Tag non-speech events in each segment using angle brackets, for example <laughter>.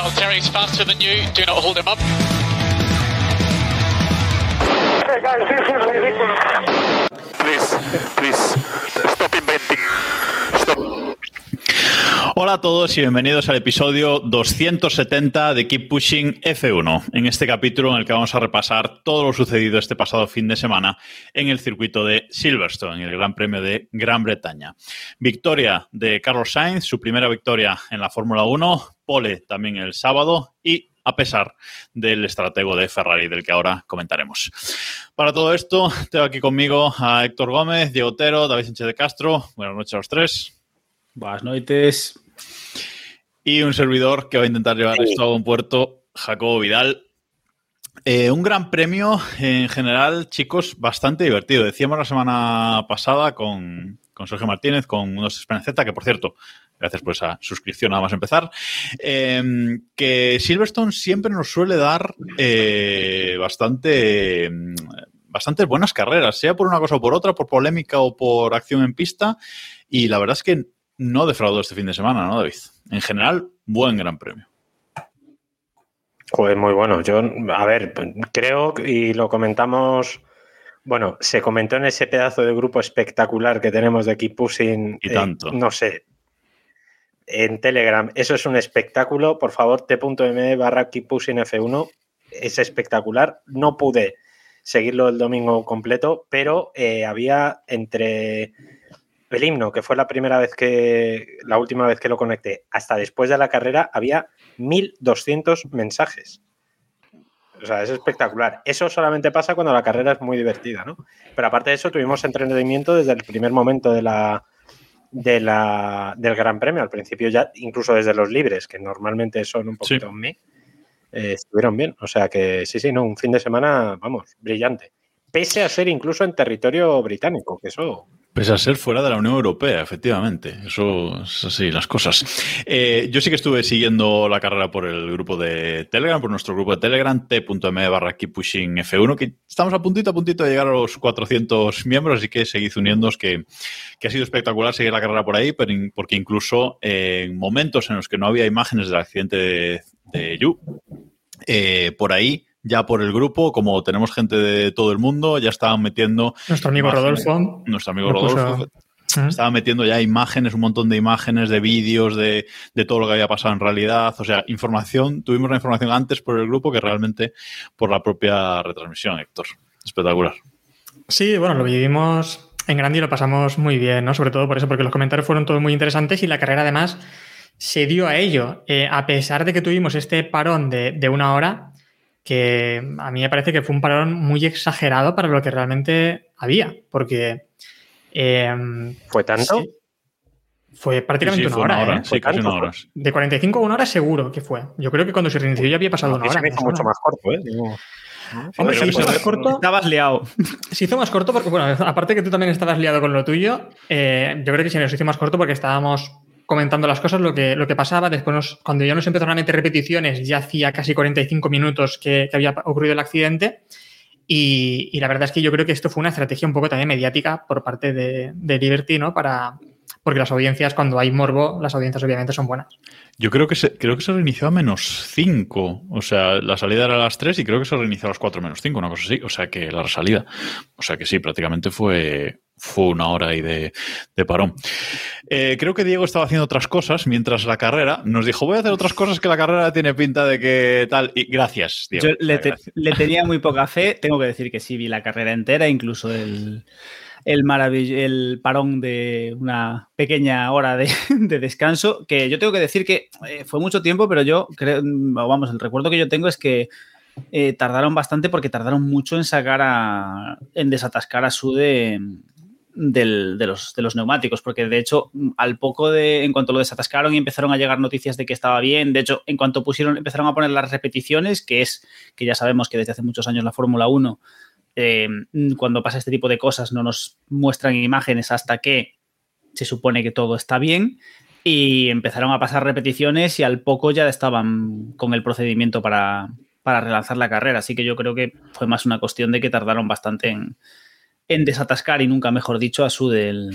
Valtteri's faster than you. Do not hold him up. Hey guys, this is ridiculous. Please, please, stop inventing. Stop. Hola a todos y bienvenidos al episodio 270 de Keep Pushing F1. En este capítulo en el que vamos a repasar todo lo sucedido este pasado fin de semana en el circuito de Silverstone, en el Gran Premio de Gran Bretaña. Victoria de Carlos Sainz, su primera victoria en la Fórmula 1, pole también el sábado y a pesar del estratego de Ferrari, del que ahora comentaremos. Para todo esto, tengo aquí conmigo a Héctor Gómez, Diego Otero, David Sánchez de Castro. Buenas noches a los tres. Buenas noches. Y un servidor que va a intentar llevar esto a buen puerto, Jacobo Vidal. Eh, un gran premio en general, chicos, bastante divertido. Decíamos la semana pasada con, con Sergio Martínez, con unos Z, que por cierto, gracias por esa suscripción nada más empezar, eh, que Silverstone siempre nos suele dar eh, bastante, bastante buenas carreras, sea por una cosa o por otra, por polémica o por acción en pista. Y la verdad es que no defraudó este fin de semana, ¿no, David? En general, buen gran premio. Joder, muy bueno. Yo, a ver, creo, y lo comentamos, bueno, se comentó en ese pedazo de grupo espectacular que tenemos de Keep Pushing. Y tanto. eh, no sé. En Telegram, eso es un espectáculo. Por favor, t.m barra Keep Pushing F1. Es espectacular. No pude seguirlo el domingo completo, pero eh, había entre el himno, que fue la primera vez que, la última vez que lo conecté, hasta después de la carrera, había 1200 mensajes. O sea, es espectacular. Eso solamente pasa cuando la carrera es muy divertida, ¿no? Pero aparte de eso, tuvimos entretenimiento desde el primer momento de la, de la, del Gran Premio. Al principio ya, incluso desde los libres, que normalmente son un poquito Sí. me, eh, estuvieron bien. O sea que sí, sí, no, un fin de semana, vamos, brillante. Pese a ser incluso en territorio británico, que eso Pese a ser fuera de la Unión Europea, efectivamente. Eso es así, las cosas. Eh, yo sí que estuve siguiendo la carrera por el grupo de Telegram, por nuestro grupo de Telegram, t.me barra pushing F1, que estamos a puntito a puntito de llegar a los 400 miembros, así que seguid uniéndoos, que, que ha sido espectacular seguir la carrera por ahí, pero porque incluso en momentos en los que no había imágenes del accidente de, de Yu, eh, por ahí, ya por el grupo, como tenemos gente de todo el mundo, ya estaban metiendo Nuestro amigo Imágenes. Rodolfo. nuestro amigo Lo puso- Rodolfo ¿Mm? estaba metiendo ya imágenes, un montón de imágenes, de vídeos, de, de todo lo que había pasado en realidad. O sea, información, tuvimos la información antes por el grupo que realmente por la propia retransmisión, Héctor. Espectacular. Sí, bueno, lo vivimos en grande y lo pasamos muy bien, ¿no? Sobre todo por eso, porque los comentarios fueron todos muy interesantes y la carrera además se dio a ello. Eh, a pesar de que tuvimos este parón de, de una hora, que a mí me parece que fue un parón muy exagerado para lo que realmente había, porque... eh, fue tanto. sí, fue prácticamente Sí, sí, una fue hora, ¿eh? Sí, casi una hora. De 45 a una hora seguro que fue. Yo creo que cuando se reinició ya había pasado una se hora. me me hizo mucho más corto, ¿eh? Digo, Hombre, se hizo más corto. Estabas liado. <laughs> Se hizo más corto porque, bueno, aparte que tú también estabas liado con lo tuyo, eh, yo creo que se nos hizo más corto porque estábamos comentando las cosas, lo que, lo que pasaba. Después, nos- cuando ya nos empezaron a meter repeticiones, ya hacía casi 45 minutos que, que había ocurrido el accidente. Y, la verdad es que yo creo que esto fue una estrategia un poco también mediática por parte de, de Liberty, ¿no? Para, porque las audiencias, cuando hay morbo, las audiencias obviamente son buenas. Yo creo que se, creo que se reinició a menos 5. O sea, la salida era a las 3 y creo que se reinició a las 4 menos 5, una cosa así. O sea, que la salida. O sea, que sí, prácticamente fue, fue una hora ahí de, de parón. Eh, creo que Diego estaba haciendo otras cosas mientras la carrera. Nos dijo, voy a hacer otras cosas que la carrera tiene pinta de que tal. Y gracias, Diego. Yo le, te- Gracias. le tenía muy poca fe. Tengo que decir que sí vi la carrera entera, incluso el, el, el parón de una pequeña hora de, <laughs> de descanso. Que yo tengo que decir que eh, fue mucho tiempo, pero yo creo, vamos, el recuerdo que yo tengo es que eh, tardaron bastante porque tardaron mucho en sacar a. en desatascar a su de del- de, los, de los neumáticos, porque de hecho, al poco de, en cuanto lo desatascaron y empezaron a llegar noticias de que estaba bien, de hecho, en cuanto pusieron, empezaron a poner las repeticiones, que es que ya sabemos que desde hace muchos años la Fórmula 1, eh, cuando pasa este tipo de cosas, no nos muestran imágenes hasta que se supone que todo está bien. Y empezaron a pasar repeticiones y al poco ya estaban con el procedimiento para, para relanzar la carrera. Así que yo creo que fue más una cuestión de que tardaron bastante en, en desatascar y nunca mejor dicho a su del,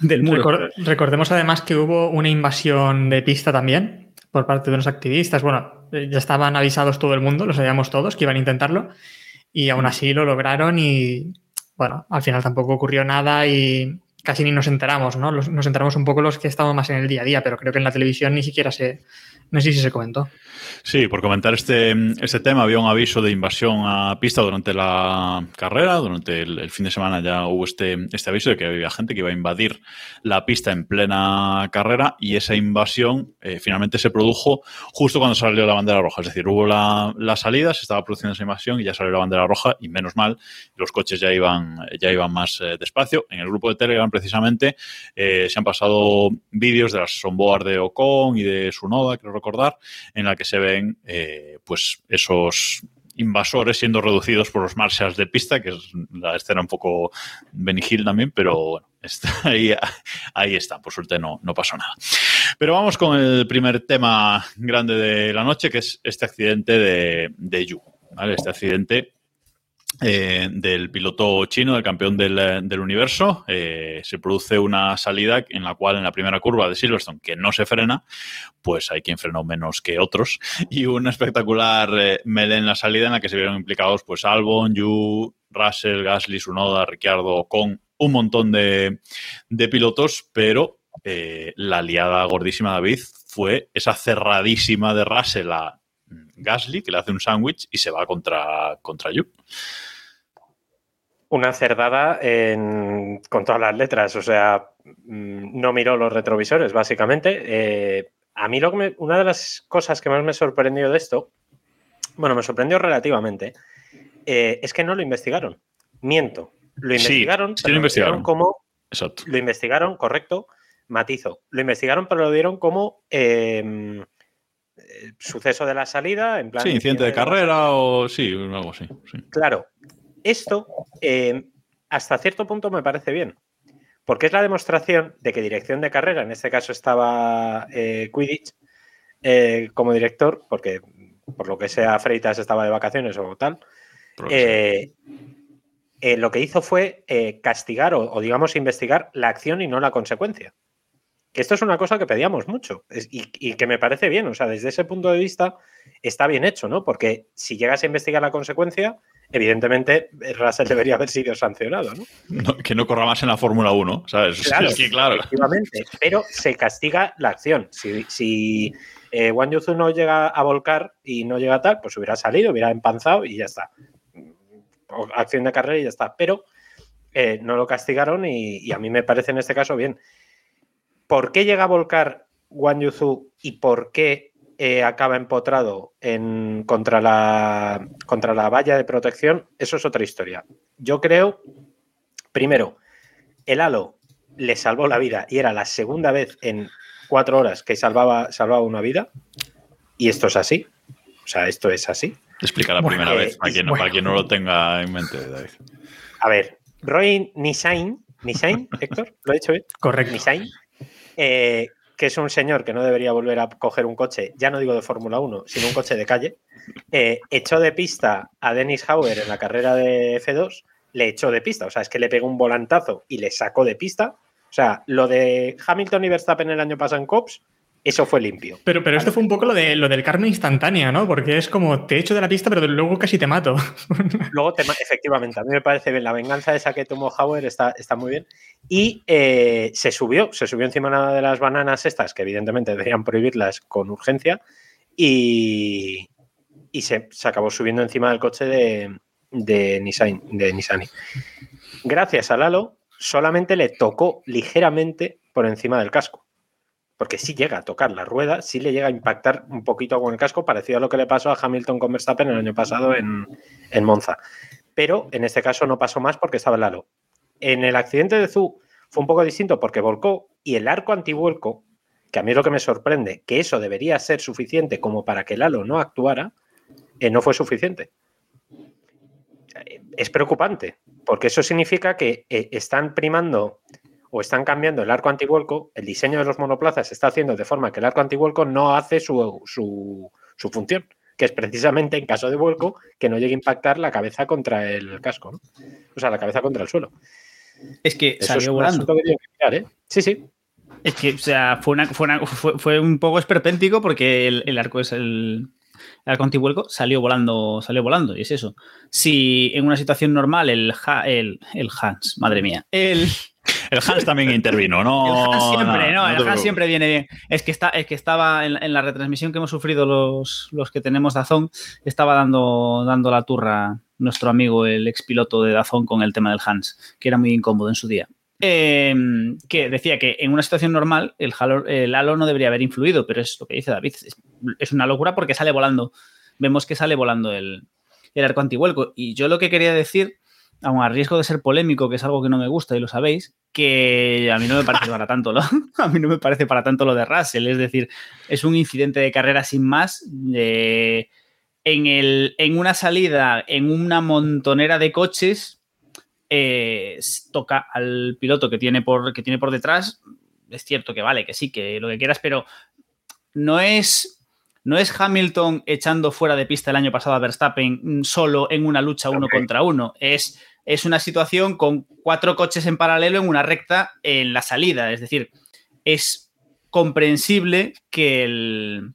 del muro. Recor- recordemos además que hubo una invasión de pista también por parte de unos activistas. Bueno, eh, ya estaban avisados todo el mundo, lo sabíamos todos que iban a intentarlo y aún así lo lograron y bueno, al final tampoco ocurrió nada y casi ni nos enteramos, ¿no? Nos enteramos un poco los que estábamos más en el día a día, pero creo que en la televisión ni siquiera se, no sé si se comentó. Sí, por comentar este, este tema, había un aviso de invasión a pista durante la carrera, durante el, fin de semana ya hubo este, este aviso de que había gente que iba a invadir la pista en plena carrera y esa invasión eh, finalmente se produjo justo cuando salió la bandera roja, es decir, hubo la, la salida, se estaba produciendo esa invasión y ya salió la bandera roja y menos mal, los coches ya iban, ya iban más eh, despacio. En el grupo de Telegram precisamente eh, se han pasado vídeos de las onboard de Ocon y de Sunoda, creo recordar, en la que se ven eh, pues esos invasores siendo reducidos por los marshals de pista, que es la escena un poco Benny Hill también, pero bueno, <laughs> está ahí, ahí está, por suerte no, no pasó nada. Pero vamos con el primer tema grande de la noche, que es este accidente de, de Yu. ¿vale? Este accidente eh, del piloto chino, del campeón del, eh, universo. Eh, se produce una salida en la cual en la primera curva de Silverstone, que no se frena, pues hay quien frenó menos que otros. <laughs> Y una espectacular eh, melee en la salida en la que se vieron implicados pues Albon, Yu, Russell, Gasly, Sunoda, Ricciardo, con un montón de, pilotos, pero la liada gordísima David fue esa cerradísima de Russell a Gasly, que le hace un sándwich y se va contra, contra Yu. Una cerdada en- con todas las letras, o sea, mm, no miró los retrovisores, básicamente. Eh, a mí lo que me- una de las cosas que más me sorprendió de esto, bueno, me sorprendió relativamente, eh, es que no lo investigaron. Miento. Lo investigaron, sí lo investigaron. como Exacto. lo investigaron, correcto, matizo. Lo investigaron, pero lo dieron como eh, suceso de la salida, en plan. Sí, incidente de carrera o sí, algo así. sí. Claro, esto eh, hasta cierto punto me parece bien, porque es la demostración de que dirección de carrera, en este caso estaba eh, Quidditch eh, como director, porque por lo que sea Freitas estaba de vacaciones o tal, lo que hizo fue castigar o, o, digamos, investigar la acción y no la consecuencia. Que esto es una cosa que pedíamos mucho y, y que me parece bien. O sea, desde ese punto de vista está bien hecho, ¿no? Porque si llegas a investigar la consecuencia, evidentemente Russell debería haber sido sancionado, ¿no? No, que no corra más en la Fórmula 1, ¿sabes? Claro, Es que, claro. efectivamente. Pero se castiga la acción. Si, si eh, Wang Yuzu no llega a volcar y no llega a tal, pues hubiera salido, hubiera empanzado y ya está. O acción de carrera y ya está. Pero eh, no lo castigaron y, y a mí me parece en este caso bien. ¿Por qué llega a volcar Wang Yuzu y por qué eh, acaba empotrado en, contra, la, contra la valla de protección? Eso es otra historia. Yo creo, primero, el halo le salvó la vida y era la segunda vez en cuatro horas que salvaba, salvaba una vida. Y esto es así. O sea, esto es así. Explica la Bueno, primera eh, vez, para quien, bueno. para quien no lo tenga en mente, David. A ver, Roy Nishain, Nishain, Héctor, ¿lo he dicho bien? Correcto. Nishain, eh, que es un señor que no debería volver a coger un coche, ya no digo de Fórmula 1, sino un coche de calle, eh, echó de pista a Dennis Hauer en la carrera de F2, le echó de pista, o sea, es que le pegó un volantazo y le sacó de pista. O sea, lo de Hamilton y Verstappen el año pasado en Cops, eso fue limpio. Pero, pero esto fue un poco lo, de, lo del karma instantánea, ¿no? Porque es como te echo de la pista, pero luego casi te mato. <laughs> Luego, te efectivamente, a mí me parece bien. La venganza esa que tomó Hauer está, está muy bien. Y eh, se subió, se subió encima de las bananas estas, que evidentemente deberían prohibirlas con urgencia, y, y se, se acabó subiendo encima del coche de, de, Nissan, de Nissani. Gracias a Lalo, solamente le tocó ligeramente por encima del casco. Porque sí llega a tocar la rueda, sí le llega a impactar un poquito con el casco, parecido a lo que le pasó a Hamilton con Verstappen el año pasado en, en Monza. Pero en este caso no pasó más porque estaba el Lalo. En el accidente de Zu fue un poco distinto porque volcó y el arco antivuelco, que a mí es lo que me sorprende, que eso debería ser suficiente como para que el halo no actuara, eh, no fue suficiente. Eh, Es preocupante, porque eso significa que eh, están primando o están cambiando el arco antivuelco, el diseño de los monoplazas se está haciendo de forma que el arco antivuelco no hace su, su- su función, que es precisamente en caso de vuelco que no llegue a impactar la cabeza contra el casco, ¿no? o sea, la cabeza contra el suelo. Es que Eso salió es volando. asunto que tiene que mirar, ¿eh? Sí, sí. Es que, o sea, fue, una- fue, una- fue- fue un poco esperpéntico porque el, el arco es el, el arco antivuelco salió volando, salió volando, y es eso. Si en una situación normal el, Ha- el, el Hans, madre mía, el, El Hans también intervino, ¿no? el Hans siempre, no, el Hans siempre viene bien. Es que, está, es que estaba en, la- en la retransmisión que hemos sufrido los, los que tenemos Dazón, estaba dando, dando la turra nuestro amigo, el expiloto de Dazón, con el tema del Hans, que era muy incómodo en su día. Eh, que decía que en una situación normal el halo, el halo no debería haber influido, pero es lo que dice David, es, es una locura porque sale volando. Vemos que sale volando el, el arco antivuelco. Y yo lo que quería decir, aun a riesgo de ser polémico, que es algo que no me gusta y lo sabéis, que a mí no me parece para tanto lo, <laughs> a mí no me parece para tanto lo de Russell. Es decir, es un incidente de carrera sin más. en, el, en una salida, en una montonera de coches, eh, toca al piloto que tiene, por, que tiene por detrás. Es cierto que vale, que sí, que lo que quieras, pero no es, no es Hamilton echando fuera de pista el año pasado a Verstappen mm, solo en una lucha uno contra uno. Es, es una situación con cuatro coches en paralelo en una recta en la salida. Es decir, es comprensible que el,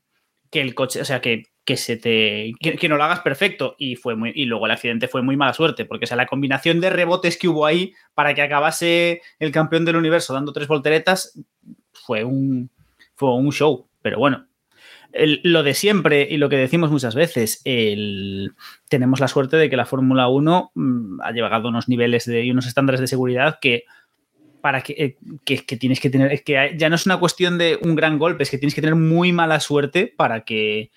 que el coche, o sea, que, que se te. Que, no lo hagas perfecto. Y fue muy. Y luego el accidente fue muy mala suerte. Porque o sea, la combinación de rebotes que hubo ahí para que acabase el campeón del universo dando tres volteretas fue un. Fue un show. Pero bueno. Lo de siempre y lo que decimos muchas veces, tenemos la suerte de que la Fórmula 1 mm, ha llegado a unos niveles de, y unos estándares de seguridad que para que, eh, que tienes que tener, es que ya no es una cuestión de un gran golpe, es que tienes que tener muy mala suerte para que,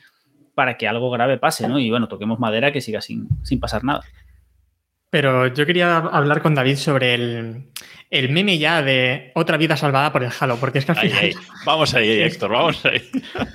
para que algo grave pase, ¿no? Y bueno, toquemos madera que siga sin, sin pasar nada. Pero yo quería hablar con David sobre el, el meme ya de otra vida salvada por el Halo, porque es que al final. ahí. Vamos ahí, <laughs> Héctor, vamos ahí.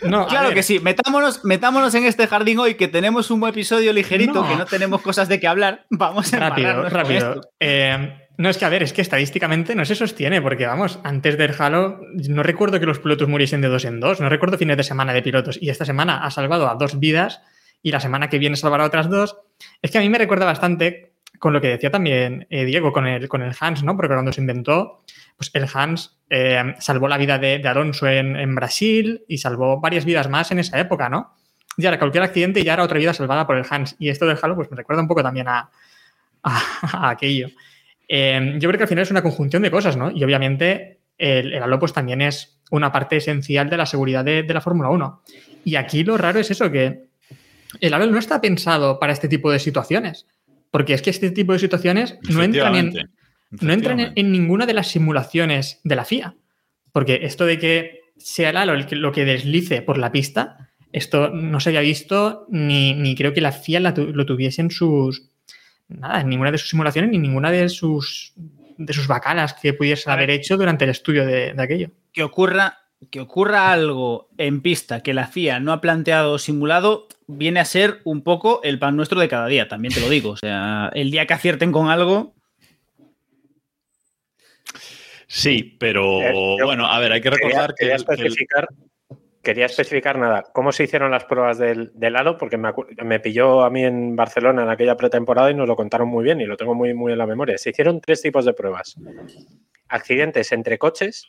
No, Claro que sí, metámonos, metámonos en este jardín hoy que tenemos un episodio ligerito, No. que no tenemos cosas de qué hablar. Vamos a Rápido, rápido. Eh, no, es que a ver, es que estadísticamente no se sostiene, porque vamos, antes del Halo, no recuerdo que los pilotos muriesen de dos en dos, no recuerdo fines de semana de pilotos, y esta semana ha salvado a dos vidas y la semana que viene salvará a otras dos. Es que a mí me recuerda bastante con lo que decía también eh, Diego, con el, con el Hans, ¿no? Porque cuando se inventó, pues el Hans eh, salvó la vida de, de Alonso en, en Brasil y salvó varias vidas más en esa época, ¿no? Y ahora cualquier accidente ya era otra vida salvada por el Hans. Y esto del Halo, pues me recuerda un poco también a, <laughs> a- a aquello. Eh, yo creo que al final es una conjunción de cosas, ¿no? Y obviamente el, el halo pues también es una parte esencial de la seguridad de, de la Fórmula 1. Y aquí lo raro es eso, que el halo no está pensado para este tipo de situaciones. Porque es que este tipo de situaciones no entran en, no entran en, ninguna de las simulaciones de la FIA. Porque esto de que sea el halo lo que deslice por la pista, esto no se había visto ni, ni creo que la FIA la tu- lo tuviese en sus. Nada, en ninguna de sus simulaciones ni ninguna de sus de sus bacanas que pudiese haber hecho durante el estudio de, de aquello. que ocurra, que ocurra algo en pista que la FIA no ha planteado o simulado, viene a ser un poco el pan nuestro de cada día, también te lo digo. O sea, el día que acierten con algo, Sí, pero Eh, yo bueno, a ver, hay que recordar quería, que, quería el- especificar, quería especificar nada. ¿Cómo se hicieron las pruebas del, del halo? Porque me, me pilló a mí en Barcelona en aquella pretemporada y nos lo contaron muy bien y lo tengo muy, muy en la memoria. Se hicieron tres tipos de pruebas. Accidentes entre coches,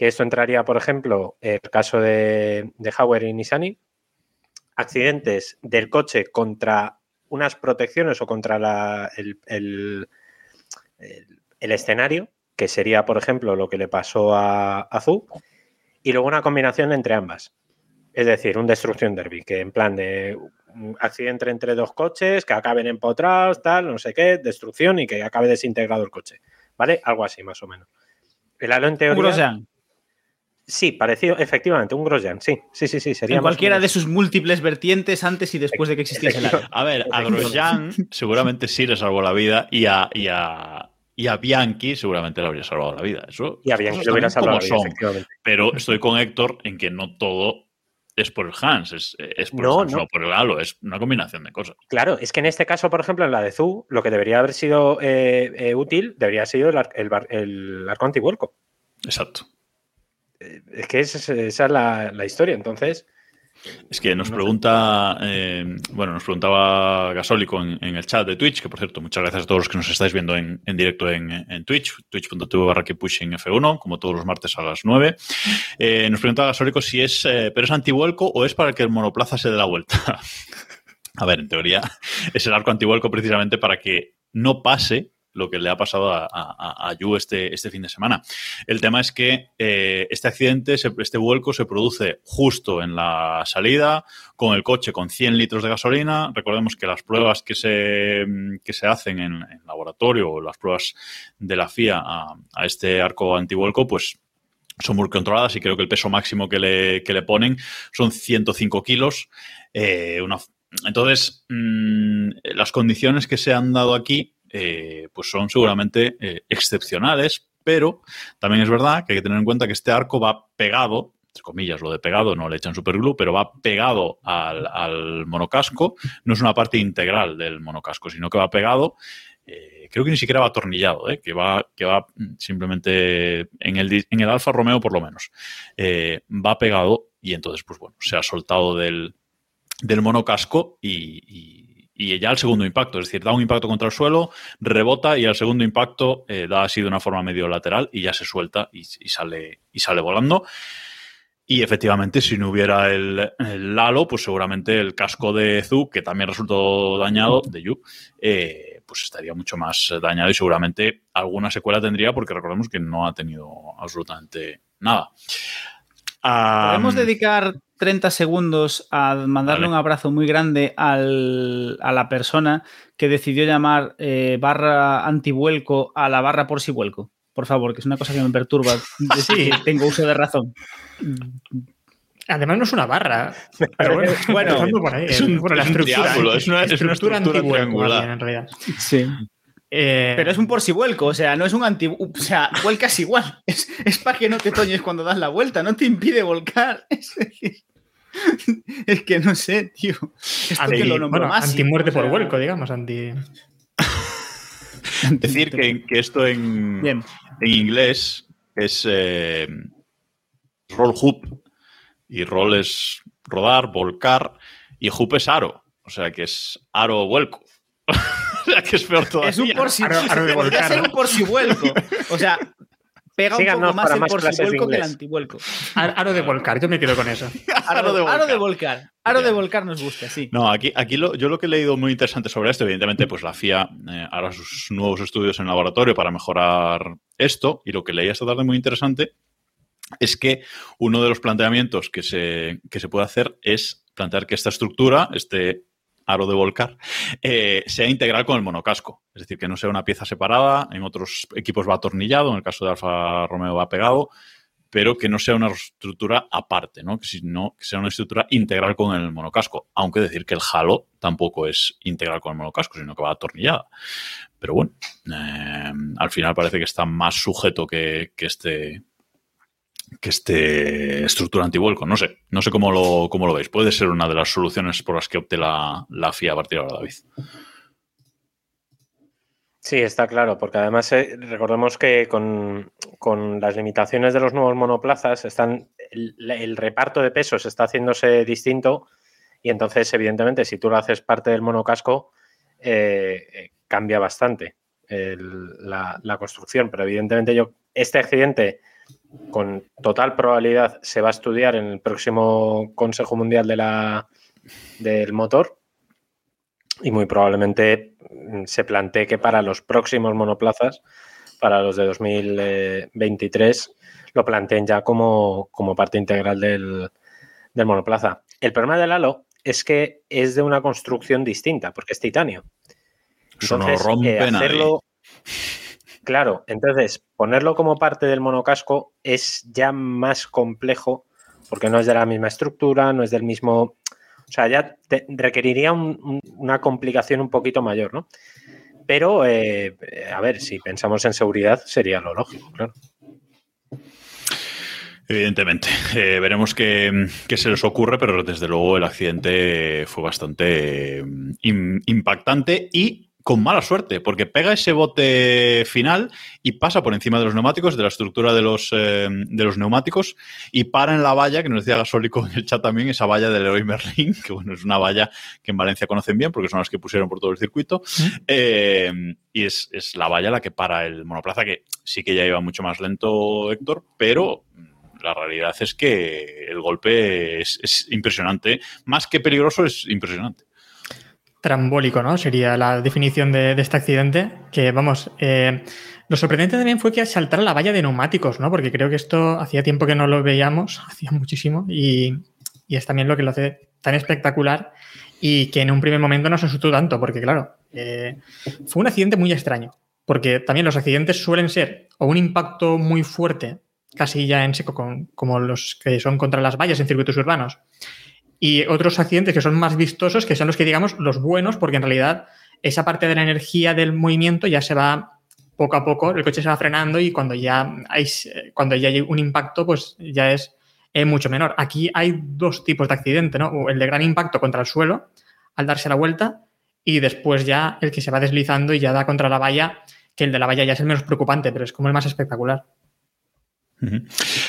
que esto entraría, por ejemplo, el caso de, de Hauer y Nissani. Accidentes del coche contra unas protecciones o contra el, escenario, que sería, por ejemplo, lo que le pasó a Azul y luego una combinación entre ambas. Es decir, un destrucción derby, que en plan de un accidente entre dos coches, que acaben empotrados, tal, no sé qué, destrucción y que acabe desintegrado el coche. ¿Vale? Algo así, más o menos. El halo en teoría. Sí, parecido, efectivamente, un Grosjean, sí, sí, sí, sí, sería en más o cualquiera de sus múltiples vertientes antes y después de que existiese el área. a ver, a Grosjean <laughs> seguramente sí le salvó la vida y a, y a, Y a Bianchi seguramente le habría salvado la vida. Eso, Y a Bianchi le hubiera salvado la vida, efectivamente. Pero estoy con Héctor en que no todo es por el Hans, es, es por No, el Hans, no. no por el Halo, es una combinación de cosas. Claro, es que en este caso, por ejemplo, en la de Zu, lo que debería haber sido eh, eh, útil debería haber sido el, el, bar- el arco antivuelco. Exacto. Es que esa es, esa es la, la historia. Entonces, Es que nos No pregunta, eh, bueno, nos preguntaba Gasólico en, en el chat de Twitch, que por cierto, muchas gracias a todos los que nos estáis viendo en, en directo en, en Twitch, twitch.tv barra que pushing F1, como todos los martes a las 9. Eh, nos preguntaba Gasólico si es, eh, pero es antivuelco o es para que el monoplaza se dé la vuelta. <laughs> a ver, en teoría, es el arco antivuelco precisamente para que no pase lo que le ha pasado a, a, Yu este, este fin de semana. El tema es que eh, este accidente, este vuelco se produce justo en la salida, con el coche con 100 litros de gasolina. Recordemos que las pruebas que se, que se hacen en, en laboratorio o las pruebas de la FIA a, este arco antivuelco, pues son muy controladas y creo que el peso máximo que le, que le ponen son 105 kilos. Eh, entonces, mm, las condiciones que se han dado aquí eh, pues son seguramente eh, excepcionales, pero también es verdad que hay que tener en cuenta que este arco va pegado, entre comillas, lo de pegado no le echan superglue, pero va pegado al, al monocasco, no es una parte integral del monocasco, sino que va pegado. eh, creo que ni siquiera va atornillado, que, va, que va simplemente en el, en el Alfa Romeo por lo menos. va pegado y entonces, pues bueno, se ha soltado del, del monocasco y- y ya el segundo impacto, es decir, da un impacto contra el suelo, rebota y al segundo impacto eh, da así de una forma medio lateral y ya se suelta y, sale, y sale volando. Y efectivamente, si no hubiera el, halo, pues seguramente el casco de Zu, que también resultó dañado, de Yu, eh, pues estaría mucho más dañado y seguramente alguna secuela tendría, porque recordemos que no ha tenido absolutamente nada. Podemos Am, dedicar 30 segundos a mandarle Vale. un abrazo muy grande al- a la persona que decidió llamar eh, barra antivuelco a la barra por si vuelco. Por favor, que es una cosa que me perturba. <laughs> Sí. que tengo uso de razón. Además no es una barra. Pero bueno, Bueno, empezando por ahí. es un- Bueno, la es un estructura, triángulo, es una- es una estructura antivuelco, más triangular. en realidad. Sí. Eh, Pero es un por si vuelco, o sea, no es un anti. O sea, vuelcas igual. <laughs> Es, es para que no te toñes cuando das la vuelta, no te impide volcar. <laughs> Es, decir, es que no sé, tío. Esto anti- que lo nombro bueno, más. antimuerte por vuelco, digamos. Anti... decir que, que esto en, Bien. en inglés es eh, roll hoop y roll es rodar, volcar y hoop es aro, o sea que es aro vuelco. <laughs> <laughs> sea que es peor todavía. Es un por si Aro- aro <laughs> de podría volcar, ser un por si vuelco. O sea, pega un Síganos poco más para el más por si vuelco que el antivuelco. Ar- Aro de volcar, yo me quedo con eso. <laughs> Aro, de, aro de volcar. Aro de volcar nos gusta, sí. No, aquí, aquí lo- yo lo que he leído muy interesante sobre esto, evidentemente, pues la FIA eh, hará sus nuevos estudios en laboratorio para mejorar esto, y lo que leí esta tarde muy interesante es que uno de los planteamientos que se, que se puede hacer es plantear que esta estructura, este aro de volcar, eh, sea integral con el monocasco. Es decir, que no sea una pieza separada, en otros equipos va atornillado, en el caso de Alfa Romeo va pegado, pero que no sea una estructura aparte, ¿no? Que, sino que sea una estructura integral con el monocasco. Aunque decir que el Halo tampoco es integral con el monocasco, sino que va atornillada. Pero bueno, eh, al final parece que está más sujeto que, que este que este estructura antivuelco. No sé, no sé cómo lo, cómo lo veis. Puede ser una de las soluciones por las que opte la, la FIA a partir de ahora, David. Sí, está claro, porque además eh, recordemos que con, con las limitaciones de los nuevos monoplazas están el, reparto de pesos está haciéndose distinto y entonces evidentemente si tú lo haces parte del monocasco eh, eh, cambia bastante la, la construcción, pero evidentemente yo este accidente con total probabilidad se va a estudiar en el próximo Consejo Mundial de la, del Motor y muy probablemente mm, se plantee que para los próximos monoplazas, para los de 2023, lo planteen ya como, como parte integral del, del monoplaza. El problema del halo es que es de una construcción distinta, porque es titanio. Eso no rompe eh, nadie. Claro, entonces ponerlo como parte del monocasco es ya más complejo porque no es de la misma estructura, no es del mismo. O sea, ya requeriría un- un- una complicación un poquito mayor, ¿no? Pero, eh, a ver, si pensamos en seguridad, sería lo lógico, claro. Evidentemente. Eh, veremos qué, se les ocurre, pero desde luego el accidente fue bastante mm, im- impactante y con mala suerte, porque pega ese bote final y pasa por encima de los neumáticos, de la estructura de los, eh, de los neumáticos, y para en la valla, que nos decía Gasólico en el chat también, esa valla del Leroy Merlin, <laughs> que bueno, es una valla que en Valencia conocen bien, porque son las que pusieron por todo el circuito, eh, y es, es la valla la que para el monoplaza, que sí que ya iba mucho más lento Héctor, pero la realidad es que el golpe es, es impresionante. Más que peligroso, es impresionante. Trambólico, ¿no? Sería la definición de, este accidente. Que, vamos, eh, lo sorprendente también fue que saltara la valla de neumáticos, ¿no? Porque creo que esto hacía tiempo que no lo veíamos, <laughs> hacía muchísimo, y, es también lo que lo hace tan espectacular y que en un primer momento no se asustó tanto, porque claro, eh, fue un accidente muy extraño, porque también los accidentes suelen ser o un impacto muy fuerte, casi ya en seco, con- como los que son contra las vallas en circuitos urbanos, y otros accidentes que son más vistosos, que son los que digamos los buenos, porque en realidad esa parte de la energía del movimiento ya se va poco a poco, el coche se va frenando y cuando ya hay, cuando ya hay un impacto, pues ya es eh, mucho menor. Aquí hay dos tipos de accidente, ¿no? El de gran impacto contra el suelo al darse la vuelta y después ya el que se va deslizando y ya da contra la valla, que el de la valla ya es el menos preocupante, pero es como el más espectacular.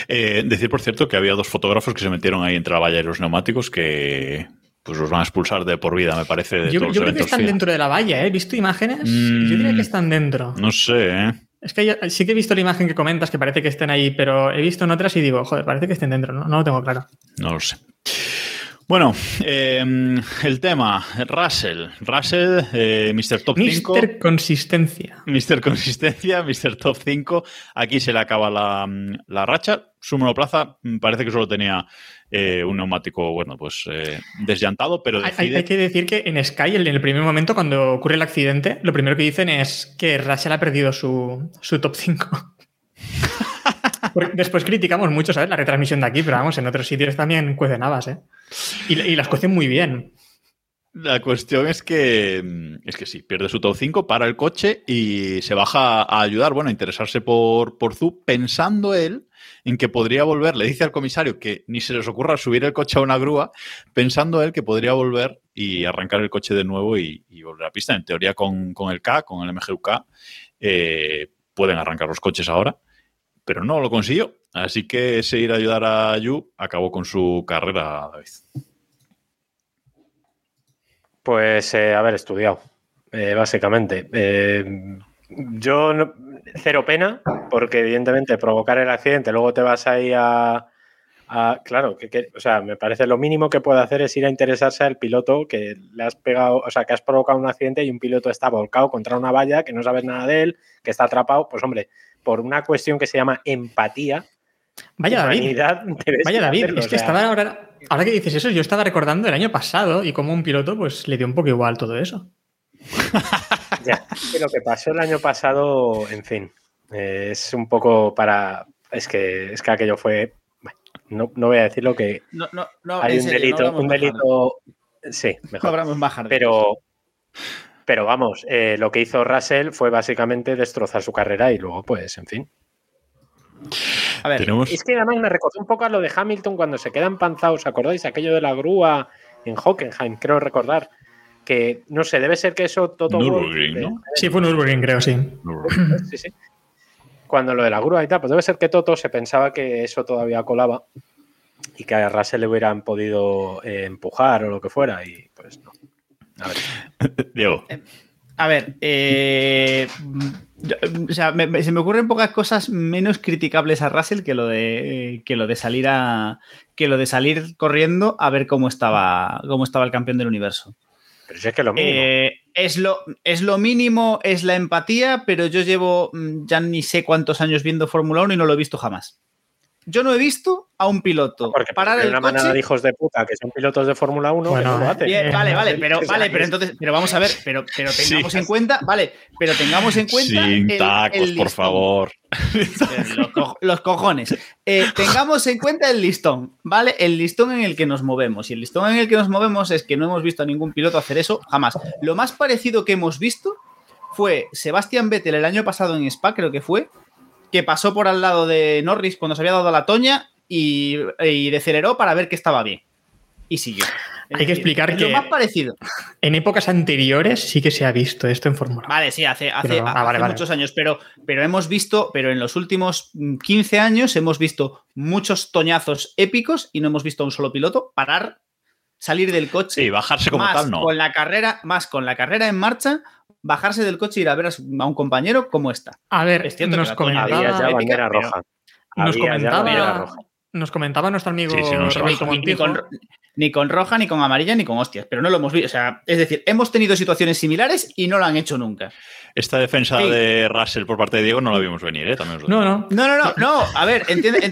Eh, decir, por cierto, que había dos fotógrafos que se metieron ahí entre la valla y los neumáticos que pues los van a expulsar de por vida, me parece, de Yo, todos yo los creo que están FIA. dentro de la valla, ¿eh? He visto imágenes. Mm. Yo diría que están dentro. No sé, ¿eh? Es que yo- sí que he visto la imagen que comentas que parece que estén ahí, pero he visto en otras y digo, joder, parece que estén dentro. No, no lo tengo claro. No lo sé. Bueno, eh, el tema, Russell. Russell, eh, Mr. Top 5. Mister Consistencia. <laughs> Mr. Consistencia, Mr. Top 5. Aquí se le acaba la, la racha. Su monoplaza mm, parece que solo tenía eh, un neumático, bueno, pues eh, desllantado, pero hay que decir que en Sky, en el primer momento, cuando ocurre el accidente, lo primero que dicen es que Russell ha perdido su, su top 5. Después criticamos mucho, ¿sabes? La retransmisión de aquí, pero vamos, en otros sitios también cuecen habas, ¿eh? Y, las cuecen muy bien. La cuestión es que mm, es que sí, pierde su top 5, para el coche y se baja a ayudar, bueno, a interesarse por, por pensando él en que podría volver. Le dice al comisario que ni se les ocurra subir el coche a una grúa, pensando él que podría volver y arrancar el coche de nuevo y, volver a pista. En teoría, con, con el K, con el MGUK, eh, pueden arrancar los coches ahora, pero no lo consiguió. Así que ese ir a ayudar a Yu acabó con su carrera, David. Pues eh, haber estudiado, eh, básicamente. Eh, yo no- cero pena, porque evidentemente provocar el accidente, luego te vas ahí a. a- claro, que, que- o sea, me parece lo mínimo que puede hacer es ir a interesarse al piloto que le has pegado, o sea, que has provocado un accidente y un piloto está volcado contra una valla, que no sabes nada de él, que está atrapado. Pues hombre, por una cuestión que se llama empatía. Vaya David. <laughs> Vaya David, hacerlo, es que o sea, estaba ahora, ahora que dices eso, yo estaba recordando el año pasado y como un piloto pues le dio un poco igual todo eso. <laughs> Ya, que lo que pasó el año pasado, en fin, eh, es un poco para. Es que, es que aquello fue. bueno, No, no voy a decir lo que. No, no, no, hay un serio, no delito, un delito. Sí, No mejor. hablamos más. Pero, pero vamos, eh, lo que hizo Russell fue básicamente destrozar su carrera y luego, pues, en fin. A ver, Tenemos... Es que además me recordó un poco a lo de Hamilton cuando se quedan panzados, ¿acordáis? Aquello de la grúa en Hockenheim, creo recordar. Que no sé, debe ser que eso Toto Wolff, Nürburgring, ¿no? Sí, fue Nürburgring, creo, sí. <laughs> Sí, sí. Cuando lo de la grúa y tal, pues debe ser que Toto se pensaba que eso todavía colaba y que a Russell le hubieran podido eh, empujar o lo que fuera y pues no. A ver. <laughs> Diego. A ver, eh, o sea, me- me- se me ocurren pocas cosas menos criticables a Russell que lo de que lo de salir a que lo de salir corriendo a ver cómo estaba cómo estaba el campeón del universo. Pero si es que lo mínimo. Eh, es, lo, es lo mínimo, es la empatía, pero yo llevo mm, ya ni sé cuántos años viendo Fórmula 1 y no lo he visto jamás. Yo no he visto a un piloto porque parar el una manada coche de hijos de puta que son pilotos de Fórmula 1 Bueno, que no lo hacen. Bien, vale, vale, pero, vale, pero entonces, pero vamos a ver, pero, pero tengamos Sí. en cuenta, vale, pero tengamos en cuenta. Sin el- tacos, el por favor. Los, co- los cojones. Eh, tengamos en cuenta el listón, ¿vale? El listón en el que nos movemos. Y el listón en el que nos movemos es que no hemos visto a ningún piloto hacer eso jamás. Lo más parecido que hemos visto fue Sebastián Vettel el año pasado en Spa, creo que fue, que pasó por al lado de Norris cuando se había dado la toña y, y deceleró para ver que estaba bien. Y siguió. Es Hay que explicar es que- Lo más parecido. En épocas anteriores sí que se ha visto esto en Fórmula 1. Vale, sí, hace, hace, Pero- ah, hace vale, vale. muchos años, pero, pero hemos visto, pero en los últimos mm, 15 años hemos visto muchos toñazos épicos y no hemos visto a un solo piloto parar, salir del coche. Sí, bajarse como más tal, no. Con la carrera, más con la carrera en marcha, bajarse del coche y ir a ver a, su- a un compañero cómo está. A ver, Es cierto nos comentaba, Había ya bandera roja. nos Había ya bandera comentaba, roja. nos comentaba nuestro amigo Sí, sí, no, Roberto Ni, ni con, ni con roja, ni con amarilla, ni con hostias, pero no lo hemos visto. O sea, es decir, hemos tenido situaciones similares y no lo han hecho nunca. Esta defensa Sí. de Russell por parte de Diego no la vimos venir, ¿eh? También os lo No, no. No, no, no, no. A ver, entiéndeme.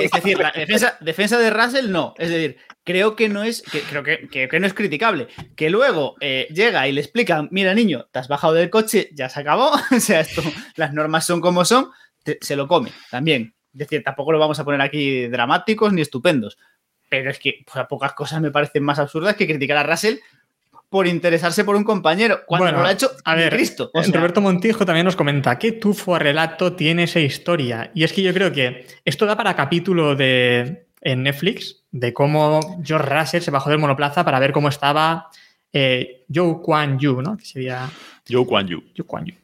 Es decir, la defensa, defensa de Russell no. Es decir, creo que no es, que, creo que, que- que no es criticable. Que luego eh, llega y le explican, mira, niño, te has bajado del coche, ya se acabó. <laughs> O sea, esto, las normas son como son, te- se lo come también. Es decir, tampoco lo vamos a poner aquí dramáticos ni estupendos. Pero es que pues, a pocas cosas me parecen más absurdas que criticar a Russell por interesarse por un compañero cuando Bueno, no lo ha hecho a ver, Cristo. O sea, Roberto Montijo también nos comenta que tufo a relato tiene esa historia. Y es que yo creo que esto da para capítulo de en Netflix de cómo George Russell se bajó del monoplaza para ver cómo estaba eh, Joe Kwan Yu, ¿no? Que sería Joe Kwan Yu. Joe Kwan Yu.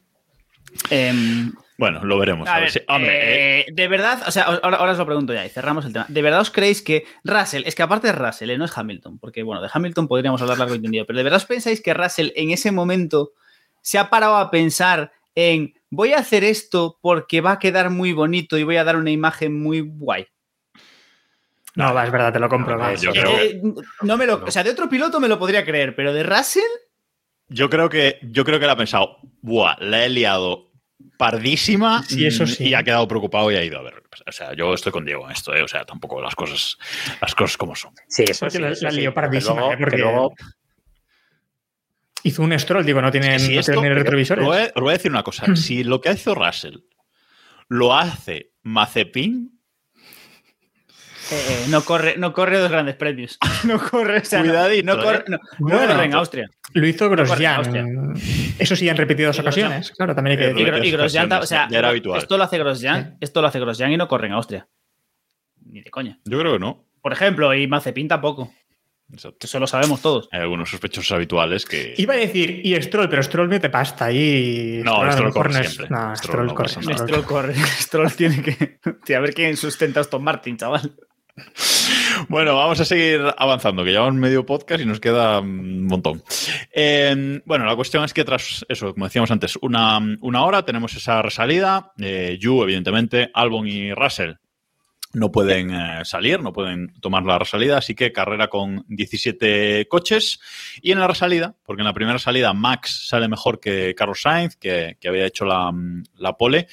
em, Bueno, lo veremos. A a ver ver, si- hombre, eh, eh, de verdad, o sea, ahora, ahora os lo pregunto ya y cerramos el tema. ¿De verdad os creéis que Russell, es que aparte de Russell, eh, no es Hamilton, porque bueno, de Hamilton podríamos hablar largo y tendido, pero ¿de verdad os pensáis que Russell en ese momento se ha parado a pensar en voy a hacer esto porque va a quedar muy bonito y voy a dar una imagen muy guay? No, va, es verdad, te lo compro. No, va. yo creo- Eh, no me lo, No. o sea, de otro piloto me lo podría creer, pero de Russell, yo creo que yo creo que él ha pensado, buah, la he liado pardísima Sí, eso mm, sí. y ha quedado preocupado y ha ido a ver. O sea, yo estoy con Diego en esto, ¿eh? o sea, tampoco las cosas las cosas como son. Sí, eso Porque sí. la- lió pardísima, luego- ¿eh? Porque- que luego- Hizo un stroll, digo, no tienen, Es que si no esto- tienen retrovisores. Os voy, a, os voy a decir una cosa, <clears throat> si lo que hizo Russell lo hace Mazepin, eh, no, corre, no corre dos grandes premios. <laughs> no corre, o sea, no- Cuidadito, no, corre, eh. no, no Bueno, corre en Austria. Lo hizo Grosjean. Eso sí, en repetidas Y ocasiones. Claro, también hay que Eh, Y, decir. Y Grosjean, o sea, ya era habitual. esto lo hace Grosjean, esto lo hace Grosjean y no corre en Austria. Ni de coña. yo creo que no. Por ejemplo, y Mazepin tampoco. Exacto. Eso lo sabemos todos. Hay algunos sospechosos habituales que... Iba a decir, y Stroll, pero Stroll mete pasta ahí. No, Stroll mejor corre siempre. No, Stroll Stroll no corre. Stroll Stroll corre. <laughs> Stroll tiene que. <laughs> A ver quién sustenta a Aston Martin, chaval. Bueno, vamos a seguir avanzando, que llevamos medio podcast y nos queda un montón. Eh, bueno, la cuestión es que tras eso, como decíamos antes, una, una hora tenemos esa resalida. Eh, Yu, evidentemente, Albon y Russell no pueden eh, salir, no pueden tomar la resalida, así que carrera con 17 coches. Y en la resalida, porque en la primera salida Max sale mejor que Carlos Sainz, que, que había hecho la, la pole.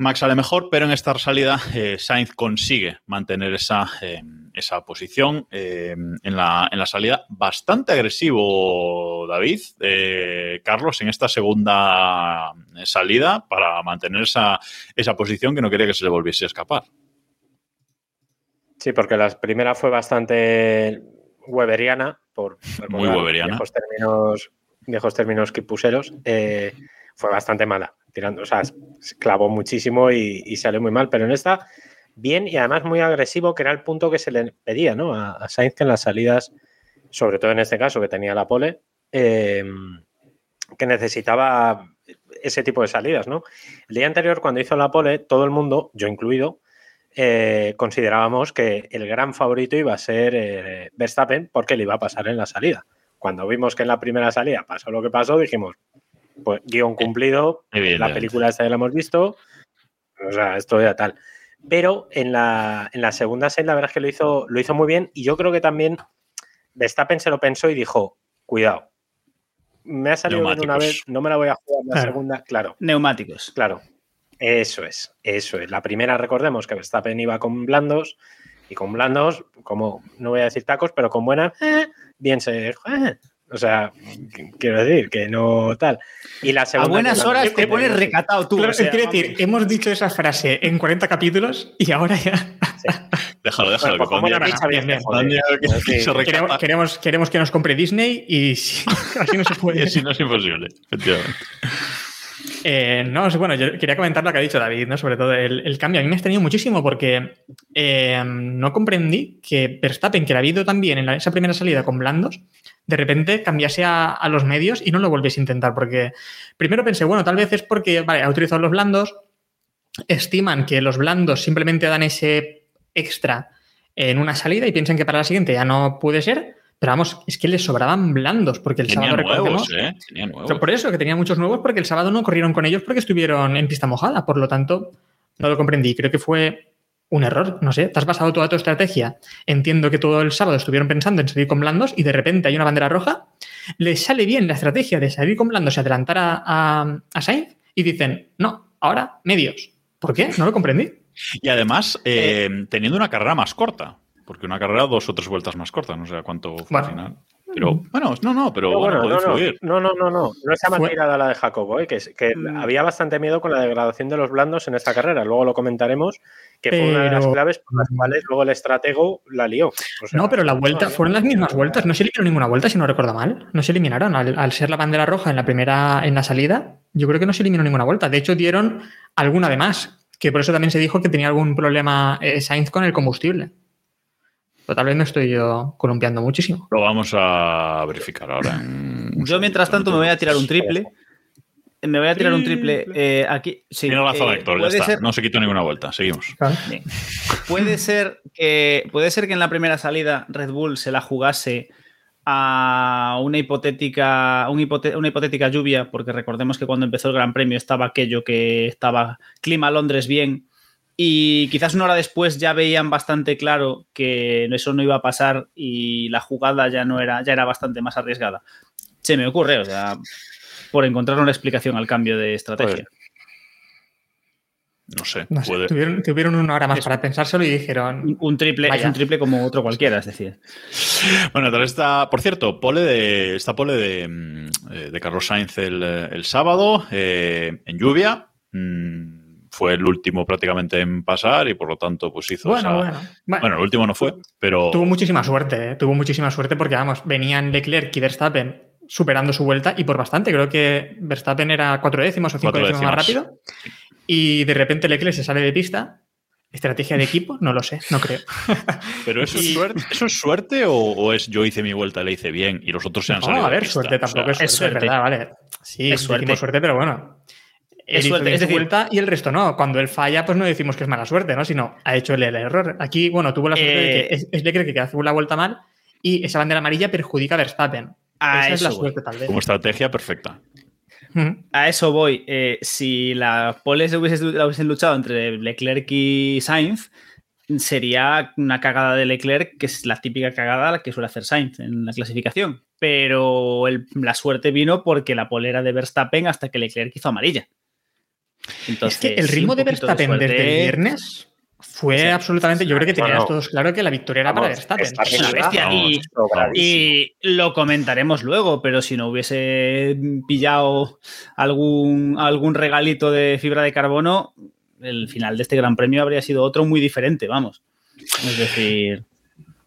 Max sale mejor, pero en esta salida eh, Sainz consigue mantener esa, eh, esa posición eh, en, la, en la salida. Bastante agresivo, David, eh, Carlos, en esta segunda salida para mantener esa, esa posición que no quería que se le volviese a escapar. Sí, porque la primera fue bastante weberiana, por Muy weberiana. Viejos términos, viejos términos quipuseros. fue bastante mala, tirando, o sea, se clavó muchísimo y, y salió muy mal. Pero en esta, bien y además muy agresivo, que era el punto que se le pedía, ¿no? A, a Sainz que en las salidas, sobre todo en este caso, que tenía la pole, eh, que necesitaba ese tipo de salidas, ¿no? El día anterior, cuando hizo la pole, todo el mundo, yo incluido, eh, considerábamos que el gran favorito iba a ser eh, Verstappen porque le iba a pasar en la salida. Cuando vimos que en la primera salida pasó lo que pasó, dijimos, pues guion cumplido, la película esta ya la hemos visto, o sea, esto ya tal. Pero en la, en la segunda set la verdad es que lo hizo, lo hizo muy bien y yo creo que también Verstappen se lo pensó y dijo, cuidado, me ha salido bien una vez, no me la voy a jugar la Claro. segunda, claro. Neumáticos. Claro, eso es, eso es. La primera, recordemos que Verstappen iba con blandos y con blandos, como no voy a decir tacos, pero con buena, eh, bien se. eh, o sea, qu- quiero decir que no tal. Y la A segunda. buenas que la- horas te pones recatado tú. Claro, o sea, quiero decir, hemos dicho esa frase en 40 capítulos y ahora ya. Déjalo, déjalo. Bueno, pues bien, bien. Queremos, queremos, queremos que nos compre Disney y si- <laughs> así no se puede. así no es imposible, efectivamente. Eh, no, bueno, yo quería comentar lo que ha dicho David, ¿no? Sobre todo el, el cambio. A mí me ha extrañado muchísimo porque eh, no comprendí que Verstappen, que la ha habido también en la- esa primera salida con blandos, de repente cambiase a, a los medios y no lo volviese a intentar. Porque primero pensé, bueno, tal vez es porque, vale, ha utilizado los blandos, estiman que los blandos simplemente dan ese extra en una salida y piensan que para la siguiente ya no puede ser. Pero vamos, es que les sobraban blandos, porque el Tenía sábado nuevos. ¿eh? Tenía nuevos. Por eso, que tenía muchos nuevos, porque el sábado no corrieron con ellos porque estuvieron en pista mojada. Por lo tanto, no lo comprendí. Creo que fue un error. No sé, te has basado toda tu estrategia. Entiendo que todo el sábado estuvieron pensando en salir con blandos y de repente hay una bandera roja. Les sale bien la estrategia de salir con blandos y adelantar a, a, a Sainz y dicen, no, ahora medios. ¿Por qué? No lo comprendí. Y además, eh, teniendo una carrera más corta. Porque una carrera dos o tres vueltas más corta, no sé a cuánto fue Bueno. al final. Pero, bueno, no, no, pero No, bueno, bueno, puede no, no, influir. no, no, no, no, no Fue- tirada la de Jacobo, ¿eh? que, que Mm. había bastante miedo con la degradación de los blandos en esta carrera, luego lo comentaremos, que fue una de las Pero- claves por las cuales luego el estratego la lió. O sea, No, pero la vuelta, no, fueron las mismas vueltas. No se eliminó ninguna vuelta, si no recuerdo mal. No se eliminaron. Al, al ser la bandera roja en la primera, en la salida, yo creo que no se eliminó ninguna vuelta. De hecho, dieron alguna de más. Que por eso también se dijo que tenía algún problema eh, Sainz con el combustible. Pero tal vez me estoy yo columpiando muchísimo. Lo vamos a verificar ahora. en un Yo, mientras tanto, me voy a tirar un triple. Me voy a tirar un triple eh, aquí. Sí, Tiene razón, eh, Héctor, ya está. ser- No se quitó ninguna vuelta. Seguimos. Puede ser que puede ser que en la primera salida Red Bull se la jugase a una hipotética un hipote- una hipotética lluvia, porque recordemos que cuando empezó el Gran Premio estaba aquello que estaba clima Londres bien y quizás una hora después ya veían bastante claro que eso no iba a pasar y la jugada ya no era ya era bastante más arriesgada. Se me ocurre, o sea, por encontrar una explicación al cambio de estrategia. No sé. No sé, puede- tuvieron, tuvieron una hora más Es- para pensárselo y dijeron. Un- triple es un triple como otro cualquiera, es decir. Bueno, tal está, por cierto, pole de, esta pole de, mm, eh, de Carlos Sainz el, eh, el sábado en lluvia. Mm, Fue el último prácticamente en pasar y por lo tanto pues hizo Bueno, esa- bueno. Bueno, Bueno, el último no fue, pero Tuvo muchísima suerte, ¿eh? tuvo muchísima suerte porque, vamos, venían Leclerc y Verstappen superando su vuelta y por bastante. Creo que Verstappen era cuatro décimos o cinco décimos más rápido. Y de repente Leclerc se sale de pista. ¿Estrategia de equipo? No lo sé, no creo. <laughs> Pero eso, Y- es suerte, ¿eso es suerte o, o es yo hice mi vuelta, le hice bien y los otros se han No, salido? a de ver, pista? suerte O tampoco sea, es suerte, es suerte. ¿verdad? Vale. Sí, Es suerte. suerte, pero bueno. Es suerte, es decir- vuelta y el resto no. Cuando él falla, pues no decimos que es mala suerte, ¿no? Sino ha hecho él el error. Aquí, bueno, tuvo la suerte de Eh, que es, es Leclerc que hace la vuelta mal y esa bandera amarilla perjudica a Verstappen. A Esa es la eso voy. suerte, tal vez. Como estrategia perfecta. A eso voy. Eh, si la pole se hubiese, la hubiesen luchado entre Leclerc y Sainz, sería una cagada de Leclerc, que es la típica cagada que suele hacer Sainz en la clasificación. Pero el- la suerte vino porque la pole era de Verstappen hasta que Leclerc hizo amarilla. Entonces, es que el ritmo de Verstappen suerte. desde el viernes fue Sí. absolutamente. Yo creo que teníamos Bueno. todos claro que la victoria era para Verstappen. Es una bestia. Y-. Y lo comentaremos luego, pero si no hubiese pillado algún, algún regalito de fibra de carbono, el final de este Gran Premio habría sido otro muy diferente, vamos. Es decir,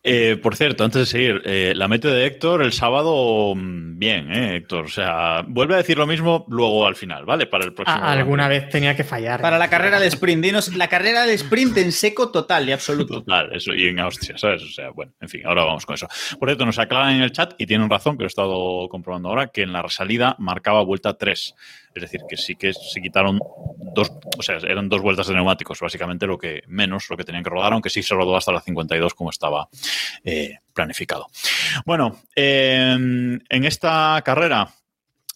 Eh, por cierto, antes de seguir, eh, la meta de Héctor el sábado, mm, bien, ¿eh, Héctor? O sea, vuelve a decir lo mismo luego al final, ¿vale? Para el próximo. A- alguna vez tenía que fallar. para la carrera de sprint, dinos, la carrera de sprint en seco total y absoluto. Total, eso, y en Austria, ¿sabes? O sea, bueno, en fin, ahora vamos con eso. Por cierto, nos aclaran en el chat, y tienen razón, que lo he estado comprobando ahora, que en la resalida marcaba vuelta 3. Es decir, que sí que se quitaron dos, o sea, eran dos vueltas de neumáticos, básicamente lo que menos, lo que tenían que rodar, aunque sí se rodó hasta la 52 como estaba eh, planificado. Bueno, eh, en esta carrera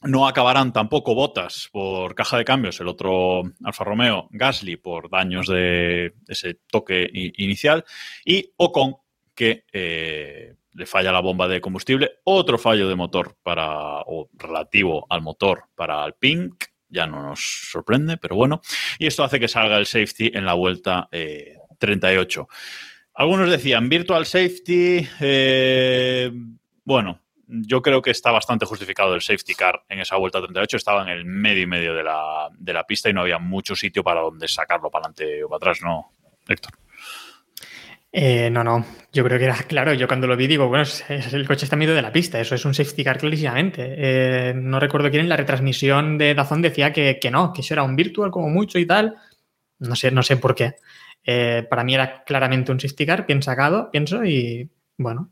no acabarán tampoco botas por caja de cambios, el otro Alfa Romeo, Gasly por daños de ese toque inicial y Ocon que eh, le falla la bomba de combustible, otro fallo de motor para o relativo al motor para Alpine, ya no nos sorprende, pero bueno, y esto hace que salga el safety en la vuelta eh, 38. Algunos decían virtual safety, eh, bueno, yo creo que está bastante justificado el safety car en esa vuelta 38. Estaba en el medio y medio de la, de la pista y no había mucho sitio para donde sacarlo para adelante o para atrás, ¿no, Héctor? Eh, no, no. Yo creo que era claro. Yo cuando lo vi digo, bueno, es, es- el coche está en medio de la pista. Eso es un safety car clarísimamente. Eh, no recuerdo quién en la retransmisión de Dazón decía que, que no, que eso era un virtual como mucho y tal. No sé, no sé por qué. Eh, para mí era claramente un safety car, bien sacado, pienso, y bueno.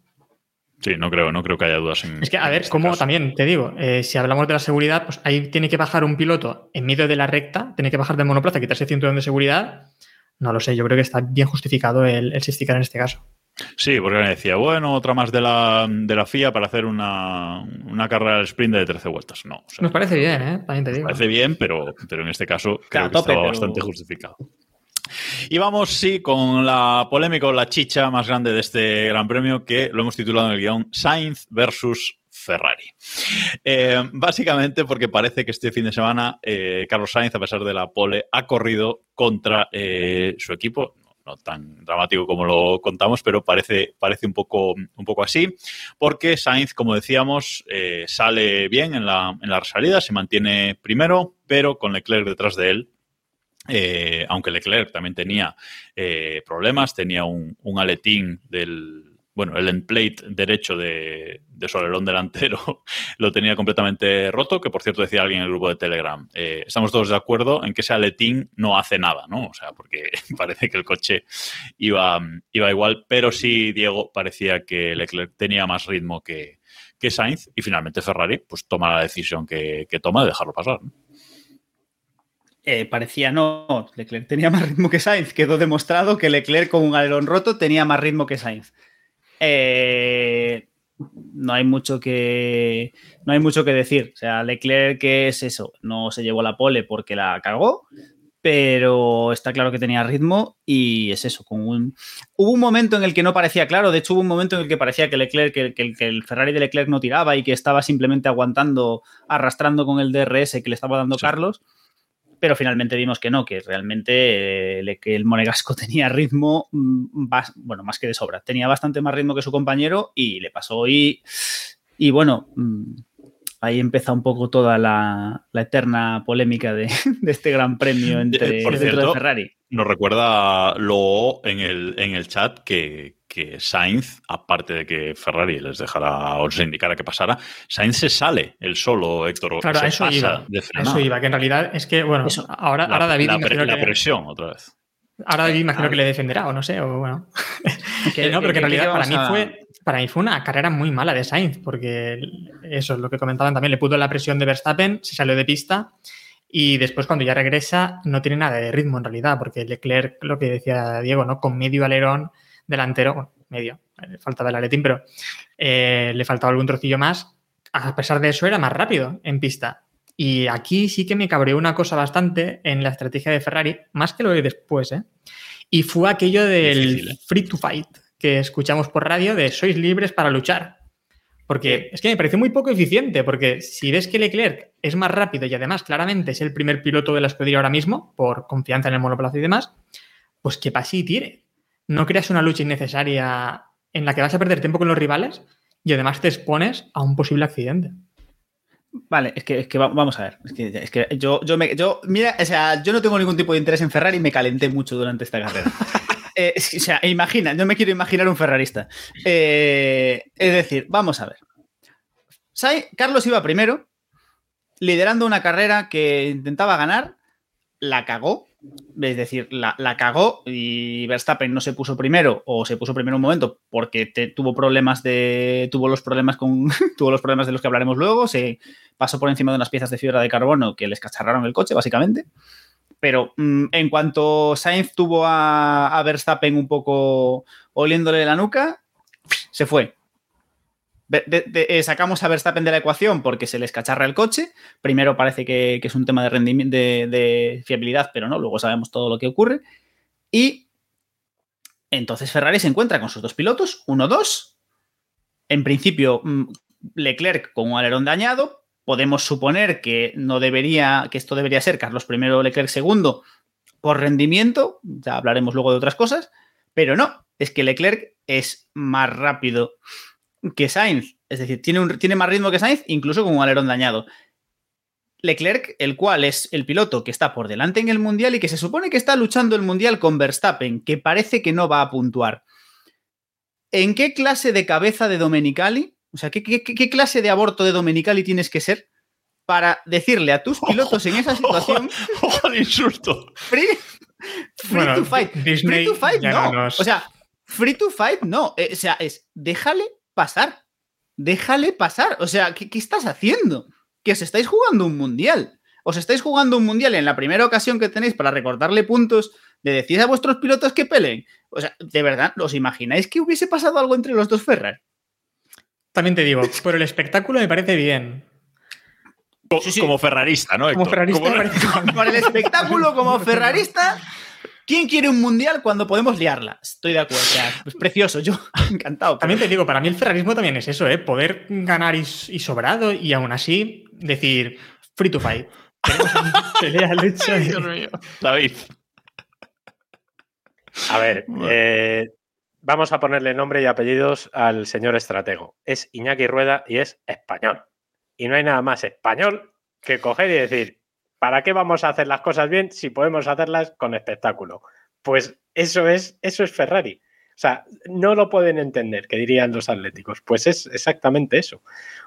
Sí, no creo, no creo que haya dudas en. Es que, a ver, este como caso. también te digo, si hablamos de la seguridad, pues ahí tiene que bajar un piloto en medio de la recta, tiene que bajar del monoplaza, quitarse el cinturón de seguridad. No lo sé, yo creo que está bien justificado el, el safety car en este caso. Sí, porque me decía, bueno, otra más de la, de la FIA para hacer una, una carrera del sprint de 13 vueltas. No, o sea, Nos parece bien, ¿eh? También te digo. parece bien, pero, pero en este caso creo que tope, estaba pero- bastante justificado. Y vamos, sí, con la polémica o la chicha más grande de este Gran Premio, que lo hemos titulado en el guion Sainz versus Ferrari. Eh, básicamente porque parece que este fin de semana eh, Carlos Sainz, a pesar de la pole, ha corrido contra eh, su equipo. No tan dramático como lo contamos, pero parece, parece un, poco, un poco así, porque Sainz, como decíamos, sale bien en la, en la salida, se mantiene primero, pero con Leclerc detrás de él, aunque Leclerc también tenía problemas, tenía un, un aletín del, bueno, el end plate derecho de, su alerón delantero <laughs> lo tenía completamente roto, que por cierto decía alguien en el grupo de Telegram. eh, estamos todos de acuerdo en que ese aletín no hace nada, ¿no? O sea, porque <laughs> parece que el coche iba, igual, pero sí, Diego, parecía que Leclerc tenía más ritmo que, Sainz y finalmente Ferrari pues toma la decisión que, toma de dejarlo pasar. Eh, parecía no, Leclerc tenía más ritmo que Sainz. Quedó demostrado que Leclerc con un alerón roto tenía más ritmo que Sainz. Eh, no hay mucho que no hay mucho que decir. O sea, Leclerc que es eso, no se llevó la pole porque la cagó, pero está claro que tenía ritmo y es eso. Con un... Hubo un momento en el que no parecía claro. De hecho, hubo un momento en el que parecía que Leclerc, que, que- que el Ferrari de Leclerc no tiraba y que estaba simplemente aguantando, arrastrando con el DRS que le estaba dando Sí. Carlos pero finalmente vimos que no, que realmente eh, que el monegasco <laughs> tenía ritmo, mm, bas- bueno, más que de sobra, tenía bastante más ritmo que su compañero y le pasó y, y bueno, mm, ahí empieza un poco toda la, la eterna polémica de, <laughs> de este gran premio entre, Eh, Por dentro cierto, Ferrari. Nos recuerda lo en el, en el chat que, que Sainz, aparte de que Ferrari les dejara o les indicara que pasara, Sainz se sale el solo, Héctor. Claro, se a eso pasa iba. de eso iba, que en realidad es que, bueno, Eso. ahora, La, ahora David la pre- la que- presión, otra vez. Ahora David imagino que le defenderá, o no sé, o bueno. Que- <laughs> no, pero que en que- que realidad para mí, a- fue, para mí fue una carrera muy mala de Sainz, porque eso es lo que comentaban también, le pudo la presión de Verstappen, se salió de pista y después cuando ya regresa no tiene nada de ritmo en realidad, porque Leclerc, lo que decía Diego, ¿no? Con medio alerón delantero, bueno, medio, le faltaba el aletín, pero eh, le faltaba algún trocillo más. A pesar de eso era más rápido en pista. Y aquí sí que me cabreó una cosa bastante en la estrategia de Ferrari, más que lo de después, ¿eh? Y fue aquello del Difícil, ¿eh? free to fight que escuchamos por radio de sois libres para luchar. Porque es que me pareció muy poco eficiente, porque si ves que Leclerc es más rápido y además claramente es el primer piloto de la escudería ahora mismo, por confianza en el monoplaza y demás, pues que pase y tire. No creas una lucha innecesaria en la que vas a perder tiempo con los rivales y además te expones a un posible accidente. Vale, es que, es que va- vamos a ver. Es que, es que yo, yo, me, yo, mira, o sea, yo no tengo ningún tipo de interés en Ferrari y me calenté mucho durante esta carrera. <laughs> Eh, es que, o sea, imagina, yo me quiero imaginar un ferrarista. Eh, es decir, vamos a ver. Sai- Carlos iba primero, liderando una carrera que intentaba ganar, la cagó. Es decir, la, la cagó y Verstappen no se puso primero o se puso primero un momento porque tuvo problemas de. tuvo los problemas con. <laughs> tuvo los problemas de los que hablaremos luego. Se pasó por encima de unas piezas de fibra de carbono que les cacharraron el coche, básicamente. Pero mm, en cuanto Sainz tuvo a, a Verstappen un poco oliéndole la nuca, se fue. De- de- eh, sacamos a Verstappen de la ecuación porque se les cacharra el coche. Primero parece que, es un tema de rendimiento, de, fiabilidad, pero no, luego sabemos todo lo que ocurre. Y entonces Ferrari se encuentra con sus dos pilotos, uno, dos. En principio, mm, Leclerc con un alerón dañado. Podemos suponer que no debería, que esto debería ser Carlos primero, Leclerc segundo, por rendimiento. Ya hablaremos luego de otras cosas. Pero no, es que Leclerc es más rápido que Sainz. Es decir, tiene, un- tiene más ritmo que Sainz, incluso con un alerón dañado. Leclerc, el cual es el piloto que está por delante en el Mundial y que se supone que está luchando el Mundial con Verstappen, que parece que no va a puntuar. ¿en qué clase de cabeza de Domenicali, o sea, qué, qué- qué- qué clase de aborto de Domenicali tienes que ser para decirle a tus pilotos en esa <laughs> situación Ojo al insulto. free, free Bueno, to fight? Disney free to fight no. no nos- O sea, free to fight no. Eh, o sea, es déjale pasar. Déjale pasar. O sea, ¿qué, qué estás haciendo? Que os estáis jugando un mundial. Os estáis jugando un mundial en la primera ocasión que tenéis para recordarle puntos de decir a vuestros pilotos que peleen. O sea, de verdad, ¿os imagináis que hubiese pasado algo entre los dos Ferrari? También te digo, por el espectáculo me parece bien. Co- Como ferrarista, ¿no? Como Héctor? ferrarista Como-. <laughs> Por el espectáculo como ferrarista, ¿quién quiere un mundial cuando podemos liarla? Estoy de acuerdo. O sea, es <laughs> precioso. Yo <laughs> encantado. También te digo, para mí el ferrarismo también es eso, ¿eh? Poder ganar y, y sobrado y aún así decir free to fight. <laughs> Pelea, lucha. mío. David. A ver, eh, vamos a ponerle nombre y apellidos al señor estratego. Es Iñaki Rueda y es español. Y no hay nada más español que coger y decir, ¿para qué vamos a hacer las cosas bien si podemos hacerlas con espectáculo? Pues eso es, eso es Ferrari. O sea, no lo pueden entender, que dirían los atléticos. Pues es exactamente eso.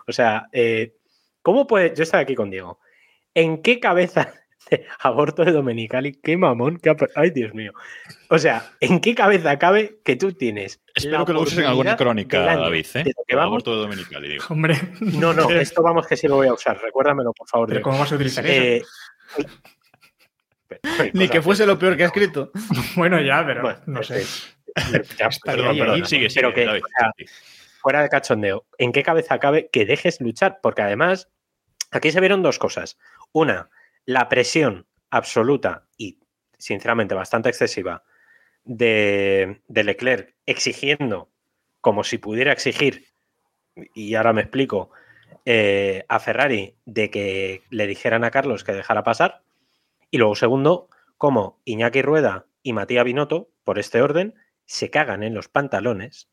O sea, eh, ¿cómo puede...? Yo estaba aquí con Diego. ¿En qué cabeza de aborto de Domenicali? ¡Qué mamón! qué ¡Ay, Dios mío! O sea, ¿en qué cabeza cabe que tú tienes? Espero que lo uses en alguna crónica, David, ¿eh? de que vamos- aborto de Dominicali, digo. Hombre. No, no, esto vamos que sí lo voy a usar. Recuérdamelo, por favor. Pero. ¿cómo vas a utilizar eso? Eh, Ni que fuese lo peor que ha escrito. <laughs> Bueno, ya, pero Bueno, no sé. este, ya, perdón. Sigue, sigue, Pero que, David. o sea, fuera de cachondeo, ¿en qué cabeza cabe que dejes luchar? Porque además, aquí se vieron dos cosas. Una, la presión absoluta y, sinceramente, bastante excesiva de, de Leclerc exigiendo, como si pudiera exigir, y ahora me explico, eh, a Ferrari de que le dijeran a Carlos que dejara pasar. Y luego, segundo, como Iñaki Rueda y Matías Binotto, por este orden, se cagan en los pantalones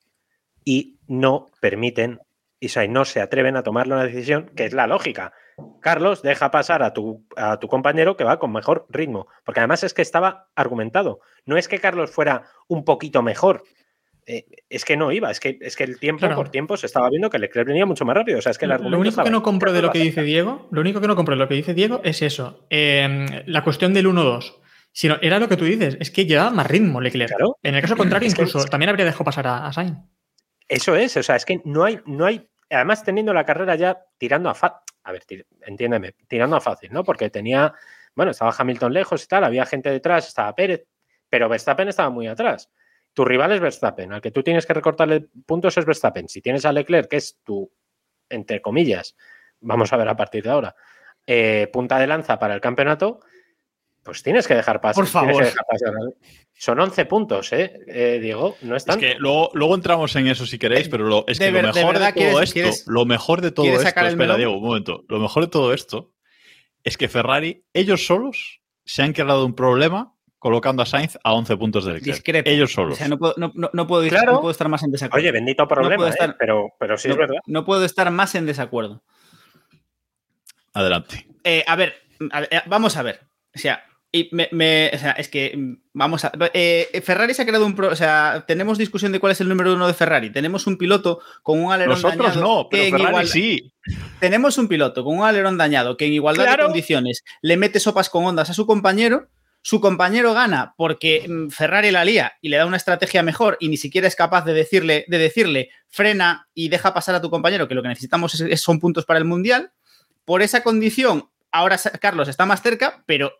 y no permiten, y o no se atreven a tomar una decisión que es la lógica. Carlos, deja pasar a tu, a tu compañero que va con mejor ritmo, porque además es que estaba argumentado. No es que Carlos fuera un poquito mejor, eh, es que no iba, es que, es que el tiempo Claro. por tiempo se estaba viendo que Leclerc venía mucho más rápido. O sea, es que el Lo argumento único estaba que no compro de lo que dice Diego, lo único que no compro de lo que dice Diego es eso. eh, la cuestión del 1-2. Sino, era lo que tú dices, es que llevaba más ritmo Leclerc. Claro. En el caso contrario, Es que- incluso también habría dejado pasar a, a Sainz. Eso es, o sea, es que no hay, no hay, además teniendo la carrera ya tirando a fácil, a ver, entiéndeme, tirando a fácil, ¿no? Porque tenía, bueno, estaba Hamilton lejos y tal, había gente detrás, estaba Pérez, pero Verstappen estaba muy atrás. Tu rival es Verstappen, al que tú tienes que recortarle puntos es Verstappen. Si tienes a Leclerc, que es tu, entre comillas, vamos a ver a partir de ahora, eh, punta de lanza para el campeonato, pues tienes que dejar pasar. Por favor. dejar pasar. Son 11 puntos, ¿eh? Eh, Diego, no es Es tanto. que luego, luego entramos en eso si queréis, pero lo, es de que lo ver- de mejor de, verdad todo quieres- esto, quieres- lo mejor de todo esto, espera, melón? Diego, un momento. Lo mejor de todo esto es que Ferrari, ellos solos, se han creado un problema colocando a Sainz a 11 puntos de Leclerc. Discrepo. Ellos O solos. sea, no puedo, no, no- no puedo, Claro. no puedo estar más en desacuerdo. Oye, bendito problema, puedo ¿eh? estar- pero, pero sí no, es verdad. no puedo estar más en desacuerdo. Adelante. Eh, a ver, a ver, eh, vamos a ver. O sea, y me- me- o sea, es que mm, vamos a. eh, Ferrari se ha creado un. pro- o sea, tenemos discusión de cuál es el número uno de Ferrari. Tenemos un piloto con un alerón Nosotros dañado. no, que pero en Ferrari igual- sí. Tenemos un piloto con un alerón dañado que en igualdad Claro. de condiciones le mete sopas con ondas a su compañero. Su compañero gana porque mm, Ferrari la lía y le da una estrategia mejor y ni siquiera es capaz de decirle, de decirle frena y deja pasar a tu compañero, que lo que necesitamos es- son puntos para el Mundial. Por esa condición, ahora Carlos está más cerca, pero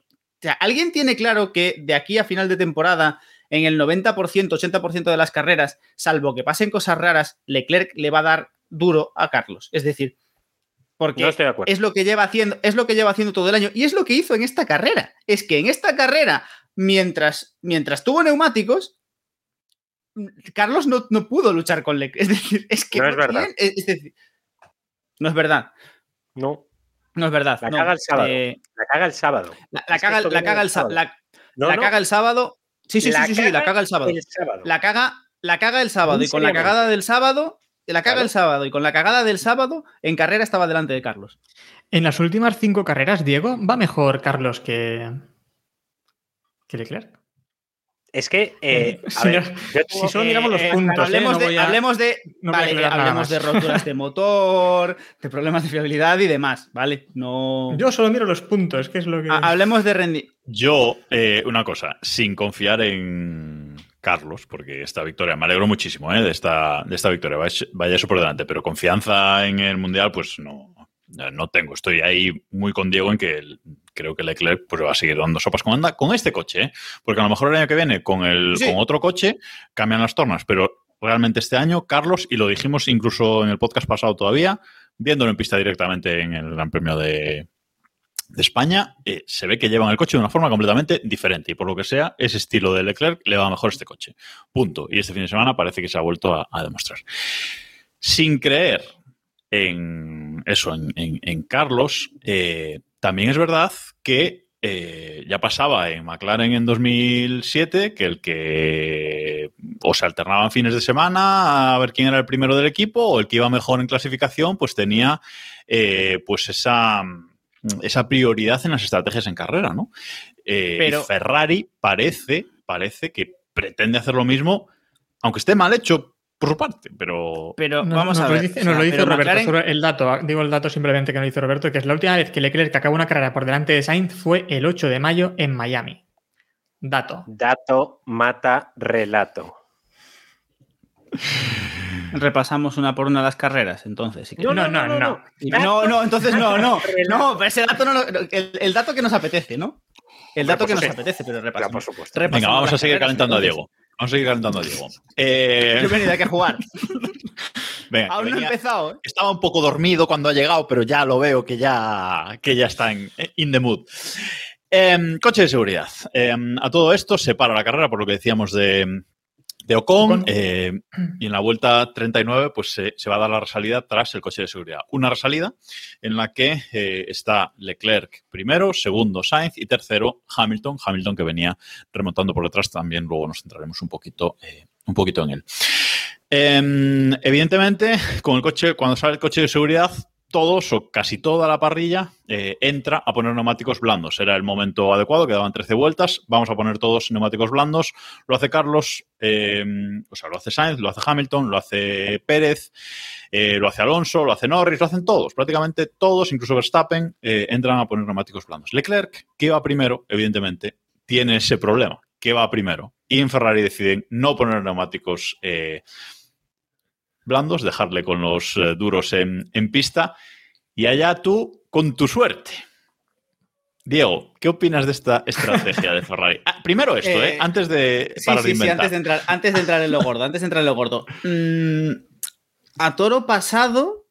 sea, ¿alguien tiene claro que de aquí a final de temporada, en el 90%, 80% de las carreras, salvo que pasen cosas raras, Leclerc le va a dar duro a Carlos? Es decir, porque No estoy de acuerdo. es lo que lleva haciendo, es lo que lleva haciendo todo el año y es lo que hizo en esta carrera. Es que en esta carrera, mientras, mientras tuvo neumáticos, Carlos no, no pudo luchar con Leclerc. Es decir, es que No es verdad. tiene- es decir, no es verdad. No, No es verdad. La no. caga el sábado. Eh, la caga el sábado. la, la caga, la el sábado. la- No, la no, caga el sábado. Sí, sí, sí, La sí, sí, la caga el sábado. el sábado. La caga, la caga el sábado y con la cagada del sábado, la caga Claro. el sábado y con la cagada del sábado, en carrera estaba delante de Carlos. En las últimas cinco carreras, Diego, va mejor Carlos que, que Leclerc. Es que, eh, a Sí, ver, si solo miramos los Eh, puntos, hablemos, ¿eh? No de, a- hablemos de, no vale, hablemos de roturas de motor, de problemas de fiabilidad y demás, ¿vale? No. Yo solo miro los puntos, que es lo que. Ha- hablemos de rendimiento. Yo, eh, una cosa, sin confiar en Carlos, porque esta victoria, me alegro muchísimo eh, de, esta, de esta victoria, vaya, vaya eso por delante, pero confianza en el Mundial, pues no, no tengo. Estoy ahí muy con Diego en que el- creo que Leclerc pues, va a seguir dando sopas con anda con este coche, ¿eh? porque a lo mejor el año que viene con, el, Sí. con otro coche cambian las tornas, pero realmente este año, Carlos, y lo dijimos incluso en el podcast pasado todavía, viéndolo en pista directamente en el Gran Premio de, de España, eh, se ve que llevan el coche de una forma completamente diferente y por lo que sea, ese estilo de Leclerc le va mejor este coche. Punto. Y este fin de semana parece que se ha vuelto a, a demostrar. Sin creer en eso, en, en- en Carlos, eh, también es verdad que eh, ya pasaba en McLaren en 2007 que el que o se alternaban fines de semana a ver quién era el primero del equipo o el que iba mejor en clasificación, pues tenía eh, pues esa, esa prioridad en las estrategias en carrera, ¿no? Pero- y Ferrari parece, parece que pretende hacer lo mismo, aunque esté mal hecho por su parte, pero Pero No, vamos nos a lo ver. dice, o nos lo dice Roberto. McLaren- sobre el dato, digo el dato simplemente que nos dice Roberto, que es la última vez que Leclerc acabó una carrera por delante de Sainz fue el 8 de mayo en Miami. Dato. Dato mata relato. repasamos una por una las carreras, entonces. si No, no, no, no. No, no, entonces no, no. No, ese dato no lo- el, el dato que nos apetece, ¿no? El dato que nos apetece, pero Ya, por repasamos. supuesto. venga, vamos a seguir calentando a entonces. Diego. Vamos a seguir calentando a Diego. Eh, Yo he venido aquí a jugar. <laughs> venga, Aún no he empezado, ¿eh? Estaba un poco dormido cuando ha llegado, pero ya lo veo que ya, que ya está en in the mood. Em, coche de seguridad. Em, a todo esto se para la carrera, por lo que decíamos de, de Ocon, Ocon. eh, y en la vuelta 39 pues se, se va a dar la resalida tras el coche de seguridad. Una resalida en la que eh, está Leclerc primero, segundo Sainz y tercero Hamilton. Hamilton que venía remontando por detrás también, luego nos centraremos un poquito, eh, un poquito en él. Em, evidentemente, con el coche, cuando sale el coche de seguridad, todos o casi toda la parrilla eh, entra a poner neumáticos blandos. Era el momento adecuado, quedaban 13 vueltas. Vamos a poner todos neumáticos blandos. Lo hace Carlos, eh, o sea, lo hace Sainz, lo hace Hamilton, lo hace Pérez, eh, lo hace Alonso, lo hace Norris, lo hacen todos. Prácticamente todos, incluso Verstappen, entran a poner neumáticos blandos. Leclerc, que va primero, evidentemente, tiene ese problema. que va primero? Y en Ferrari deciden no poner neumáticos eh, blandos, dejarle con los eh, duros en, en pista. Y allá tú con tu suerte. Diego, ¿qué opinas de esta estrategia de Ferrari? Ah, primero esto, ¿eh? Eh, Antes de Sí, parar de sí, sí, antes de entrar, antes de entrar en lo gordo, antes de entrar en lo gordo. Mm, a toro pasado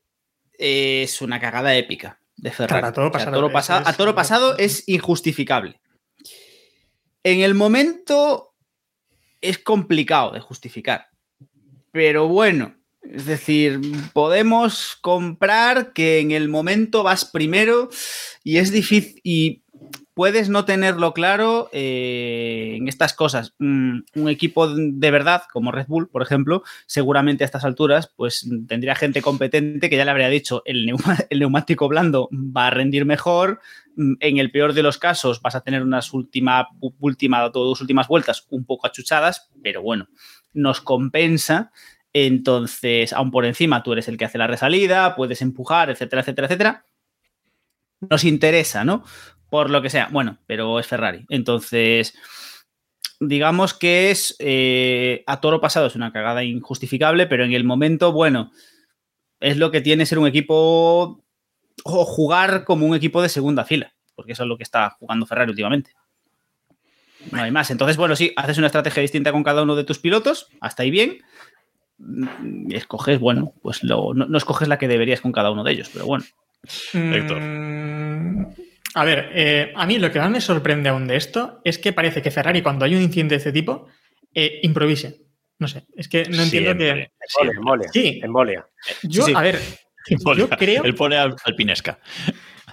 eh, es una cagada épica de Ferrari. Claro, a toro O sea, pasado toro es- pasa- es- a toro pasado es injustificable. En el momento es complicado de justificar. Pero bueno, es decir, podemos comprar que en el momento vas primero y es difícil y puedes no tenerlo claro eh, en estas cosas. Mm, un equipo de verdad, como Red Bull, por ejemplo, seguramente a estas alturas, pues tendría gente competente que ya le habría dicho el, neumático blando va a rendir mejor. Mm, En el peor de los casos, vas a tener unas última, dos últimas vueltas un poco achuchadas, pero bueno, nos compensa. Entonces, aún por encima, tú eres el que hace la resalida, puedes empujar, etcétera, etcétera, etcétera. Nos interesa, ¿no? por lo que sea. Bueno, pero es Ferrari. Entonces, digamos que es eh, a toro pasado, es una cagada injustificable, pero en el momento, bueno, es lo que tiene ser un equipo o jugar como un equipo de segunda fila, porque eso es lo que está jugando Ferrari últimamente. No hay más. Entonces, bueno, sí, haces una estrategia distinta con cada uno de tus pilotos, hasta ahí bien. Escoges, bueno, pues lo, no, no escoges la que deberías con cada uno de ellos, pero bueno. Héctor. Mm, A ver, eh, a mí lo que más me sorprende aún de esto es que parece que Ferrari, cuando hay un incidente de este tipo, eh, improvise. No sé, es que no entiendo Siempre, que. siempre. Embolia, Sí. embolia. Yo, Sí, sí. a ver, <laughs> yo creo. Él pone al- alpinesca.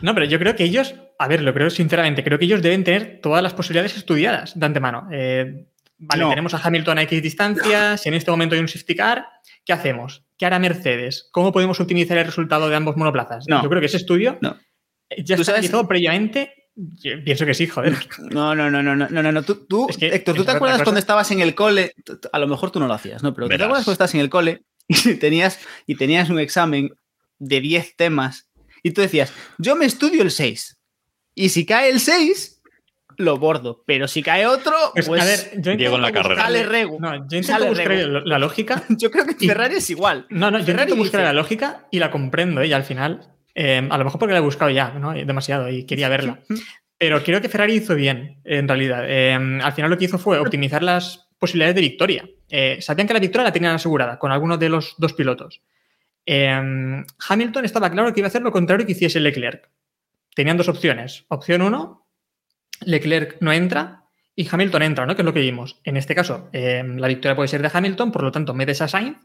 No, pero yo creo que ellos, a ver, lo creo sinceramente, creo que ellos deben tener todas las posibilidades estudiadas de antemano. Eh, vale, No. tenemos a Hamilton a X distancia, si en este momento hay un safety car, ¿qué hacemos? ¿Qué hará Mercedes? ¿Cómo podemos optimizar el resultado de ambos monoplazas? No. Yo creo que ese estudio No. ya ¿Tú está sabes? realizado previamente Yo pienso que sí, joder. No, no, no, no, no, no, no. Tú, tú Es que, Héctor, ¿tú te acuerdas otras cuando estabas en el cole? A lo mejor tú no lo hacías, ¿no? Pero ¿tú ¿te acuerdas cuando estás en el cole <laughs> y tenías, y tenías un examen de 10 temas y tú decías, yo me estudio el 6 y si cae el 6, lo bordo, pero si cae otro, Pues, pues, a ver, yo Diego en la carrera. sale rego. No, yo intento buscar la lógica. <laughs> Yo creo que Y- Ferrari es igual. No, no, yo Ferrari intento buscar dice- la lógica y la comprendo, ¿eh? y al final, eh, a lo mejor porque la he buscado ya, ¿no? Demasiado y quería verla. Pero creo que Ferrari hizo bien, en realidad. Eh, al final lo que hizo fue optimizar las posibilidades de victoria. Eh, sabían que la victoria la tenían asegurada con alguno de los dos pilotos. Eh, Hamilton estaba claro que iba a hacer lo contrario que hiciese Leclerc. Tenían dos opciones. Opción uno, Leclerc no entra y Hamilton entra, ¿no? Que es lo que vimos. En este caso, eh, la victoria puede ser de Hamilton, por lo tanto, metes a Sainz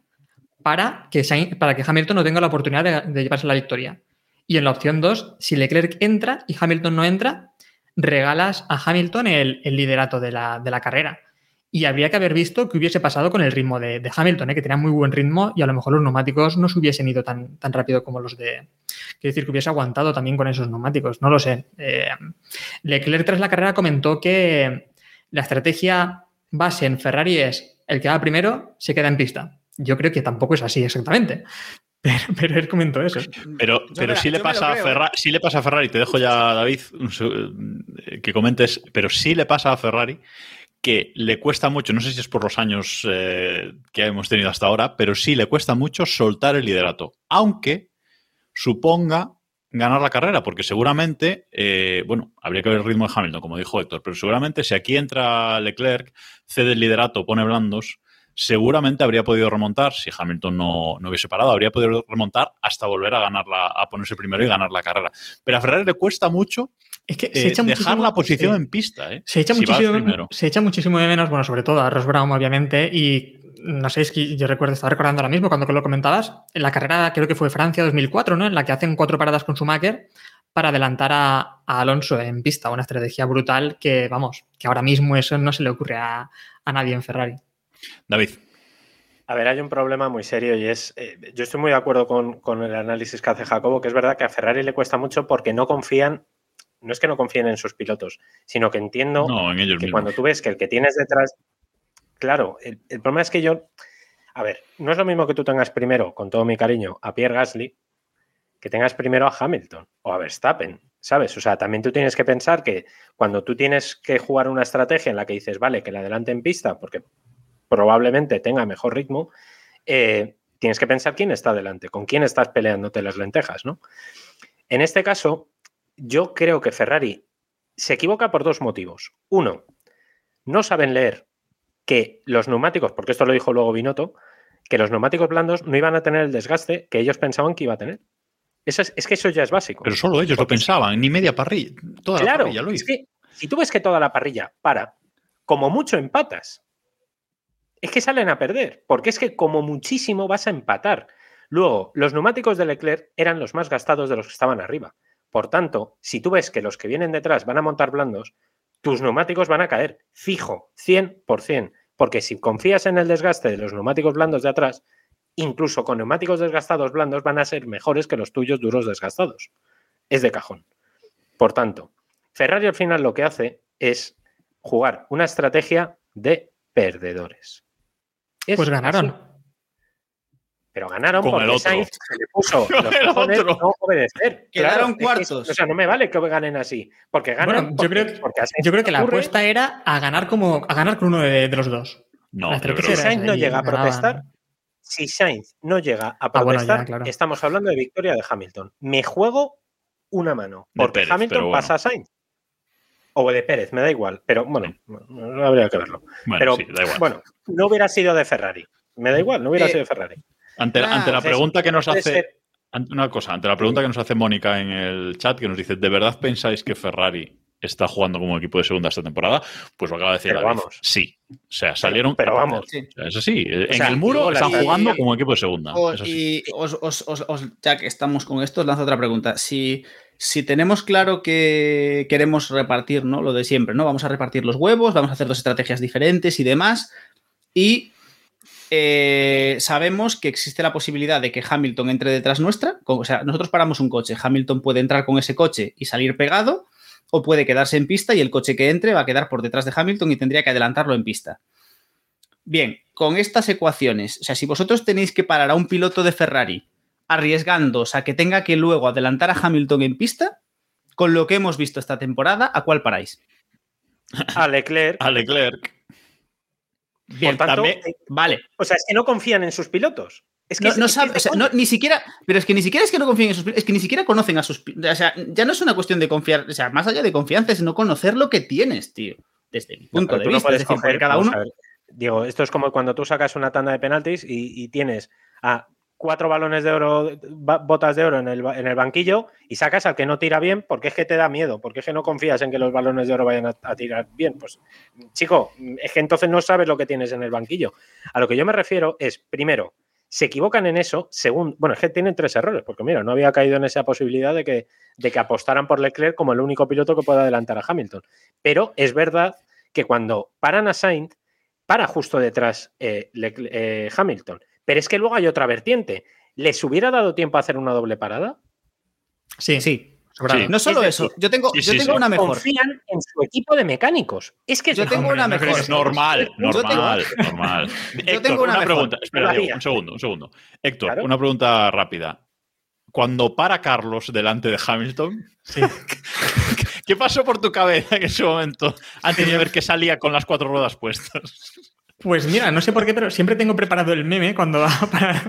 para que, para que Hamilton no tenga la oportunidad de, de llevarse la victoria. Y en la opción 2, si Leclerc entra y Hamilton no entra, regalas a Hamilton el, el liderato de la, de la carrera. Y habría que haber visto qué hubiese pasado con el ritmo de, de Hamilton, ¿eh? que tenía muy buen ritmo y a lo mejor los neumáticos no se hubiesen ido tan, tan rápido como los de... Quiero decir que hubiese aguantado también con esos neumáticos, no lo sé. Eh, Leclerc tras la carrera comentó que la estrategia base en Ferrari es el que va primero se queda en pista. Yo creo que tampoco es así exactamente. <laughs> Pero, pero él comentó eso. Pero, Yo pero la- sí, le pasa a creo, Ferrari, sí le pasa a Ferrari, te dejo ya, David, eh, que comentes, pero sí le pasa a Ferrari que le cuesta mucho, no sé si es por los años eh, que hemos tenido hasta ahora, pero sí le cuesta mucho soltar el liderato, aunque suponga ganar la carrera, porque seguramente, eh, bueno, habría que ver el ritmo de Hamilton, como dijo Héctor, pero seguramente si aquí entra Leclerc, cede el liderato, pone blandos, seguramente habría podido remontar, si Hamilton no, no hubiese parado, habría podido remontar hasta volver a ganarla, a ponerse primero y ganar la carrera. Pero a Ferrari le cuesta mucho Es que eh, se echa dejar muchísimo- la posición en pista. ¿eh? Se echa, Si muchísimo, se echa muchísimo de menos, bueno, sobre todo a Ross Brown, obviamente, y no sé, es que yo recuerdo, estaba recordando ahora mismo cuando lo comentabas, en la carrera, creo que fue Francia 2004, ¿no? En la que hacen cuatro paradas con Schumacher para adelantar a, a Alonso en pista, una estrategia brutal que, vamos, que ahora mismo eso no se le ocurre a, a nadie en Ferrari. David. A ver, hay un problema muy serio y es, eh, yo estoy muy de acuerdo con, con el análisis que hace Jacobo, que es verdad que a Ferrari le cuesta mucho porque no confían, no es que no confíen en sus pilotos, sino que entiendo No, en ellos que mismos. cuando tú ves que el que tienes detrás, claro, el, el problema es que yo, a ver, no es lo mismo que tú tengas primero, con todo mi cariño, a Pierre Gasly, que tengas primero a Hamilton o a Verstappen, ¿sabes? O sea, también tú tienes que pensar que cuando tú tienes que jugar una estrategia en la que dices, vale, que la adelante en pista, porque probablemente tenga mejor ritmo, eh, tienes que pensar quién está delante, con quién estás peleándote las lentejas, ¿no? En este caso, yo creo que Ferrari se equivoca por dos motivos. Uno, no saben leer que los neumáticos, porque esto lo dijo luego Binotto, que los neumáticos blandos no iban a tener el desgaste que ellos pensaban que iba a tener. Eso es, es que eso ya es básico. Pero solo ellos lo pensaban, ni media parrilla. Toda la claro, parrilla es que si tú ves que toda la parrilla para, como mucho empatas, es que salen a perder, porque es que como muchísimo vas a empatar. Luego, los neumáticos de Leclerc eran los más gastados de los que estaban arriba. Por tanto, si tú ves que los que vienen detrás van a montar blandos, tus neumáticos van a caer fijo, 100%, porque si confías en el desgaste de los neumáticos blandos de atrás, incluso con neumáticos desgastados blandos van a ser mejores que los tuyos duros desgastados. Es de cajón. Por tanto, Ferrari al final lo que hace es jugar una estrategia de perdedores. Es Pues ganaron. así. Pero ganaron Con el porque otro. Sainz se le puso <laughs> Con los el cojones otro. no obedecer. Quedaron es que- cuartos. o sea, no me vale que ganen así. Porque ganan. Bueno, yo creo, porque a Sainz yo creo que la ocurre, apuesta era a ganar como a ganar con uno de, de los dos. No, estrategia creo Si que- Sainz esa no llega a ganaban. protestar, si Sainz no llega a Ah, bueno, protestar, ya, claro. estamos hablando de victoria de Hamilton. Me juego una mano. Porque Pérez, Hamilton pero bueno. pasa a Sainz. O de Pérez, me da igual. Pero bueno, no habría que verlo. Bueno, pero sí, da igual. bueno, no hubiera sido de Ferrari. Me da igual, no hubiera Eh, sido de Ferrari. Ante, Ah, ante la pregunta que nos hace. ante- Una cosa, ante la pregunta que nos hace Mónica en el chat, que nos dice: ¿De verdad pensáis que Ferrari está jugando como equipo de segunda esta temporada? Pues lo acaba de decir Pero David. vamos. Sí. O sea, salieron. pero perder. vamos. Sí. Es así. en sea, el muro están jugando como equipo de segunda. O- es así. y os, os- os- os- ya que estamos con esto, os lanzo otra pregunta. Si, si tenemos claro que queremos repartir, ¿no? Lo de siempre, ¿no? Vamos a repartir los huevos, vamos a hacer dos estrategias diferentes y demás. Y eh, sabemos que existe la posibilidad de que Hamilton entre detrás nuestra. O sea, nosotros paramos un coche, Hamilton puede entrar con ese coche y salir pegado. o puede quedarse en pista y el coche que entre va a quedar por detrás de Hamilton y tendría que adelantarlo en pista. Bien, con estas ecuaciones, o sea, si vosotros tenéis que parar a un piloto de Ferrari arriesgándose a que tenga que luego adelantar a Hamilton en pista, con lo que hemos visto esta temporada, ¿a cuál paráis? A Leclerc. A Leclerc. Bien, Por tanto, también- eh, vale. O sea, es que no confían en sus pilotos. Es que No, es- no sabe- o sea, no, ni siquiera, pero es que ni siquiera es que no confíen en sus pi- es que ni siquiera conocen a sus pi- o sea, ya no es una cuestión de confiar, o sea, más allá de confianza es no conocer lo que tienes, tío, desde mi punto de vista, es decir, coger- cada uno a ver, Digo, esto es como cuando tú sacas una tanda de penaltis y, y tienes a cuatro balones de oro, botas de oro en el, en el banquillo y sacas al que no tira bien porque es que te da miedo, porque es que no confías en que los balones de oro vayan a, tirar bien. Pues, chico, es que entonces no sabes lo que tienes en el banquillo. A lo que yo me refiero es, primero, se equivocan en eso, segundo, bueno, es que tienen tres errores, porque mira, no había caído en esa posibilidad de que, de que apostaran por Leclerc como el único piloto que pueda adelantar a Hamilton. Pero es verdad que cuando paran a Sainz, para justo detrás eh, eh, Hamilton. Pero es que luego hay otra vertiente. ¿Les hubiera dado tiempo a hacer una doble parada? Sí, sí, no solo Es eso, decir, yo tengo, sí, yo tengo sí. una mejor. Confían en su equipo de mecánicos. Es que es Yo tengo una Hombre, mejor. que Normal, Yo tengo- normal, <laughs> normal. Héctor, tengo una una, mejor. pregunta. Espera. Diego, un segundo, un segundo. Héctor, Claro. una pregunta rápida. Cuando para Carlos delante de Hamilton, Sí. <laughs> ¿qué pasó por tu cabeza en ese momento antes de ver que salía con las cuatro ruedas puestas? Pues mira, no sé por qué, pero siempre tengo preparado el meme cuando va <laughs> a parar.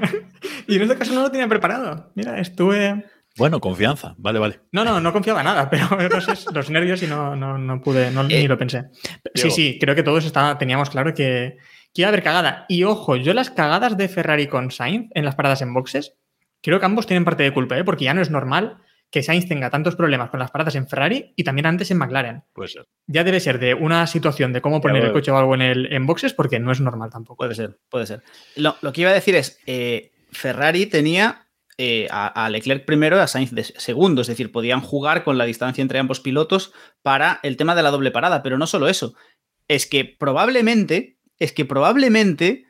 Y en este caso no lo tenía preparado. Mira, estuve. Bueno, confianza. Vale, vale. No, no, no confiaba nada, <laughs> pero no sé, los nervios y no, no, no pude, no, ni lo pensé. Sí, Diego. sí, creo que todos estaba, teníamos claro que, que iba a haber cagada. Y ojo, yo las cagadas de Ferrari con Sainz en las paradas en boxes, creo que ambos tienen parte de culpa, ¿eh? porque ya no es normal que Sainz tenga tantos problemas con las paradas en Ferrari y también antes en McLaren. Puede ser. Ya debe ser de una situación de cómo poner el coche o algo en, el, en boxes, porque no es normal tampoco. Puede ser, puede ser. Lo, lo que iba a decir es, eh, Ferrari tenía eh, a, a Leclerc primero y a Sainz de segundo, es decir, podían jugar con la distancia entre ambos pilotos para el tema de la doble parada, pero no solo eso, es que probablemente, es que probablemente,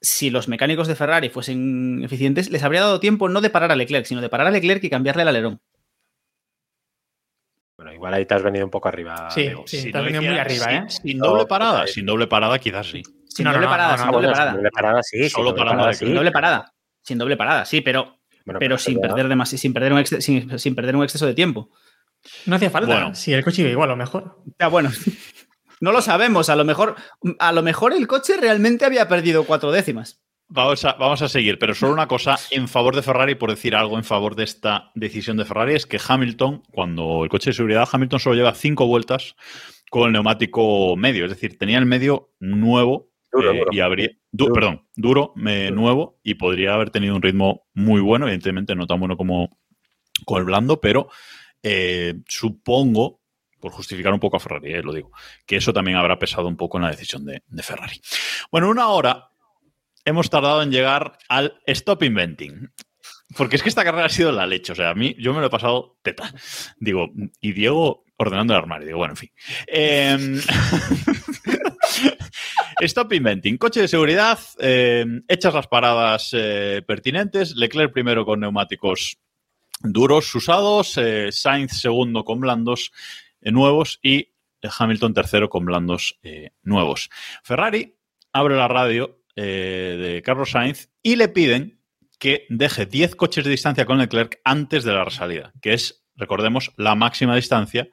si los mecánicos de Ferrari fuesen eficientes, les habría dado tiempo no de parar a Leclerc, sino de parar a Leclerc y cambiarle el alerón. Bueno, igual ahí te has venido un poco arriba. Sí, sí, Si te has no venido muy arriba, sin- ¿eh? Sin doble parada, sin doble parada quizás sí. Sin No, doble no, parada, sin doble Bueno, parada. sin doble parada, sí. sin Solo doble parada parada, de sí. Sin doble parada. Sin doble parada, sí, pero, Bueno, pero sin ya- perder, demasi- sin, perder un exce- sin- sin perder un exceso de tiempo. No hacía falta. Bueno. Si el coche iba igual o mejor. Ya, bueno, no lo sabemos. A lo mejor, a lo mejor el coche realmente había perdido cuatro décimas. Vamos a, vamos a seguir, pero solo una cosa en favor de Ferrari, por decir algo en favor de esta decisión de Ferrari, es que Hamilton, cuando el coche de seguridad, Hamilton solo lleva cinco vueltas con el neumático medio, es decir, tenía el medio nuevo Duro, eh, duro. y habría, du- Duro. perdón, duro, me- nuevo y podría haber tenido un ritmo muy bueno, evidentemente no tan bueno como con el blando, pero eh, supongo, por justificar un poco a Ferrari, eh, lo digo, que eso también habrá pesado un poco en la decisión de, Ferrari. Bueno, una hora hemos tardado en llegar al stop inventing. Porque es que esta carrera ha sido la leche. O sea, a mí yo me lo he pasado teta. Digo, y Diego ordenando el armario. Digo, bueno, en fin. Em, <laughs> Stop inventing. Coche de seguridad, eh, hechas las paradas eh, pertinentes. Leclerc primero con neumáticos duros usados. eh, Sainz segundo con blandos nuevos. Y Hamilton tercero con blandos eh, nuevos. Ferrari abre la radio eh, de Carlos Sainz y le piden que deje 10 coches de distancia con Leclerc antes de la resalida, que es, recordemos, la máxima distancia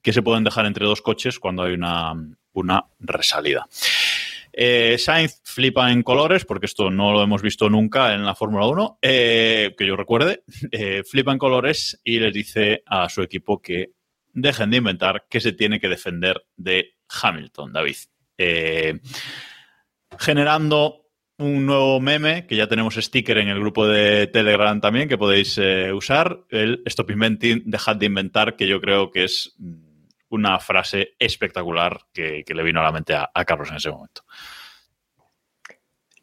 que se pueden dejar entre dos coches cuando hay una, una resalida. Eh, Sainz flipa en colores, porque esto no lo hemos visto nunca en la Fórmula 1, eh, que yo recuerde, <laughs> eh, flipa en colores y les dice a su equipo que dejen de inventar que se tiene que defender de Hamilton, David. Eh, generando un nuevo meme, que ya tenemos sticker en el grupo de Telegram también, que podéis eh, usar, el Stop Inventing, dejad de inventar, que yo creo que es mm, una frase espectacular que, le vino a la mente a, Carlos en ese momento.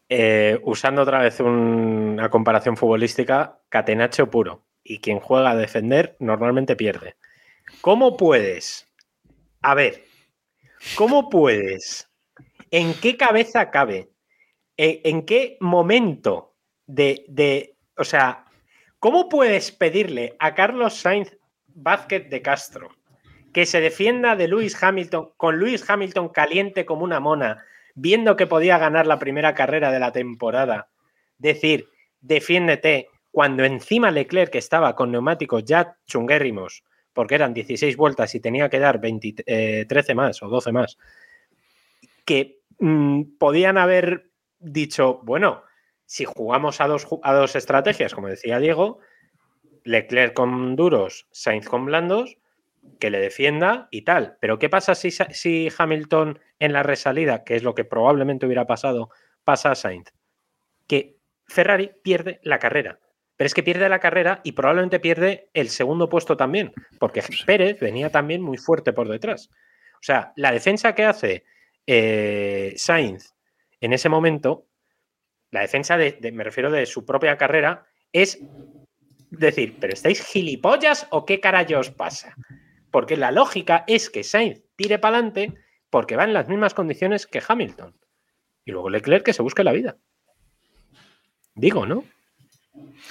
Eh, usando otra vez un- una comparación futbolística, catenacho puro. Y quien juega a defender normalmente pierde. ¿Cómo puedes? A ver, ¿cómo puedes? ¿En qué cabeza cabe? ¿En, qué momento de, de- O sea, ¿cómo puedes pedirle a Carlos Sainz Vázquez de Castro que se defienda de Lewis Hamilton, con Lewis Hamilton caliente como una mona, viendo que podía ganar la primera carrera de la temporada, decir, defiéndete, cuando encima Leclerc, que estaba con neumáticos ya chunguérrimos, porque eran 16 vueltas y tenía que dar 20, eh, 13 más o 12 más, que mm, podían haber dicho, bueno, si jugamos a dos, a dos estrategias, como decía Diego, Leclerc con duros, Sainz con blandos, que le defienda y tal. Pero ¿qué pasa si, si Hamilton en la resalida, que es lo que probablemente hubiera pasado, pasa a Sainz? Que Ferrari pierde la carrera. Pero es que pierde la carrera y probablemente pierde el segundo puesto también, porque Pérez venía también muy fuerte por detrás. O sea, la defensa que hace eh, Sainz en ese momento, la defensa de, de- me refiero de su propia carrera, es decir, ¿pero estáis gilipollas o qué carajo os pasa? Porque la lógica es que Sainz tire para adelante porque va en las mismas condiciones que Hamilton. Y luego Leclerc que se busque la vida. Digo, ¿no?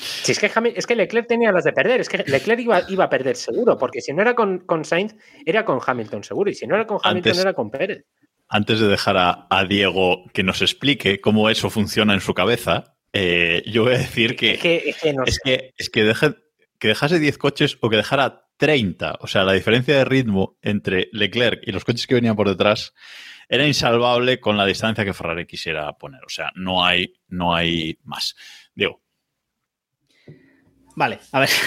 Si es que, es que Leclerc tenía las de perder, es que Leclerc iba, iba a perder seguro, porque si no era con, con Sainz, era con Hamilton seguro, y si no era con Hamilton, Antes- era con Pérez. Antes de dejar a, a Diego que nos explique cómo eso funciona en su cabeza, eh, yo voy a decir que Es que, es que no es sé. que, es que, deje- que dejase 10 coches o que dejara 30. O sea, la diferencia de ritmo entre Leclerc y los coches que venían por detrás era insalvable con la distancia que Ferrari quisiera poner. O sea, no hay, no hay más. Vale, a ver. <laughs>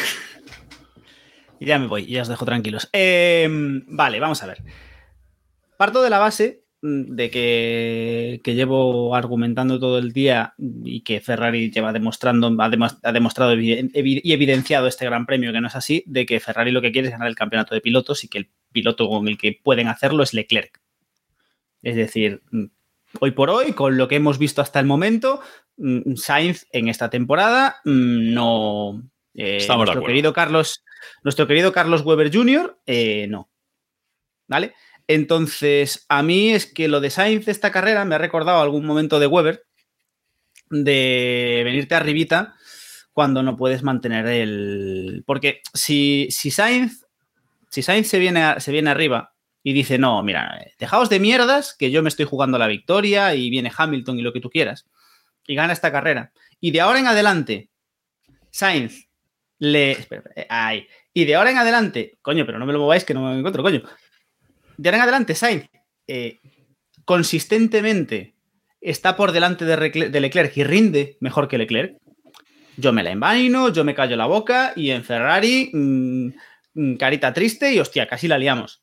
Ya me voy, ya os dejo tranquilos. Eh, vale, vamos a ver. Parto de la base mm, de que, que llevo argumentando todo el día y que Ferrari lleva demostrando, ha, demo- ha demostrado y evidenciado este gran premio que no es así, de que Ferrari lo que quiere es ganar el campeonato de pilotos y que el piloto con el que pueden hacerlo es Leclerc. Es decir, mm, hoy por hoy, con lo que hemos visto hasta el momento, mm, Sainz en esta temporada no. Eh, Estamos de nuestro acuerdo. querido Carlos, nuestro querido Carlos Weber Jr. eh, no. ¿Vale? Entonces, a mí es que lo de Sainz de esta carrera me ha recordado algún momento de Weber de venirte arribita cuando no puedes mantener el. Porque si, si Sainz, si Sainz se viene, a- se viene arriba y dice, no, mira, dejaos de mierdas, que yo me estoy jugando la victoria y viene Hamilton y lo que tú quieras, y gana esta carrera. Y de ahora en adelante, Sainz le. espera, eh. Y de ahora en adelante, coño, pero no me lo mováis que no me encuentro, coño. De ahora en adelante, Sainz eh, consistentemente está por delante de Leclerc y rinde mejor que Leclerc. Yo me la envaino, yo me callo la boca y en Ferrari, mm, mm, carita triste y hostia, casi la liamos.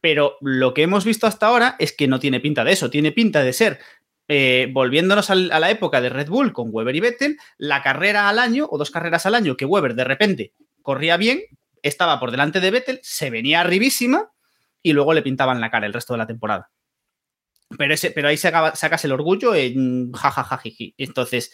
Pero lo que hemos visto hasta ahora es que no tiene pinta de eso, tiene pinta de ser, eh, volviéndonos a la época de Red Bull con Weber y Vettel, la carrera al año o dos carreras al año que Weber de repente corría bien, estaba por delante de Vettel, se venía arribísima y luego le pintaban la cara el resto de la temporada. Pero, ese, pero ahí saca- sacas el orgullo en jajajajiji. Entonces,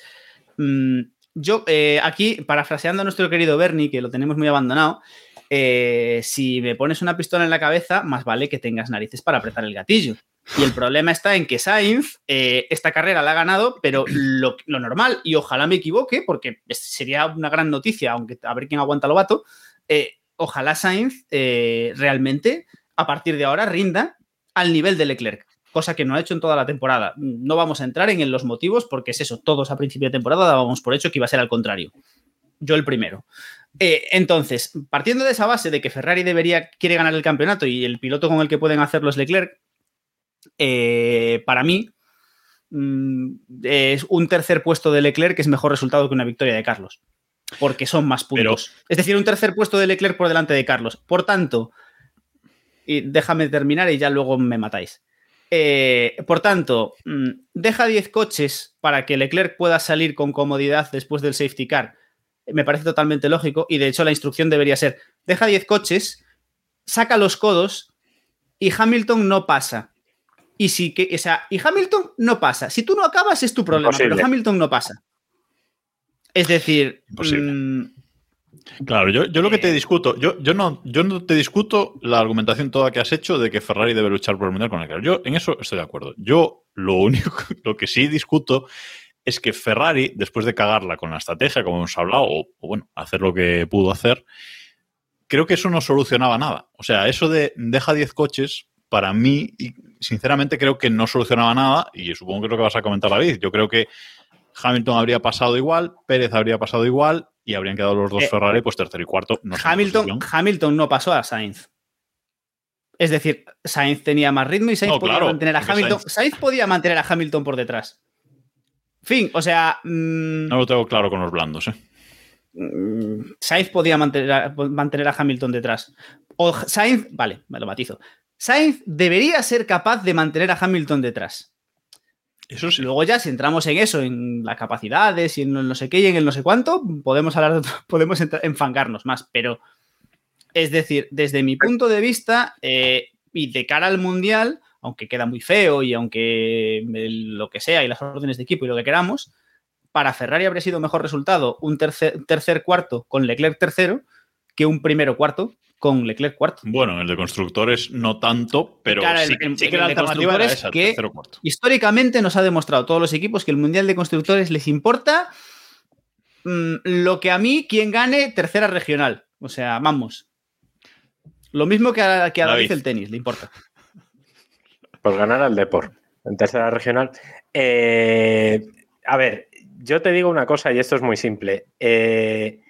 mm, yo eh, aquí, parafraseando a nuestro querido Bernie, que lo tenemos muy abandonado, eh, si me pones una pistola en la cabeza, más vale que tengas narices para apretar el gatillo. Y el problema está en que Sainz eh, esta carrera la ha ganado, pero lo, normal, y ojalá me equivoque, porque sería una gran noticia, aunque a ver quién aguanta lo vato, eh, ojalá Sainz eh, realmente a partir de ahora rinda al nivel de Leclerc, cosa que no ha hecho en toda la temporada. No vamos a entrar en los motivos porque es eso, todos a principio de temporada dábamos por hecho que iba a ser al contrario. Yo el primero. Entonces, partiendo de esa base de que Ferrari debería, quiere ganar el campeonato y el piloto con el que pueden hacerlo es Leclerc, eh, para mí mm, es un tercer puesto de Leclerc que es mejor resultado que una victoria de Carlos, porque son más puntos. es decir, un tercer puesto de Leclerc por delante de Carlos. Por tanto, y déjame terminar y ya luego me matáis. Eh, por tanto, mm, deja 10 coches para que Leclerc pueda salir con comodidad después del safety car. Me parece totalmente lógico y de hecho la instrucción debería ser, deja 10 coches, saca los codos y Hamilton no pasa. Y si que, o sea, y Hamilton no pasa. Si tú no acabas es tu problema, Imposible. pero Hamilton no pasa. Es decir, mm, Claro, yo, yo lo que te discuto, yo, yo, no, yo no te discuto la argumentación toda que has hecho de que Ferrari debe luchar por el mundial con Leclerc. Yo en eso estoy de acuerdo. Yo lo único, <laughs> lo que sí discuto es que Ferrari, después de cagarla con la estrategia, como hemos hablado, o, o bueno, hacer lo que pudo hacer, creo que eso no solucionaba nada. O sea, eso de deja 10 coches, para mí, y sinceramente creo que no solucionaba nada, y supongo que es lo que vas a comentar, David. Yo creo que Hamilton habría pasado igual, Pérez habría pasado igual, y habrían quedado los dos Eh, Ferrari, pues tercero y cuarto. No Hamilton. Hamilton no pasó a Sainz. Es decir, Sainz tenía más ritmo y Sainz No, podía claro, mantener a Hamilton. Sainz- Sainz... podía mantener a Hamilton por detrás. Fin, o sea, mm, No lo tengo claro con los blandos, ¿eh? mm, Sainz podía mantener a, mantener a Hamilton detrás. O Sainz, vale, me lo matizo. Sainz debería ser capaz de mantener a Hamilton detrás. Eso sí. Luego ya, si entramos en eso, en las capacidades y en el no sé qué y en el no sé cuánto, podemos hablar, de <laughs> podemos enfangarnos más. Pero, es decir, desde mi punto de vista eh, y de cara al Mundial, aunque queda muy feo y aunque lo que sea y las órdenes de equipo y lo que queramos, para Ferrari habría sido mejor resultado un tercer, tercer cuarto con Leclerc tercero que un primero cuarto con Leclerc cuarto. Bueno, el de constructores no tanto, pero Claro, sí, el- el- sí que el la de alternativa era esa, que- tercero cuarto. Históricamente nos ha demostrado todos los equipos que el Mundial de Constructores les importa mm, lo que a mí quien gane tercera regional. O sea, vamos. Lo mismo que a, que a David David. el tenis, le importa. Pues ganar al Depor en tercera regional. Eh, a ver, yo te digo una cosa y esto es muy simple. Eh,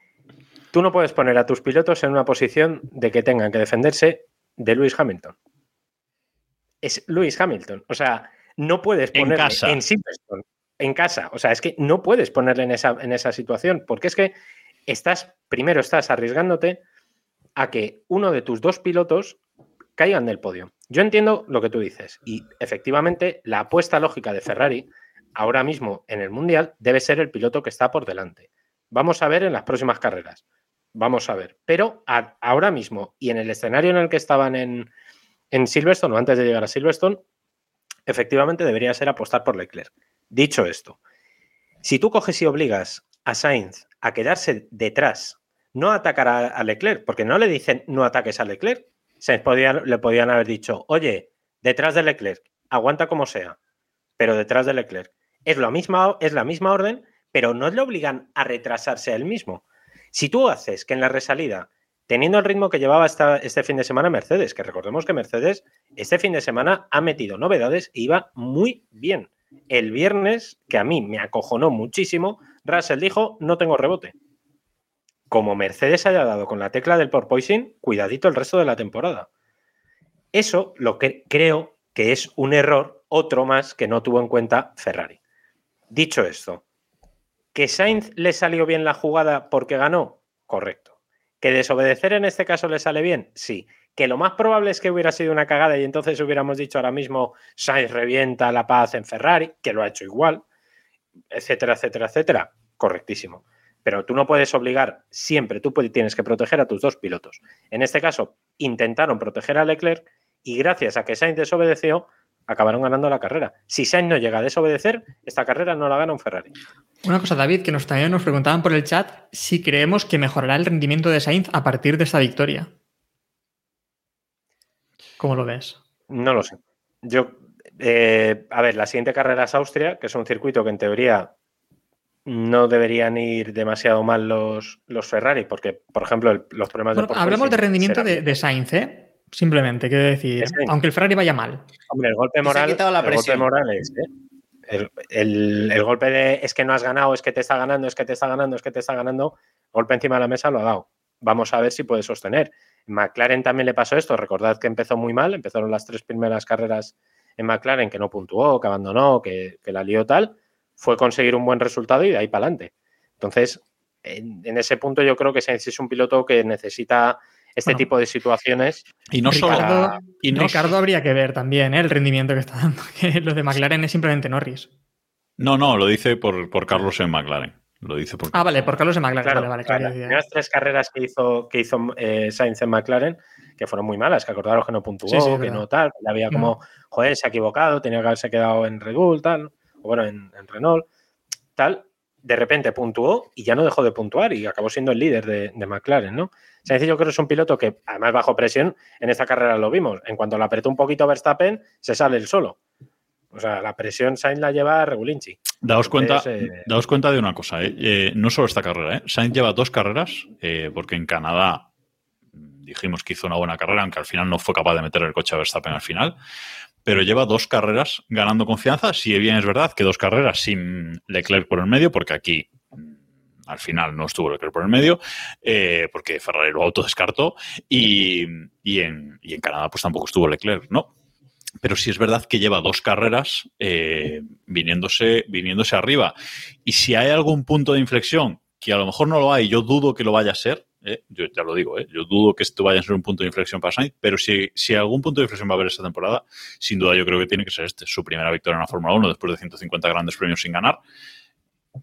tú no puedes poner a tus pilotos en una posición de que tengan que defenderse de Lewis Hamilton. Es Lewis Hamilton. O sea, no puedes En ponerle casa. en Silverstone, en casa. O sea, es que no puedes ponerle en esa, en esa situación porque es que estás, primero estás arriesgándote a que uno de tus dos pilotos caigan del podio. Yo entiendo lo que tú dices y efectivamente la apuesta lógica de Ferrari ahora mismo en el Mundial debe ser el piloto que está por delante. Vamos a ver en las próximas carreras. Vamos a ver. Pero ahora mismo y en el escenario en el que estaban en, en Silverstone o antes de llegar a Silverstone, efectivamente debería ser apostar por Leclerc. Dicho esto, si tú coges y obligas a Sainz a quedarse detrás, no atacar a, Leclerc, porque no le dicen no ataques a Leclerc, Sainz le podían haber dicho, oye, detrás de Leclerc, aguanta como sea, pero detrás de Leclerc. Es, es la misma orden, pero no le obligan a retrasarse a él mismo. Si tú haces que en la resalida, teniendo el ritmo que llevaba este fin de semana Mercedes, que recordemos que Mercedes este fin de semana ha metido novedades e iba muy bien. El viernes, que a mí me acojonó muchísimo, Russell dijo, no tengo rebote. Como Mercedes haya dado con la tecla del porpoising, cuidadito el resto de la temporada. Eso lo que creo que es un error, otro más que no tuvo en cuenta Ferrari. Dicho esto, ¿que Sainz le salió bien la jugada porque ganó? Correcto. ¿Que desobedecer en este caso le sale bien? Sí. ¿Que lo más probable es que hubiera sido una cagada y entonces hubiéramos dicho ahora mismo Sainz revienta la paz en Ferrari, que lo ha hecho igual, etcétera, etcétera, etcétera? Correctísimo. Pero tú no puedes obligar siempre, tú tienes que proteger a tus dos pilotos. En este caso, intentaron proteger a Leclerc y gracias a que Sainz desobedeció, acabaron ganando la carrera. Si Sainz no llega a desobedecer, esta carrera no la gana un Ferrari. Una cosa, David, que nos, también nos preguntaban por el chat si creemos que mejorará el rendimiento de Sainz a partir de esta victoria. ¿Cómo lo ves? No lo sé. Yo, eh, a ver, la siguiente carrera es Austria, que es un circuito que en teoría no deberían ir demasiado mal los, los Ferrari, porque, por ejemplo, el- los problemas Bueno, de hablemos de rendimiento de, de Sainz, ¿eh? Simplemente, quiero decir, aunque el Ferrari vaya mal. Hombre, el golpe Se ha moral. quitado la el golpe presión. moral es, ¿eh? el, el- el golpe de es que no has ganado, es que te está ganando, es que te está ganando, es que te está ganando. Golpe encima de la mesa lo ha dado. Vamos a ver si puede sostener. McLaren también le pasó esto. Recordad que empezó muy mal. Empezaron las tres primeras carreras en McLaren que no puntuó, que abandonó, que, que la lió tal. Fue conseguir un buen resultado y de ahí para adelante. Entonces, en, en ese punto yo creo que Sainz es un piloto que necesita este Bueno. tipo de situaciones. Y no solo. Ricardo, y no- Ricardo habría que ver también ¿eh? el rendimiento que está dando. <laughs> Que lo de McLaren es simplemente Norris. No, no, lo dice por, por Carlos en McLaren. Lo dice por Ah, vale, por Carlos de McLaren. Claro, vale, vale, claro, las primeras tres carreras que hizo, que hizo eh, Sainz en McLaren, que fueron muy malas, que acordaros que no puntuó, Sí, sí, es que verdad. no tal, que había como, joder, se ha equivocado, tenía que haberse quedado en Red Bull, tal, o bueno, en, en Renault, tal. De repente puntuó y ya no dejó de puntuar y acabó siendo el líder de, de McLaren, ¿no? Sainz yo creo que es un piloto que, además bajo presión, en esta carrera lo vimos. En cuanto le apretó un poquito Verstappen, se sale el solo. O sea, la presión Sainz la lleva a Regulinchi. Daos cuenta, Entonces, eh, daos cuenta de una cosa, ¿eh? Eh, no solo esta carrera, ¿eh? Sainz lleva dos carreras, porque en Canadá dijimos que hizo una buena carrera, aunque al final no fue capaz de meter el coche a Verstappen al final. Pero lleva dos carreras ganando confianza. Si bien es verdad que dos carreras sin Leclerc por el medio, porque aquí mm, al final no estuvo Leclerc por el medio, eh, porque Ferrari lo autodescartó. Y, y, en, y en Canadá, pues tampoco estuvo Leclerc, ¿no? pero sí es verdad que lleva dos carreras eh, viniéndose, viniéndose arriba. Y si hay algún punto de inflexión, que a lo mejor no lo hay, yo dudo que lo vaya a ser, eh, yo ya lo digo, eh, yo dudo que esto vaya a ser un punto de inflexión para Sainz, pero si, si algún punto de inflexión va a haber esta temporada, sin duda yo creo que tiene que ser este, su primera victoria en la Fórmula 1 después de 150 grandes premios sin ganar.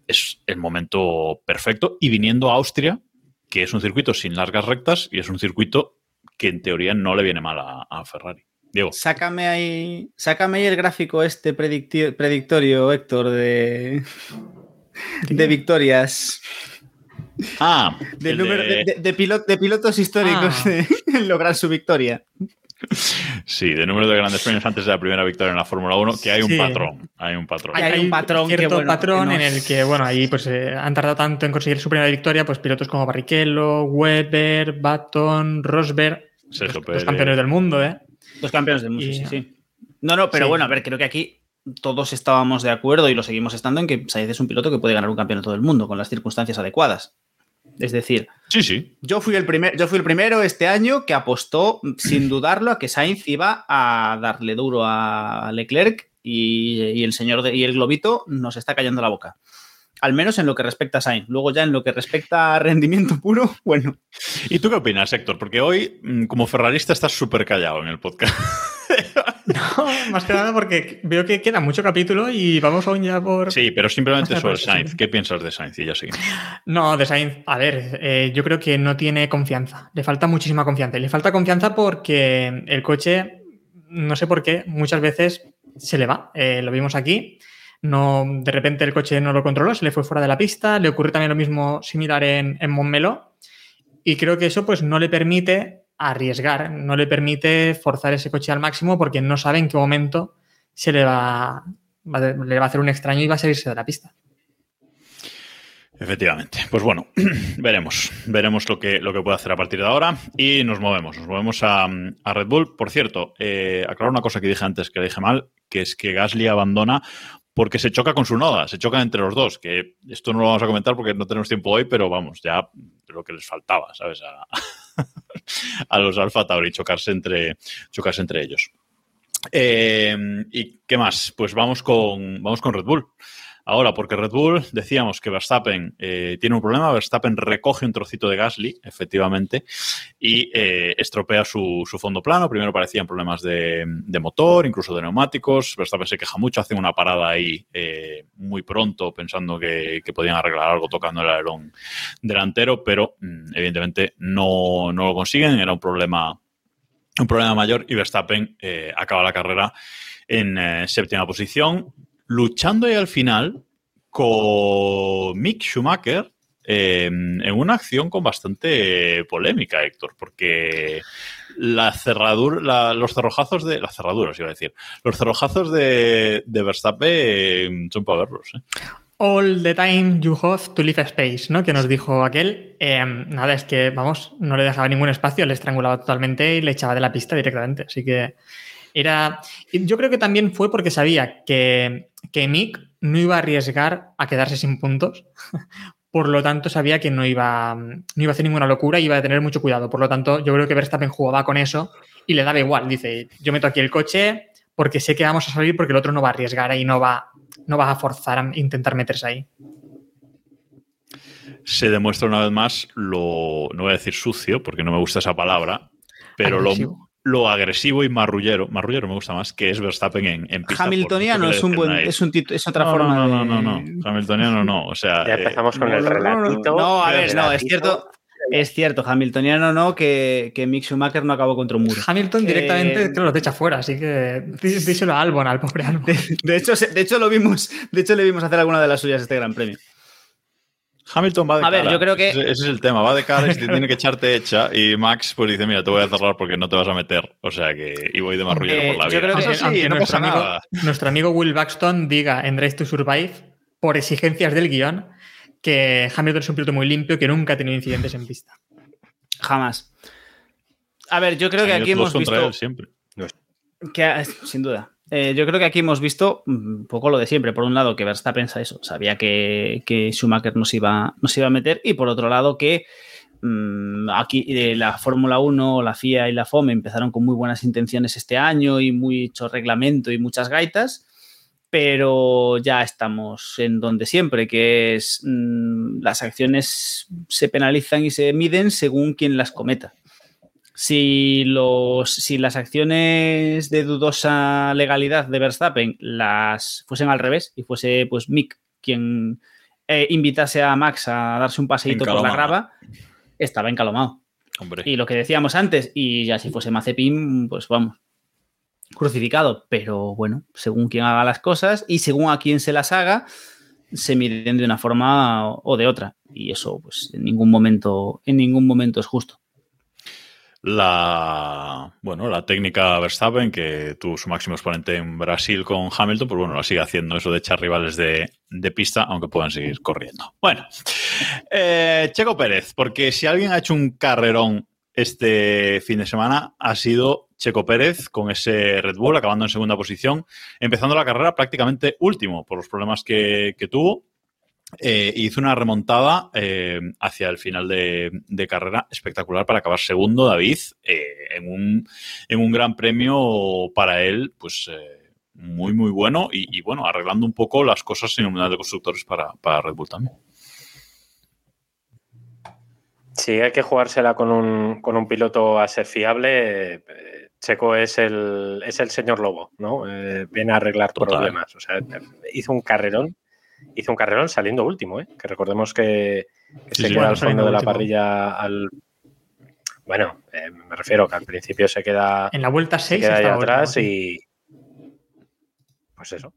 Es el momento perfecto y viniendo a Austria, que es un circuito sin largas rectas y es un circuito que en teoría no le viene mal a, a Ferrari. Diego. Sácame ahí, sácame ahí el gráfico este predictorio, Héctor, de, de victorias. Ah, Del el número de- de, de- de pilot- de pilotos históricos Ah. de <laughs> lograr su victoria. Sí, de número de grandes premios antes de la primera victoria en la Fórmula 1, que hay un Sí. patrón. Hay un patrón. Hay- un patrón que, cierto bueno, patrón que no- en el que, bueno, ahí pues eh, han tardado tanto en conseguir su primera victoria, pues pilotos como Barrichello, Weber, Baton, Rosberg, los, campeones del mundo, ¿eh? Los campeones del mundo, Y- sí, sí. No, no, pero Sí. bueno, a ver, creo que aquí todos estábamos de acuerdo y lo seguimos estando en que Sainz es un piloto que puede ganar un campeonato del mundo con las circunstancias adecuadas. Es decir, Sí, sí. yo fui el, primer, yo fui el primero este año que apostó sin <clears throat> dudarlo a que Sainz iba a darle duro a Leclerc y, y el señor de- y el globito nos está cayendo la boca. Al menos en lo que respecta a Sainz. Luego ya en lo que respecta a rendimiento puro, <laughs> bueno, ¿Y tú qué opinas, Héctor? Porque hoy, mm, como ferrarista, estás súper callado en el podcast. <laughs> No, más que nada porque veo que queda mucho capítulo y vamos aún ya por... Sí, pero simplemente sobre. Sainz. ¿Qué piensas de Sainz? Y ya seguimos. No, de Sainz, a ver, eh, yo creo que no tiene confianza. Le falta muchísima confianza. Y le falta confianza porque el coche, no sé por qué, muchas veces se le va. Eh, lo vimos aquí. No, de repente el coche no lo controló, se le fue fuera de la pista. Le ocurre también lo mismo similar en, en Montmeló. Y creo que eso pues no le permite arriesgar, no le permite forzar ese coche al máximo porque no sabe en qué momento se le va, va le va a hacer un extraño y va a salirse de la pista. Efectivamente. Pues bueno, <clears throat> veremos. Veremos lo que, lo que puede hacer a partir de ahora. Y nos movemos. Nos movemos a, a Red Bull. Por cierto, eh, aclarar una cosa que dije antes, que dije mal, que es que Gasly abandona porque se choca con su noda, se chocan entre los dos, que esto no lo vamos a comentar porque no tenemos tiempo hoy, pero vamos, ya lo que les faltaba, ¿sabes? <laughs> a los Alfa Tauri, chocarse entre, chocarse entre ellos. Eh, ¿Y qué más? Pues vamos con, vamos con Red Bull. Ahora, porque Red Bull, decíamos que Verstappen eh, tiene un problema, Verstappen recoge un trocito de Gasly, efectivamente, y eh, estropea su, su, fondo plano. Primero parecían problemas de, motor, incluso de neumáticos. Verstappen se queja mucho, hacen una parada ahí eh, muy pronto pensando que, que, podían arreglar algo tocando el alerón delantero, pero mm, evidentemente no, no, lo consiguen. Era un problema, un problema mayor y Verstappen acaba la carrera en séptima posición luchando ahí al final con Mick Schumacher eh, en una acción con bastante polémica, Héctor, porque la cerradura, los cerrojazos de. Las cerraduras, iba a decir. Los cerrojazos de, de Verstappen son para verlos. ¿eh? All the time you have to leave space, ¿no? Que nos dijo aquel. Eh, nada, es que, vamos, no le dejaba ningún espacio, le estrangulaba totalmente y le echaba de la pista directamente. Así que era. Yo creo que también fue porque sabía que, que Mick no iba a arriesgar a quedarse sin puntos. <laughs> Por lo tanto, sabía que no iba, no iba a hacer ninguna locura y iba a tener mucho cuidado. Por lo tanto, yo creo que Verstappen jugaba con eso y le daba igual. Dice, yo meto aquí el coche porque sé que vamos a salir porque el otro no va a arriesgar y no va, no va a forzar a intentar meterse ahí. Se demuestra una vez más lo, no voy a decir sucio, porque no me gusta esa palabra, pero. Lo, lo, agresivo y marrullero, marrullero me gusta más, que es Verstappen en, en pista. Hamiltoniano es un buen, es, un es otra no, forma no, de... no, no, no, no, <laughs> Hamiltoniano no, o sea... Ya empezamos eh, con el relatito. No, a ver, no, es cierto... Es cierto, Hamiltoniano no, que, que Mick Schumacher no acabó contra un muro. Hamilton directamente eh, creo lo echa fuera, así que díselo a Albon, al pobre Albon. De, <laughs> de, hecho, de hecho, lo vimos, de hecho, le vimos hacer alguna de las suyas este gran premio. Hamilton va de a cara. ver, yo creo que. Ese, ese, es el tema, va de cara y tiene que echarte hecha. Y Max, pues dice: Mira, te voy a cerrar porque no te vas a meter. O sea que. Y voy de marrullero eh, por la vida. Yo creo que, Eso sí, aunque no nuestro, pasa amigo, nada. nuestro amigo Will Baxton diga en Drive to Survive, por exigencias del guion, que Hamilton es un piloto muy limpio que nunca ha tenido incidentes en pista. Jamás. A ver, yo creo que aquí hemos visto. él siempre. que, sin duda. Eh, yo creo que aquí hemos visto un poco lo de siempre. Por un lado, que Verstappen eso, sabía que, que Schumacher nos iba, nos iba a meter, y por otro lado, que mm, aquí eh, la Fórmula 1, la FIA y la FOM empezaron con muy buenas intenciones este año y mucho reglamento y muchas gaitas, pero ya estamos en donde siempre, que es mm, las acciones se penalizan y se miden según quien las cometa. Si, los, si las acciones de dudosa legalidad de Verstappen las fuesen al revés y fuese pues Mick quien eh, invitase a Max a darse un paseíto por la grava, estaba encalomado. Hombre. Y lo que decíamos antes, y ya si fuese Mazepin, pues vamos, crucificado. Pero bueno, según quien haga las cosas y según a quien se las haga, se miden de una forma o de otra. Y eso, pues, en ningún momento, en ningún momento es justo. La, bueno, la técnica Verstappen, que tuvo su máximo exponente en Brasil con Hamilton, pues bueno, la sigue haciendo eso de echar rivales de, de pista, aunque puedan seguir corriendo. Bueno, eh, Checo Pérez, porque si alguien ha hecho un carrerón este fin de semana, ha sido Checo Pérez con ese Red Bull, acabando en segunda posición, empezando la carrera prácticamente último por los problemas que, que tuvo. Eh, hizo una remontada eh, hacia el final de, de, carrera espectacular para acabar segundo, David, eh, en, un, en, un, gran premio para él, pues muy, muy bueno y, y, bueno, arreglando un poco las cosas en el de Constructores para, para Red Bull también. Sí, hay que jugársela con un, con un piloto a ser fiable. Checo es el, es el señor Lobo, ¿no? Viene a arreglar Total. problemas. O sea, hizo un carrerón hizo un carrerón saliendo último, ¿eh? que recordemos que, que sí, se queda al fondo de la último. parrilla al... Bueno, eh, me refiero que al principio se queda... En la vuelta 6 se queda ahí atrás último, y... Pues eso.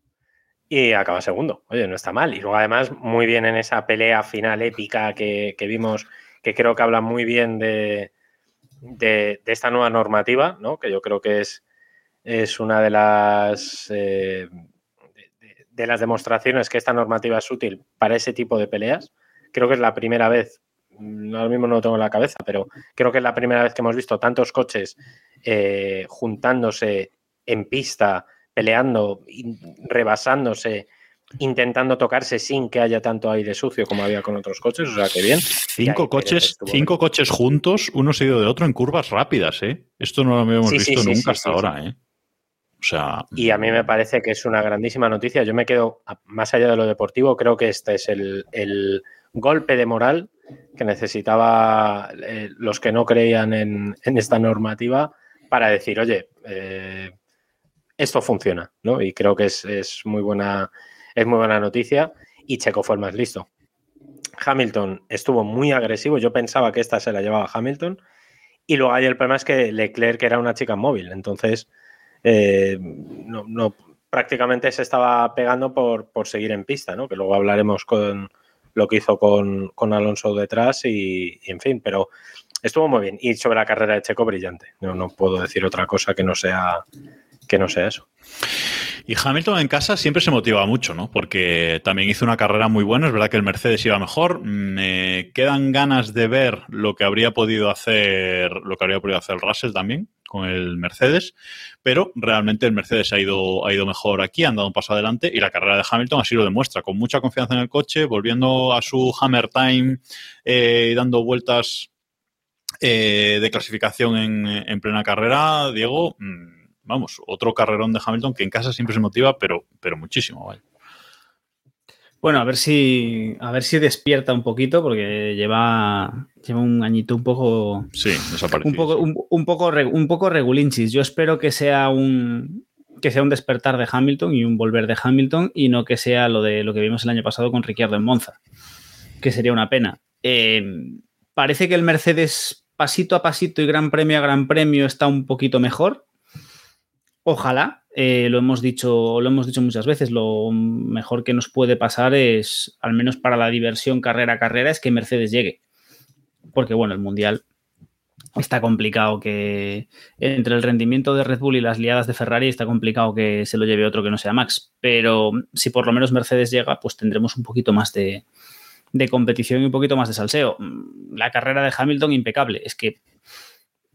Y acaba segundo. Oye, no está mal. Y luego además muy bien en esa pelea final épica que, que vimos, que creo que habla muy bien de, de, de, esta nueva normativa, ¿no? que yo creo que es, es una de las... Eh, de las demostraciones que esta normativa es útil para ese tipo de peleas. Creo que es la primera vez, ahora mismo no lo tengo en la cabeza, pero creo que es la primera vez que hemos visto tantos coches eh, juntándose en pista, peleando, rebasándose, intentando tocarse sin que haya tanto aire sucio como había con otros coches. O sea, que bien. Cinco, coches, cinco coches juntos, uno seguido de otro, en curvas rápidas. ¿eh? Esto no lo habíamos sí, visto sí, sí, nunca hasta ahora. ¿eh? O sea, y a mí me parece que es una grandísima noticia. Yo me quedo, más allá de lo deportivo, creo que este es el, el golpe de moral que necesitaba eh, los que no creían en, en, esta normativa para decir, oye, eh, esto funciona, ¿no? Y creo que es, es, muy buena, es muy buena noticia. Y Checo fue el más listo. Hamilton estuvo muy agresivo. Yo pensaba que esta se la llevaba Hamilton. Y luego ahí el problema es que Leclerc era una chica móvil. Entonces, eh, no, no, prácticamente se estaba pegando por, por, seguir en pista, ¿no? Que luego hablaremos con lo que hizo con, con Alonso detrás y, y, en fin, pero estuvo muy bien. Y sobre la carrera de Checo, brillante. No, no puedo decir otra cosa que no sea, que no sea eso. Y Hamilton en casa siempre se motiva mucho, ¿no? Porque también hizo una carrera muy buena. Es verdad que el Mercedes iba mejor. Me quedan ganas de ver lo que habría podido hacer, lo que habría podido hacer Russell también con el Mercedes, pero realmente el Mercedes ha ido, ha ido mejor aquí, han dado un paso adelante y la carrera de Hamilton así lo demuestra, con mucha confianza en el coche, volviendo a su Hammer Time y eh, dando vueltas eh, de clasificación en, en, plena carrera. Diego, mmm, vamos, otro carrerón de Hamilton que en casa siempre se motiva, pero, pero muchísimo, ¿vale? Bueno, a ver si a ver si despierta un poquito porque lleva lleva un añito un poco sí, un poco un, un, poco un poco regulinchis. Yo espero que sea un que sea un despertar de Hamilton y un volver de Hamilton y no que sea lo de lo que vimos el año pasado con Ricciardo en Monza, que sería una pena. Eh, parece que el Mercedes pasito a pasito y gran premio a gran premio está un poquito mejor. Ojalá, eh, lo hemos dicho, lo hemos dicho muchas veces, lo mejor que nos puede pasar es, al menos para la diversión carrera a carrera, es que Mercedes llegue. Porque bueno, el Mundial está complicado que entre el rendimiento de Red Bull y las liadas de Ferrari está complicado que se lo lleve otro que no sea Max. Pero si por lo menos Mercedes llega, pues tendremos un poquito más de, de competición y un poquito más de salseo. La carrera de Hamilton impecable. Es que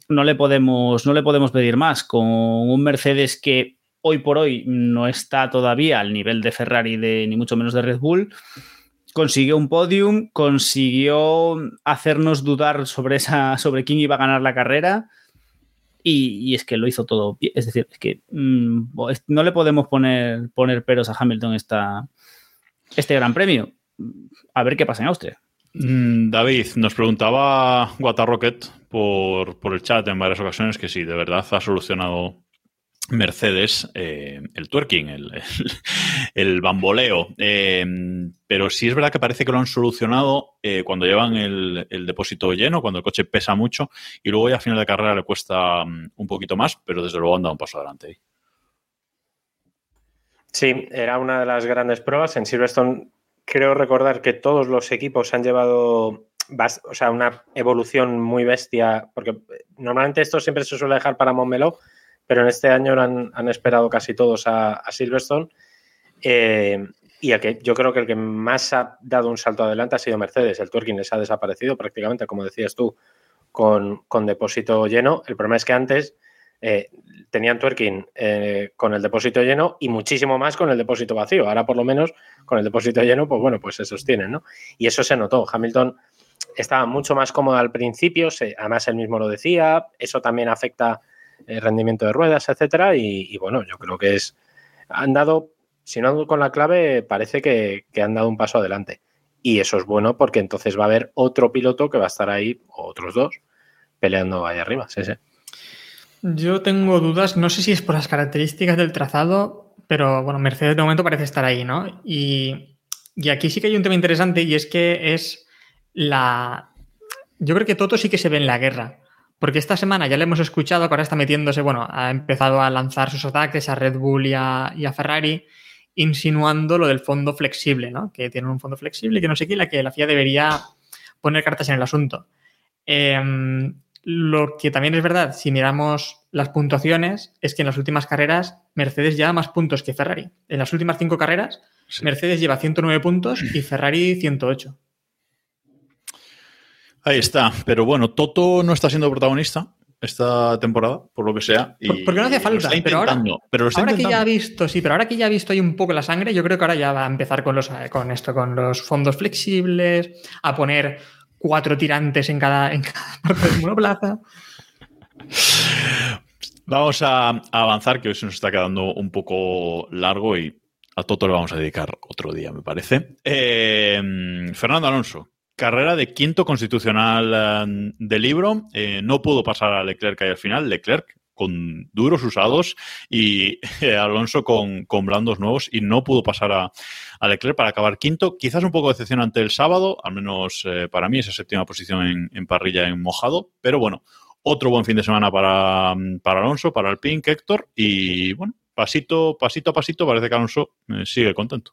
no le podemos, no le podemos pedir más. Con un Mercedes que hoy por hoy no está todavía al nivel de Ferrari de, ni mucho menos de Red Bull. Consiguió un podium, consiguió hacernos dudar sobre, esa, sobre quién iba a ganar la carrera. Y, es que lo hizo todo. Es decir, es que mm, no le podemos poner, poner peros a Hamilton esta, este gran premio. A ver qué pasa en Austria. Mm, David, nos preguntaba Rocket por, por el chat en varias ocasiones que sí, de verdad ha solucionado Mercedes eh, el twerking, <laughs> el, bamboleo. Eh, pero sí es verdad que parece que lo han solucionado eh, cuando llevan el, depósito lleno, cuando el coche pesa mucho y luego ya a final de carrera le cuesta mm, un poquito más, pero desde luego han dado un paso adelante Sí, era una de las grandes pruebas. En Silverstone creo recordar que todos los equipos han llevado o sea, una evolución muy bestia, porque normalmente esto siempre se suele dejar para Montmeló, pero en este año han, han esperado casi todos a, Silverstone. Eh, y el que yo creo que el que más ha dado un salto adelante ha sido Mercedes. El Twerking les ha desaparecido prácticamente, como decías tú, con, depósito lleno. El problema es que antes eh, tenían Twerking eh, con el depósito lleno y muchísimo más con el depósito vacío. Ahora, por lo menos, con el depósito lleno, pues bueno, pues se sostienen, ¿no? Y eso se notó. Hamilton estaba mucho más cómodo al principio, además él mismo lo decía, eso también afecta el rendimiento de ruedas, etcétera. Y, bueno, yo creo que es. Han dado, si no con la clave, parece que, han dado un paso adelante. Y eso es bueno porque entonces va a haber otro piloto que va a estar ahí, o otros dos, peleando ahí arriba. Sí, sí. Yo tengo dudas, no sé si es por las características del trazado, pero bueno, Mercedes de momento parece estar ahí, ¿no? Y, y aquí sí que hay un tema interesante y es que es la... Yo creo que Toto sí que se ve en la guerra. Porque esta semana ya le hemos escuchado que ahora está metiéndose, bueno, ha empezado a lanzar sus ataques a Red Bull y a, Ferrari, insinuando lo del fondo flexible, ¿no? Que tienen un fondo flexible y que no sé qué, la que la FIA debería poner cartas en el asunto. Em, lo que también es verdad, si miramos las puntuaciones, es que en las últimas carreras Mercedes lleva más puntos que Ferrari. En las últimas cinco carreras, Mercedes lleva 109 puntos y Ferrari 108. Ahí está, pero bueno, Toto no está siendo protagonista esta temporada, por lo que sea. Y, Porque no hace falta. Pero ahora, pero ahora que ya ha visto, sí, pero ahora que ya ha visto ahí un poco la sangre, yo creo que ahora ya va a empezar con los con esto, con los fondos flexibles, a poner cuatro tirantes en cada, en cada <laughs> parte del monoplaza. Vamos a, avanzar, que hoy se nos está quedando un poco largo y a Toto le vamos a dedicar otro día, me parece. Eh, Fernando Alonso, Carrera de quinto constitucional eh, de libro. Eh, no pudo pasar a Leclerc ahí al final. Leclerc con duros usados y <laughs> eh, Alonso con, blandos nuevos y no pudo pasar a, Leclerc para acabar quinto. Quizás un poco decepcionante el sábado, al menos para mí, esa séptima posición en, parrilla en mojado. Pero bueno, otro buen fin de semana para, para Alonso, para el Pink, Héctor. Y bueno, pasito, pasito a pasito parece que Alonso sigue contento.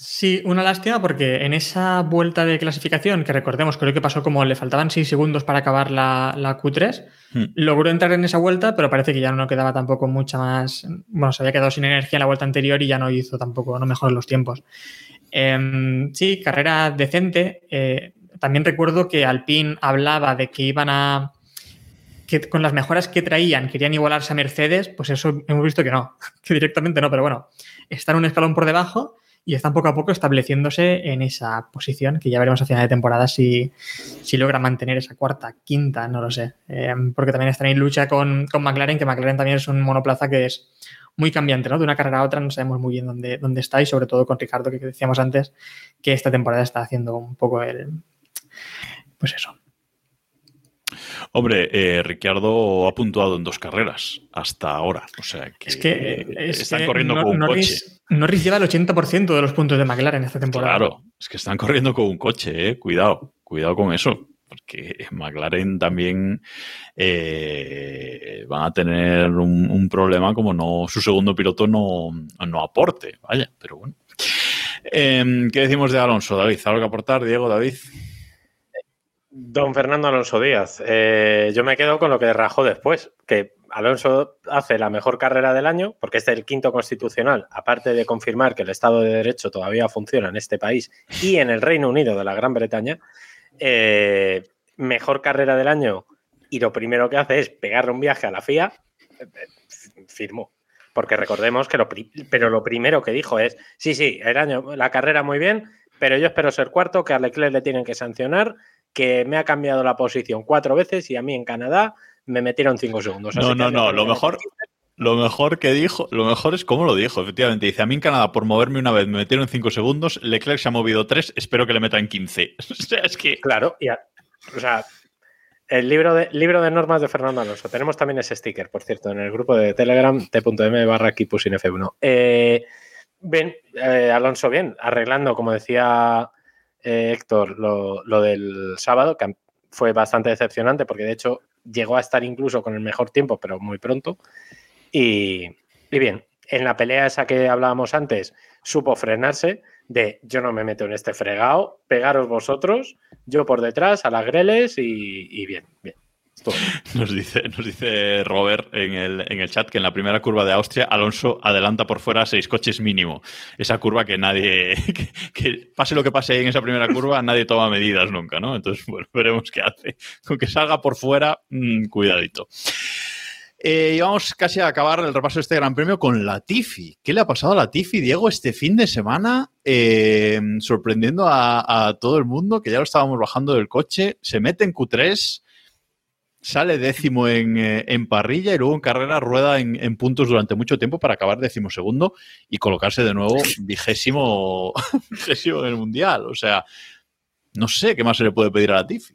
Sí, una lástima porque en esa vuelta de clasificación, que recordemos, creo que pasó como le faltaban 6 segundos para acabar la, Q3, hmm. logró entrar en esa vuelta, pero parece que ya no quedaba tampoco mucha más. Bueno, se había quedado sin energía en la vuelta anterior y ya no hizo tampoco, no mejoró los tiempos. Em, sí, carrera decente. Eh, también recuerdo que Alpine hablaba de que iban a. que con las mejoras que traían querían igualarse a Mercedes, pues eso hemos visto que no, <laughs> que directamente no, pero bueno, están un escalón por debajo y están poco a poco estableciéndose en esa posición que ya veremos a final de temporada si, si logra mantener esa cuarta, quinta, no lo sé. Eh, porque también están en lucha con, McLaren, que McLaren también es un monoplaza que es muy cambiante, ¿no? De una carrera a otra no sabemos muy bien dónde, dónde está y sobre todo con Ricardo, que decíamos antes, que esta temporada está haciendo un poco el... Pues eso, Hombre, eh, Ricciardo ha puntuado en dos carreras hasta ahora. O sea que, es que están corriendo con un coche. Norris lleva el 80% de los puntos de McLaren esta temporada. Claro, es que están corriendo con un coche, eh. Cuidado, cuidado con eso. Porque McLaren también eh, van a tener un, problema como no su segundo piloto no, no aporte. Vaya, pero bueno. Em, ¿Qué decimos de Alonso, David? ¿Algo que aportar, Diego, David? Don Fernando Alonso Díaz, eh, yo me quedo con lo que rajó después, que Alonso hace la mejor carrera del año, porque este es el quinto constitucional, aparte de confirmar que el Estado de Derecho todavía funciona en este país y en el Reino Unido de la Gran Bretaña. Eh, mejor carrera del año y lo primero que hace es pegarle un viaje a la FIA, firmó. Porque recordemos que lo, pero lo primero que dijo es, sí, sí, el año, la carrera muy bien, pero yo espero ser cuarto, que a Leclerc le tienen que sancionar, que me ha cambiado la posición cuatro veces y a mí en Canadá me metieron cinco segundos. No, no, no, lo mejor, lo mejor que dijo, lo mejor es cómo lo dijo, efectivamente. Dice, a mí en Canadá por moverme una vez me metieron 5 segundos, Leclerc se ha movido 3, espero que le metan 15. <laughs> O sea, es que... Claro, y a- o sea, el libro de, libro de normas de Fernando Alonso. Tenemos también ese sticker, por cierto, en el grupo de Telegram, t.m barra Kipusin F1. Eh, bien, eh, Alonso, bien, arreglando, como decía eh, Héctor, lo, del sábado, que fue bastante decepcionante, porque de hecho llegó a estar incluso con el mejor tiempo, pero muy pronto. Y, y bien, en la pelea esa que hablábamos antes, supo frenarse de yo no me meto en este fregado, pegaros vosotros, yo por detrás, a las greles y, y bien, bien. <laughs> Nos dice, nos dice Robert en el, en el chat que en la primera curva de Austria Alonso adelanta por fuera seis coches mínimo. Esa curva que nadie, <laughs> que, pase lo que pase en esa primera curva, nadie toma medidas nunca, ¿no? Entonces, bueno, <laughs> veremos qué hace. Con que salga por fuera, mm, cuidadito. Eh, y vamos casi a acabar el repaso de este Gran Premio con Latifi. ¿Qué le ha pasado a Latifi, Diego, este fin de semana? Eh, sorprendiendo a, a todo el mundo, que ya lo estábamos bajando del coche. Se mete en Q3, sale décimo en, eh, en parrilla y luego en carrera rueda en, en puntos durante mucho tiempo para acabar décimo segundo y colocarse de nuevo vigésimo, <laughs> vigésimo en el Mundial. O sea, no sé qué más se le puede pedir a Latifi.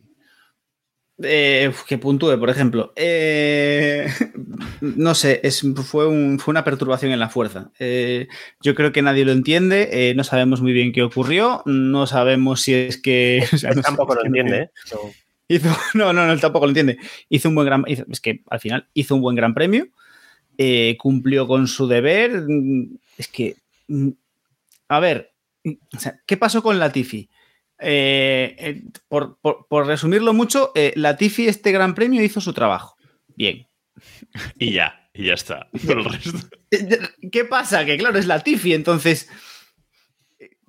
Eh, uf, que puntúe, por ejemplo. Eh, <laughs> no sé, es, fue, un- fue una perturbación en la fuerza. Eh, yo creo que nadie lo entiende, eh, no sabemos muy bien qué ocurrió, no sabemos si es que... <laughs> o sea, Él no sé, tampoco lo entiende, ¿eh? No. Hizo- <laughs> no, no, no, él tampoco lo entiende. Hizo un buen gran... hizo- es que al final hizo un buen gran premio, eh, cumplió con su deber. mm, Es que... mm, A ver, mm, o sea, ¿qué pasó con Latifi? Eh, eh, por, por- por resumirlo mucho, eh, Latifi este gran premio hizo su trabajo. Bien. <laughs> Y ya, y ya está. Pero el resto- ¿Qué pasa? Que claro, es Latifi, entonces...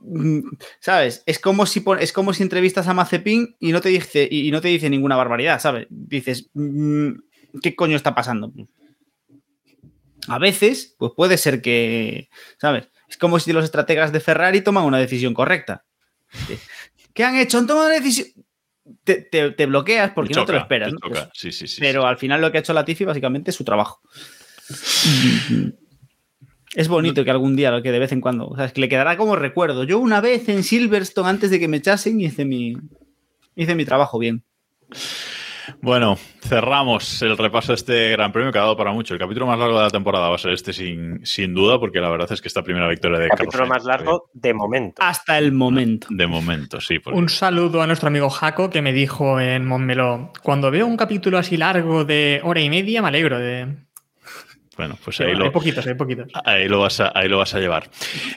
mm, ¿Sabes? Es como si es como si entrevistas a Mazepin y no te dice y no te dice ninguna barbaridad, ¿sabes? Dices, mm, ¿qué coño está pasando? A veces, pues puede ser que, ¿sabes? Es como si los estrategas de Ferrari toman una decisión correcta. ¿Qué han hecho? Han tomado una decisión. Te, te- te bloqueas porque no te lo esperas. te ¿no? choca. Sí, sí, sí. Pero al final lo que ha hecho Latifi básicamente es su trabajo. <laughs> Es bonito que algún día, que de vez en cuando, o sea, es que le quedará como recuerdo. Yo una vez en Silverstone, antes de que me echasen, hice mi, hice mi trabajo bien. Bueno, cerramos el repaso de este Gran Premio que ha dado para mucho. El capítulo más largo de la temporada va a ser este sin, sin duda, porque la verdad es que esta primera victoria de Capítulo Carlos más largo de momento. Hasta el momento. De momento, sí. porque- Un saludo a nuestro amigo Jaco que me dijo en Montmeló, cuando veo un capítulo así largo de hora y media me alegro de... Bueno, pues ahí bueno, lo, Hay poquitos, hay poquitos. Ahí lo vas a, ahí lo vas a llevar.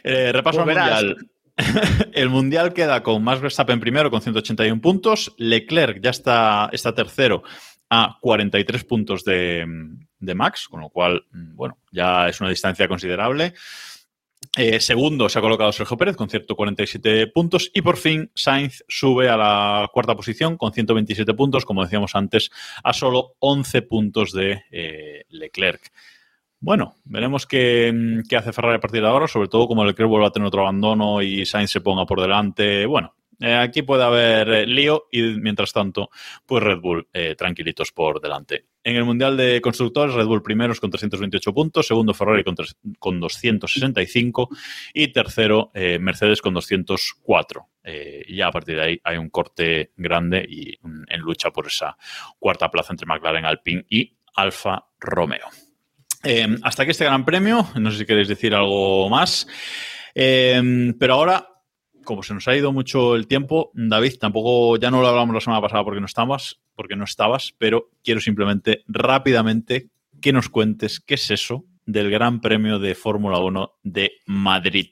Eh, repaso Pues mundial. <laughs> El mundial queda con Max Verstappen primero con 181 puntos. Leclerc ya está, está tercero a 43 puntos de, de Max, con lo cual, mm, bueno, ya es una distancia considerable. Eh, segundo se ha colocado Sergio Pérez con 147 puntos y por fin Sainz sube a la cuarta posición con 127 puntos, como decíamos antes, a solo 11 puntos de eh, Leclerc. Bueno, veremos qué, mm, qué hace Ferrari a partir de ahora, sobre todo como Leclerc vuelva a tener otro abandono y Sainz se ponga por delante. Bueno, eh, aquí puede haber eh, lío y mientras tanto, pues Red Bull eh, tranquilitos por delante. En el Mundial de Constructores, Red Bull primeros con 328 puntos, segundo Ferrari con, tres- con 265 y tercero Mercedes con 204. Eh, y ya a partir de ahí hay un corte grande y mm, en lucha por esa cuarta plaza entre McLaren, Alpine y Alfa Romeo. Eh, hasta aquí este gran premio. No sé si queréis decir algo más. Eh, pero ahora, como se nos ha ido mucho el tiempo, David, tampoco ya no lo hablamos la semana pasada porque no estabas, porque no estabas, pero quiero simplemente rápidamente que nos cuentes qué es eso del Gran Premio de Fórmula 1 de Madrid.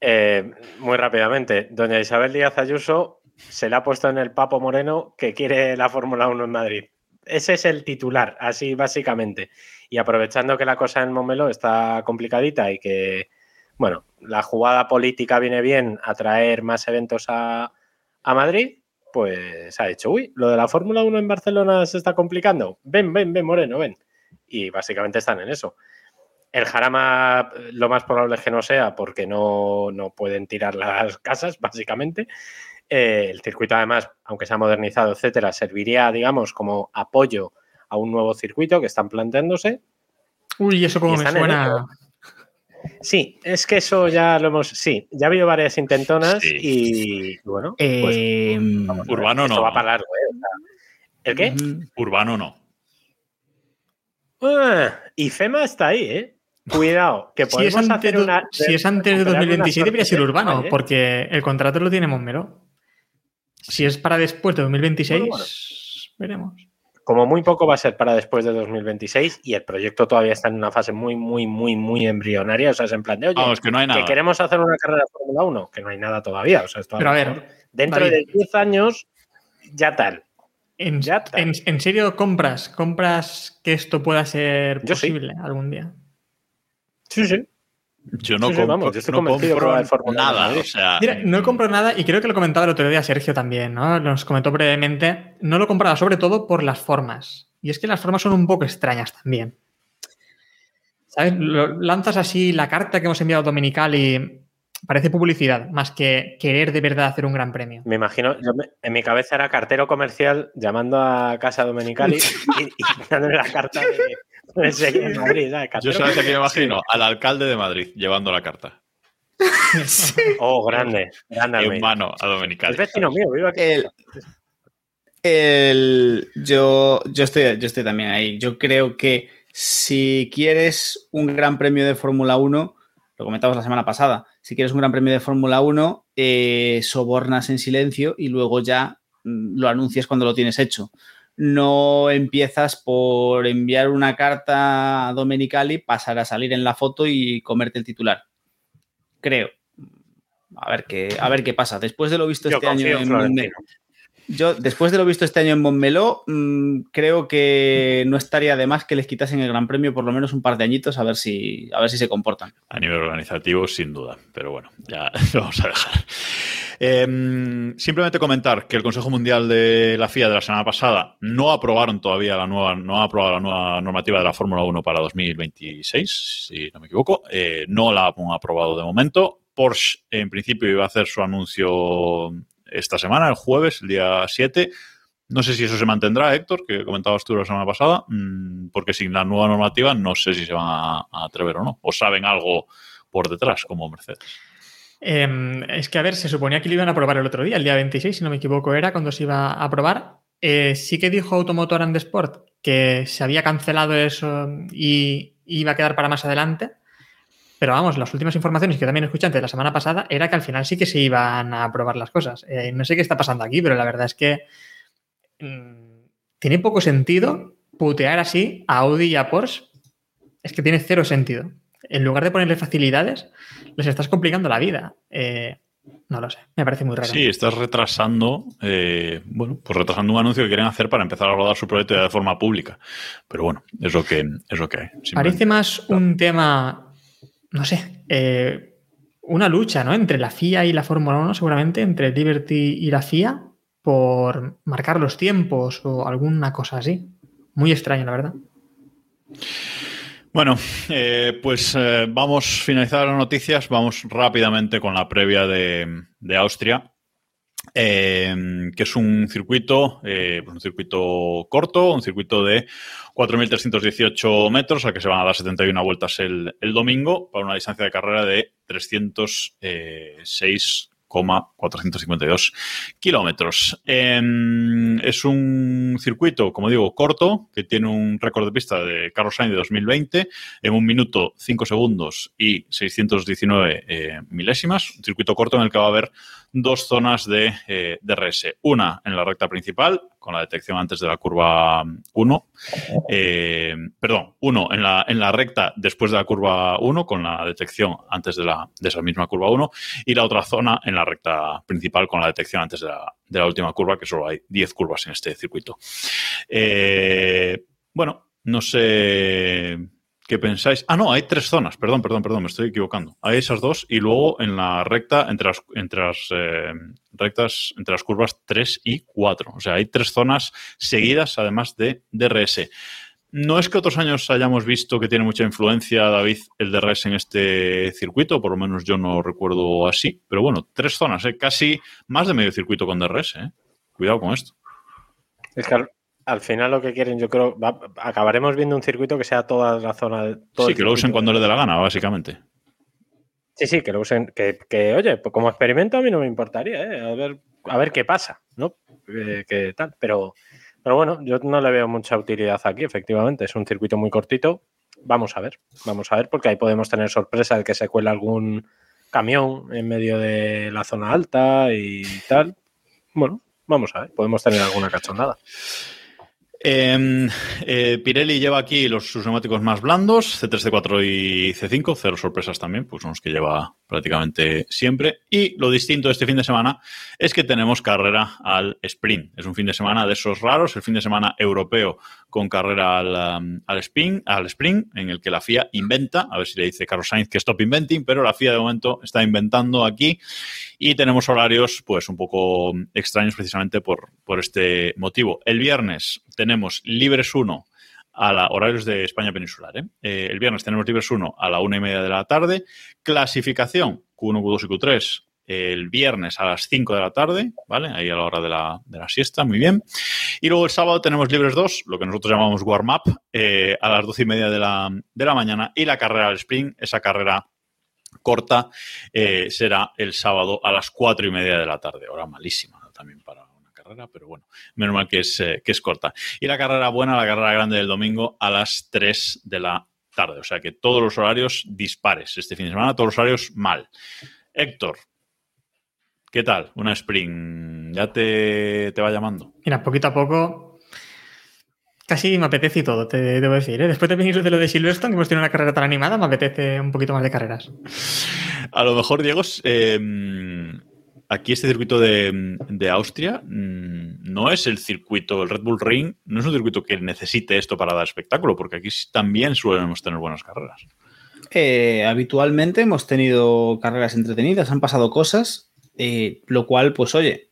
Eh, muy rápidamente, doña Isabel Díaz Ayuso se le ha puesto en el papo moreno que quiere la Fórmula 1 en Madrid. Ese es el titular, así básicamente. Y aprovechando que la cosa en Momelo está complicadita y que, bueno, la jugada política viene bien a traer más eventos a, Madrid, pues ha dicho, uy, lo de la Fórmula 1 en Barcelona se está complicando. Ven, ven, ven, Moreno, ven. Y básicamente están en eso. El Jarama, lo más probable es que no sea, porque no, no pueden tirar las <laughs> casas, básicamente. Eh, el circuito, además, aunque se ha modernizado, etcétera, serviría, digamos, como apoyo a un nuevo circuito que están planteándose. Uy, eso como Y me suena. Sí, es que eso ya lo hemos. Sí, ya ha habido varias intentonas Sí. y bueno, pues Eh, Urbano no. va para largo, ¿eh? ¿El qué? Urbano no. Ah, y FEMA está ahí, ¿eh? Cuidado, que Si podemos es, antes hacer de, una. si es antes de recuperar una 2027 debería ser urbano, ¿eh? porque el contrato lo tiene Montmeló. Si es para después de 2026, Bueno, bueno. veremos. Como muy poco va a ser para después de 2026 y el proyecto todavía está en una fase muy, muy, muy, muy embrionaria. O sea, es en plan de, oye, Vamos, que no hay nada. que queremos hacer una carrera de Fórmula 1, que no hay nada todavía. O sea, esto Pero a ver, dentro David. de 10 años, ya tal. ¿En, Ya está. en- en serio compras? ¿Compras que esto pueda ser Yo sí. posible algún día? Sí, sí. Yo no Sí, sí, compro, vamos, yo no compro nada. Madrid. O sea, Mira, no compro nada y creo que lo comentaba el otro día Sergio también, ¿no? Nos comentó brevemente. No lo compraba sobre todo por las formas. Y es que las formas son un poco extrañas también. ¿Sabes? Lo- lanzas así la carta que hemos enviado a Dominical y parece publicidad, más que querer de verdad hacer un gran premio. Me imagino, yo me- en mi cabeza era cartero comercial llamando a Casa Domenicali y, y dándole la carta de, <laughs> en Madrid. ¿sabes? yo sabes a quién me imagino. Al alcalde de Madrid llevando la carta. Oh, grande, grande. En mano a Dominical. Es vecino mío, vivo aquí. El, el- yo, yo, estoy, yo estoy también ahí. Yo creo que si quieres un gran premio de Fórmula 1, lo comentamos la semana pasada, si quieres un gran premio de Fórmula 1, eh, sobornas en silencio y luego ya mm, lo anuncias cuando lo tienes hecho. No empiezas por enviar una carta a Domenicali, pasar a salir en la foto y comerte el titular. Creo. A ver qué, a ver qué pasa. Después de lo visto Yo este año en yo, después de lo visto este año en Montmeló, mm, creo que no estaría de más que les quitasen el Gran Premio por lo menos un par de añitos a ver si, a ver si se comportan. A nivel organizativo, sin duda. Pero bueno, ya <laughs> lo vamos a dejar. Eh, simplemente comentar que el Consejo Mundial de la FIA de la semana pasada no aprobaron todavía la nueva, no ha aprobado la nueva normativa de la Fórmula 1 para 2026, si no me equivoco. Eh, no la han aprobado de momento. Porsche, en principio, iba a hacer su anuncio esta semana, el jueves, el día 7. No sé si eso se mantendrá, Héctor, que comentabas tú la semana pasada, mm, porque sin la nueva normativa no sé si se van a atrever o no. O saben algo por detrás, como Mercedes. Eh, es que, a ver, se suponía que lo iban a aprobar el otro día, el día 26, si no me equivoco, era cuando se iba a aprobar. Eh, sí que dijo Automotor and Sport que se había cancelado eso y iba a quedar para más adelante. Pero vamos, las últimas informaciones que también escuché antes de la semana pasada era que al final sí que se iban a aprobar las cosas. Eh, no sé qué está pasando aquí, pero la verdad es que mm, tiene poco sentido putear así a Audi y a Porsche. Es que tiene cero sentido. En lugar de ponerle facilidades, les estás complicando la vida. Eh, no lo sé, me parece muy raro. Sí, estás retrasando, eh, bueno, pues retrasando un anuncio que quieren hacer para empezar a rodar su proyecto ya de forma pública. Pero bueno, es lo que, es lo que hay. Parece más un tema, no sé, eh, una lucha, ¿no? Entre la FIA y la Fórmula 1, seguramente, entre Liberty y la FIA, por marcar los tiempos o alguna cosa así. Muy extraño, la verdad. Bueno, eh, pues eh, vamos a finalizar las noticias. Vamos rápidamente con la previa de, Austria, eh, que es un circuito, eh, pues un circuito corto, un circuito de 4.318 metros, al que se van a dar 71 vueltas el, el domingo, para una distancia de carrera de 306,452 kilómetros. Eh, es un circuito, como digo, corto, que tiene un récord de pista de Carlos Sainz de 2020 en un minuto, 5 segundos y 619 eh, milésimas. Un circuito corto en el que va a haber dos zonas de eh, DRS. Una en la recta principal, con la detección antes de la curva 1. Eh, perdón, uno en la, en la recta después de la curva 1, con la detección antes de, la, de esa misma curva 1. Y la otra zona en la recta principal, con la detección antes de la, de la última curva, que solo hay 10 curvas en este circuito. Eh, bueno, no sé ¿Qué pensáis? Ah, no, hay tres zonas. Perdón, perdón, perdón, me estoy equivocando. Hay esas dos y luego en la recta, entre las, entre las eh, rectas entre las curvas 3 y 4. O sea, hay tres zonas seguidas, además de DRS. No es que otros años hayamos visto que tiene mucha influencia, David, el DRS en este circuito, por lo menos yo no recuerdo así, pero bueno, tres zonas, ¿eh? casi más de medio circuito con DRS. ¿eh? Cuidado con esto. Es que al, al final lo que quieren, yo creo, va- acabaremos viendo un circuito que sea toda la zona. todo sí, que lo usen cuando le dé la gana, básicamente. Sí, sí, que lo usen. Que, que, oye, pues como experimento a mí no me importaría, ¿eh? A ver, a ver qué pasa, ¿no? Eh, qué tal. Pero, pero bueno, yo no le veo mucha utilidad aquí, efectivamente. Es un circuito muy cortito. Vamos a ver, vamos a ver, porque ahí podemos tener sorpresa de que se cuela algún camión en medio de la zona alta y tal. Bueno, vamos a ver, podemos tener alguna cachondada. Eh, eh, Pirelli lleva aquí los, sus neumáticos más blandos, C3, C4 y C5, cero sorpresas también, pues son los que lleva prácticamente siempre. Y lo distinto de este fin de semana es que tenemos carrera al sprint. Es un fin de semana de esos raros, el fin de semana europeo con carrera al, um, al, sprint, al sprint, en el que la FIA inventa, a ver si le dice Carlos Sainz que stop inventing, pero la FIA de momento está inventando aquí y tenemos horarios pues un poco extraños precisamente por, por este motivo. El viernes tenemos libres 1 a la, horarios de España peninsular. ¿eh? Eh, el viernes tenemos libres 1 a la una y media de la tarde. Clasificación Q1, Q2 y Q3 el viernes a las 5 de la tarde, ¿vale? Ahí a la hora de la, de la siesta, muy bien. Y luego el sábado tenemos libres 2, lo que nosotros llamamos warm-up, eh, a las 12 y media de la, de la mañana. Y la carrera del sprint, esa carrera corta, eh, será el sábado a las 4 y media de la tarde. Hora malísima ¿no? también para carrera, pero bueno, menos mal que es, eh, que es corta. Y la carrera buena, la carrera grande del domingo a las 3 de la tarde. O sea que todos los horarios dispares este fin de semana, todos los horarios mal. Héctor, ¿qué tal? Una sprint, ¿ya te, te va llamando? Mira, poquito a poco. Casi me apetece y todo, te debo decir. ¿eh? Después de venir de lo de Silverstone, que hemos tenido una carrera tan animada, me apetece un poquito más de carreras. A lo mejor, Diego, eh, aquí este circuito de, de, Austria mm, no es el circuito, el Red Bull Ring, no es un circuito que necesite esto para dar espectáculo, porque aquí también solemos tener buenas carreras. Eh, habitualmente hemos tenido carreras entretenidas, han pasado cosas, eh, lo cual, pues oye,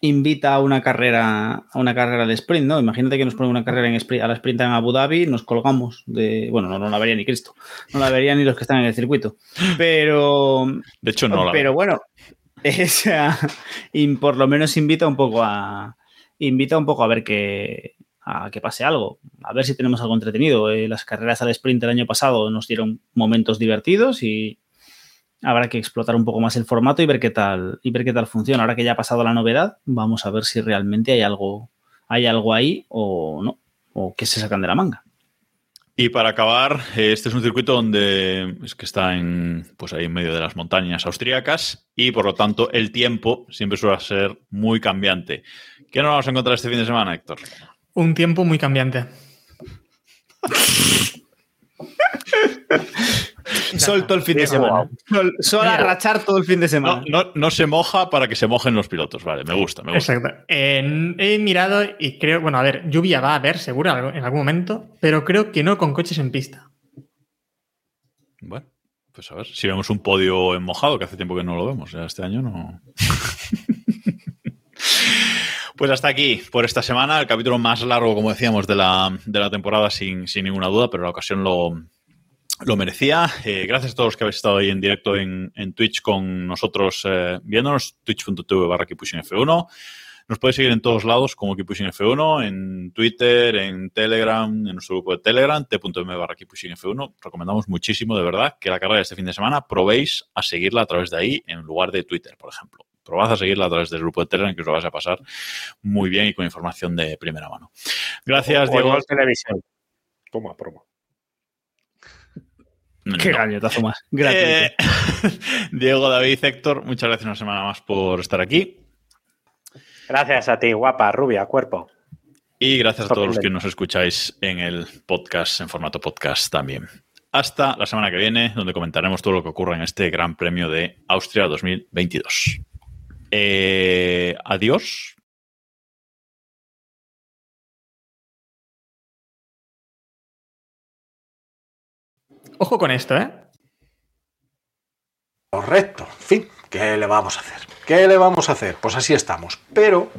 invita a una carrera a una carrera de sprint, ¿no? Imagínate que nos ponen una carrera en sprint, a la sprint en Abu Dhabi, nos colgamos de, bueno, no, no la vería ni Cristo, no la vería ni los que están en el circuito, pero, de hecho no, la pero bueno, es, <laughs> y por lo menos invita un poco a, invita un poco a ver que a que pase algo, a ver si tenemos algo entretenido. Eh, las carreras al sprint el año pasado nos dieron momentos divertidos y habrá que explotar un poco más el formato y ver qué tal y ver qué tal funciona. Ahora que ya ha pasado la novedad, vamos a ver si realmente hay algo hay algo ahí o no o que se sacan de la manga. Y para acabar, este es un circuito donde es que está en, pues ahí en medio de las montañas austríacas y por lo tanto el tiempo siempre suele ser muy cambiante. ¿Qué nos vamos a encontrar este fin de semana, Héctor? Un tiempo muy cambiante. <laughs> <laughs> Sol todo el fin de semana. Sol, sol a rachar todo el fin de semana. No, no, no, se moja para que se mojen los pilotos. Vale, me gusta, me gusta. Exacto. Eh, he mirado y creo, bueno, a ver, lluvia va a haber seguro en algún momento, pero creo que no con coches en pista. Bueno, pues a ver, si vemos un podio en mojado, que hace tiempo que no lo vemos, ya este año no. <laughs> Pues hasta aquí por esta semana, el capítulo más largo, como decíamos, de la, de la temporada, sin, sin, ninguna duda, pero la ocasión lo, lo merecía. Eh, gracias a todos los que habéis estado ahí en directo en, en Twitch con nosotros eh, viéndonos, twitch.tv barra F1. Nos podéis seguir en todos lados como F1, en Twitter, en Telegram, en nuestro grupo de Telegram, t.m barra F1. Recomendamos muchísimo, de verdad, que la carrera de este fin de semana probéis a seguirla a través de ahí en lugar de Twitter, por ejemplo probad a seguirla a través del grupo de Telegram, que os lo vais a pasar muy bien y con información de primera mano. Gracias, o Diego. televisión. Toma, promo. Qué no. gañotazo más. <laughs> Eh, <laughs> Diego, David, Héctor, muchas gracias una semana más por estar aquí. Gracias a ti, guapa, rubia, cuerpo. Y gracias Stop a todos los que nos escucháis en el podcast, en formato podcast también hasta la semana que viene, donde comentaremos todo lo que ocurre en este Gran Premio de Austria 2022. Eh, adiós. Ojo con esto, ¿eh? Correcto. En fin, ¿Qué le vamos a hacer? ¿Qué le vamos a hacer? Pues así estamos. Pero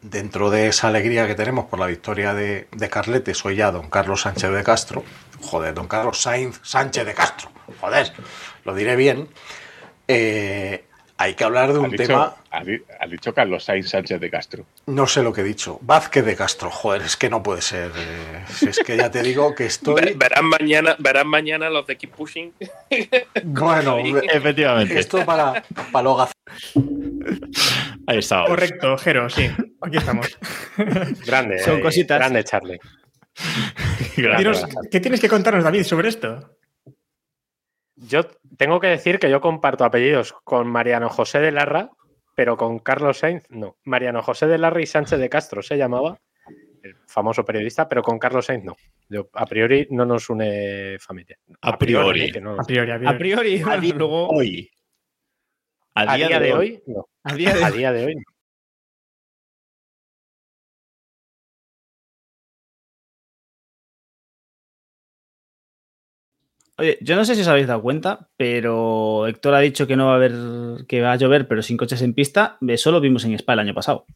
dentro de esa alegría que tenemos por la victoria de, de Carlete, soy ya don Carlos Sánchez de Castro. Joder, don Carlos Sainz Sánchez de Castro. Joder, lo diré bien. Eh, hay que hablar de un Ha dicho, tema. ha di- ha dicho Carlos Sainz Sánchez de Castro. No sé lo que he dicho. Vázquez de Castro. Joder, es que no puede ser. eh, si es que ya te digo que Ver- estoy. verán, mañana, verán mañana los de Keep Pushing. Bueno, Efectivamente. esto para, para lo gaz- Ahí está. Correcto, Jero, sí. Aquí estamos. Grande, Son eh, cositas. grande Charlie. Dinos, ¿Qué tienes que contarnos, David, sobre esto? Yo tengo que decir que yo comparto apellidos con Mariano José de Larra, pero con Carlos Sainz no. Mariano José de Larra y Sánchez de Castro se llamaba, el famoso periodista, pero con Carlos Sainz no. Yo, a priori no nos une familia. A priori. que no- A priori, a A priori. priori, A día- luego. Hoy. a día, de, hoy, no. A día de A día de hoy no. Oye, yo no sé si os habéis dado cuenta, pero Héctor ha dicho que no va a haber, que va a llover, pero sin coches en pista. Eso lo vimos en Spa el año pasado.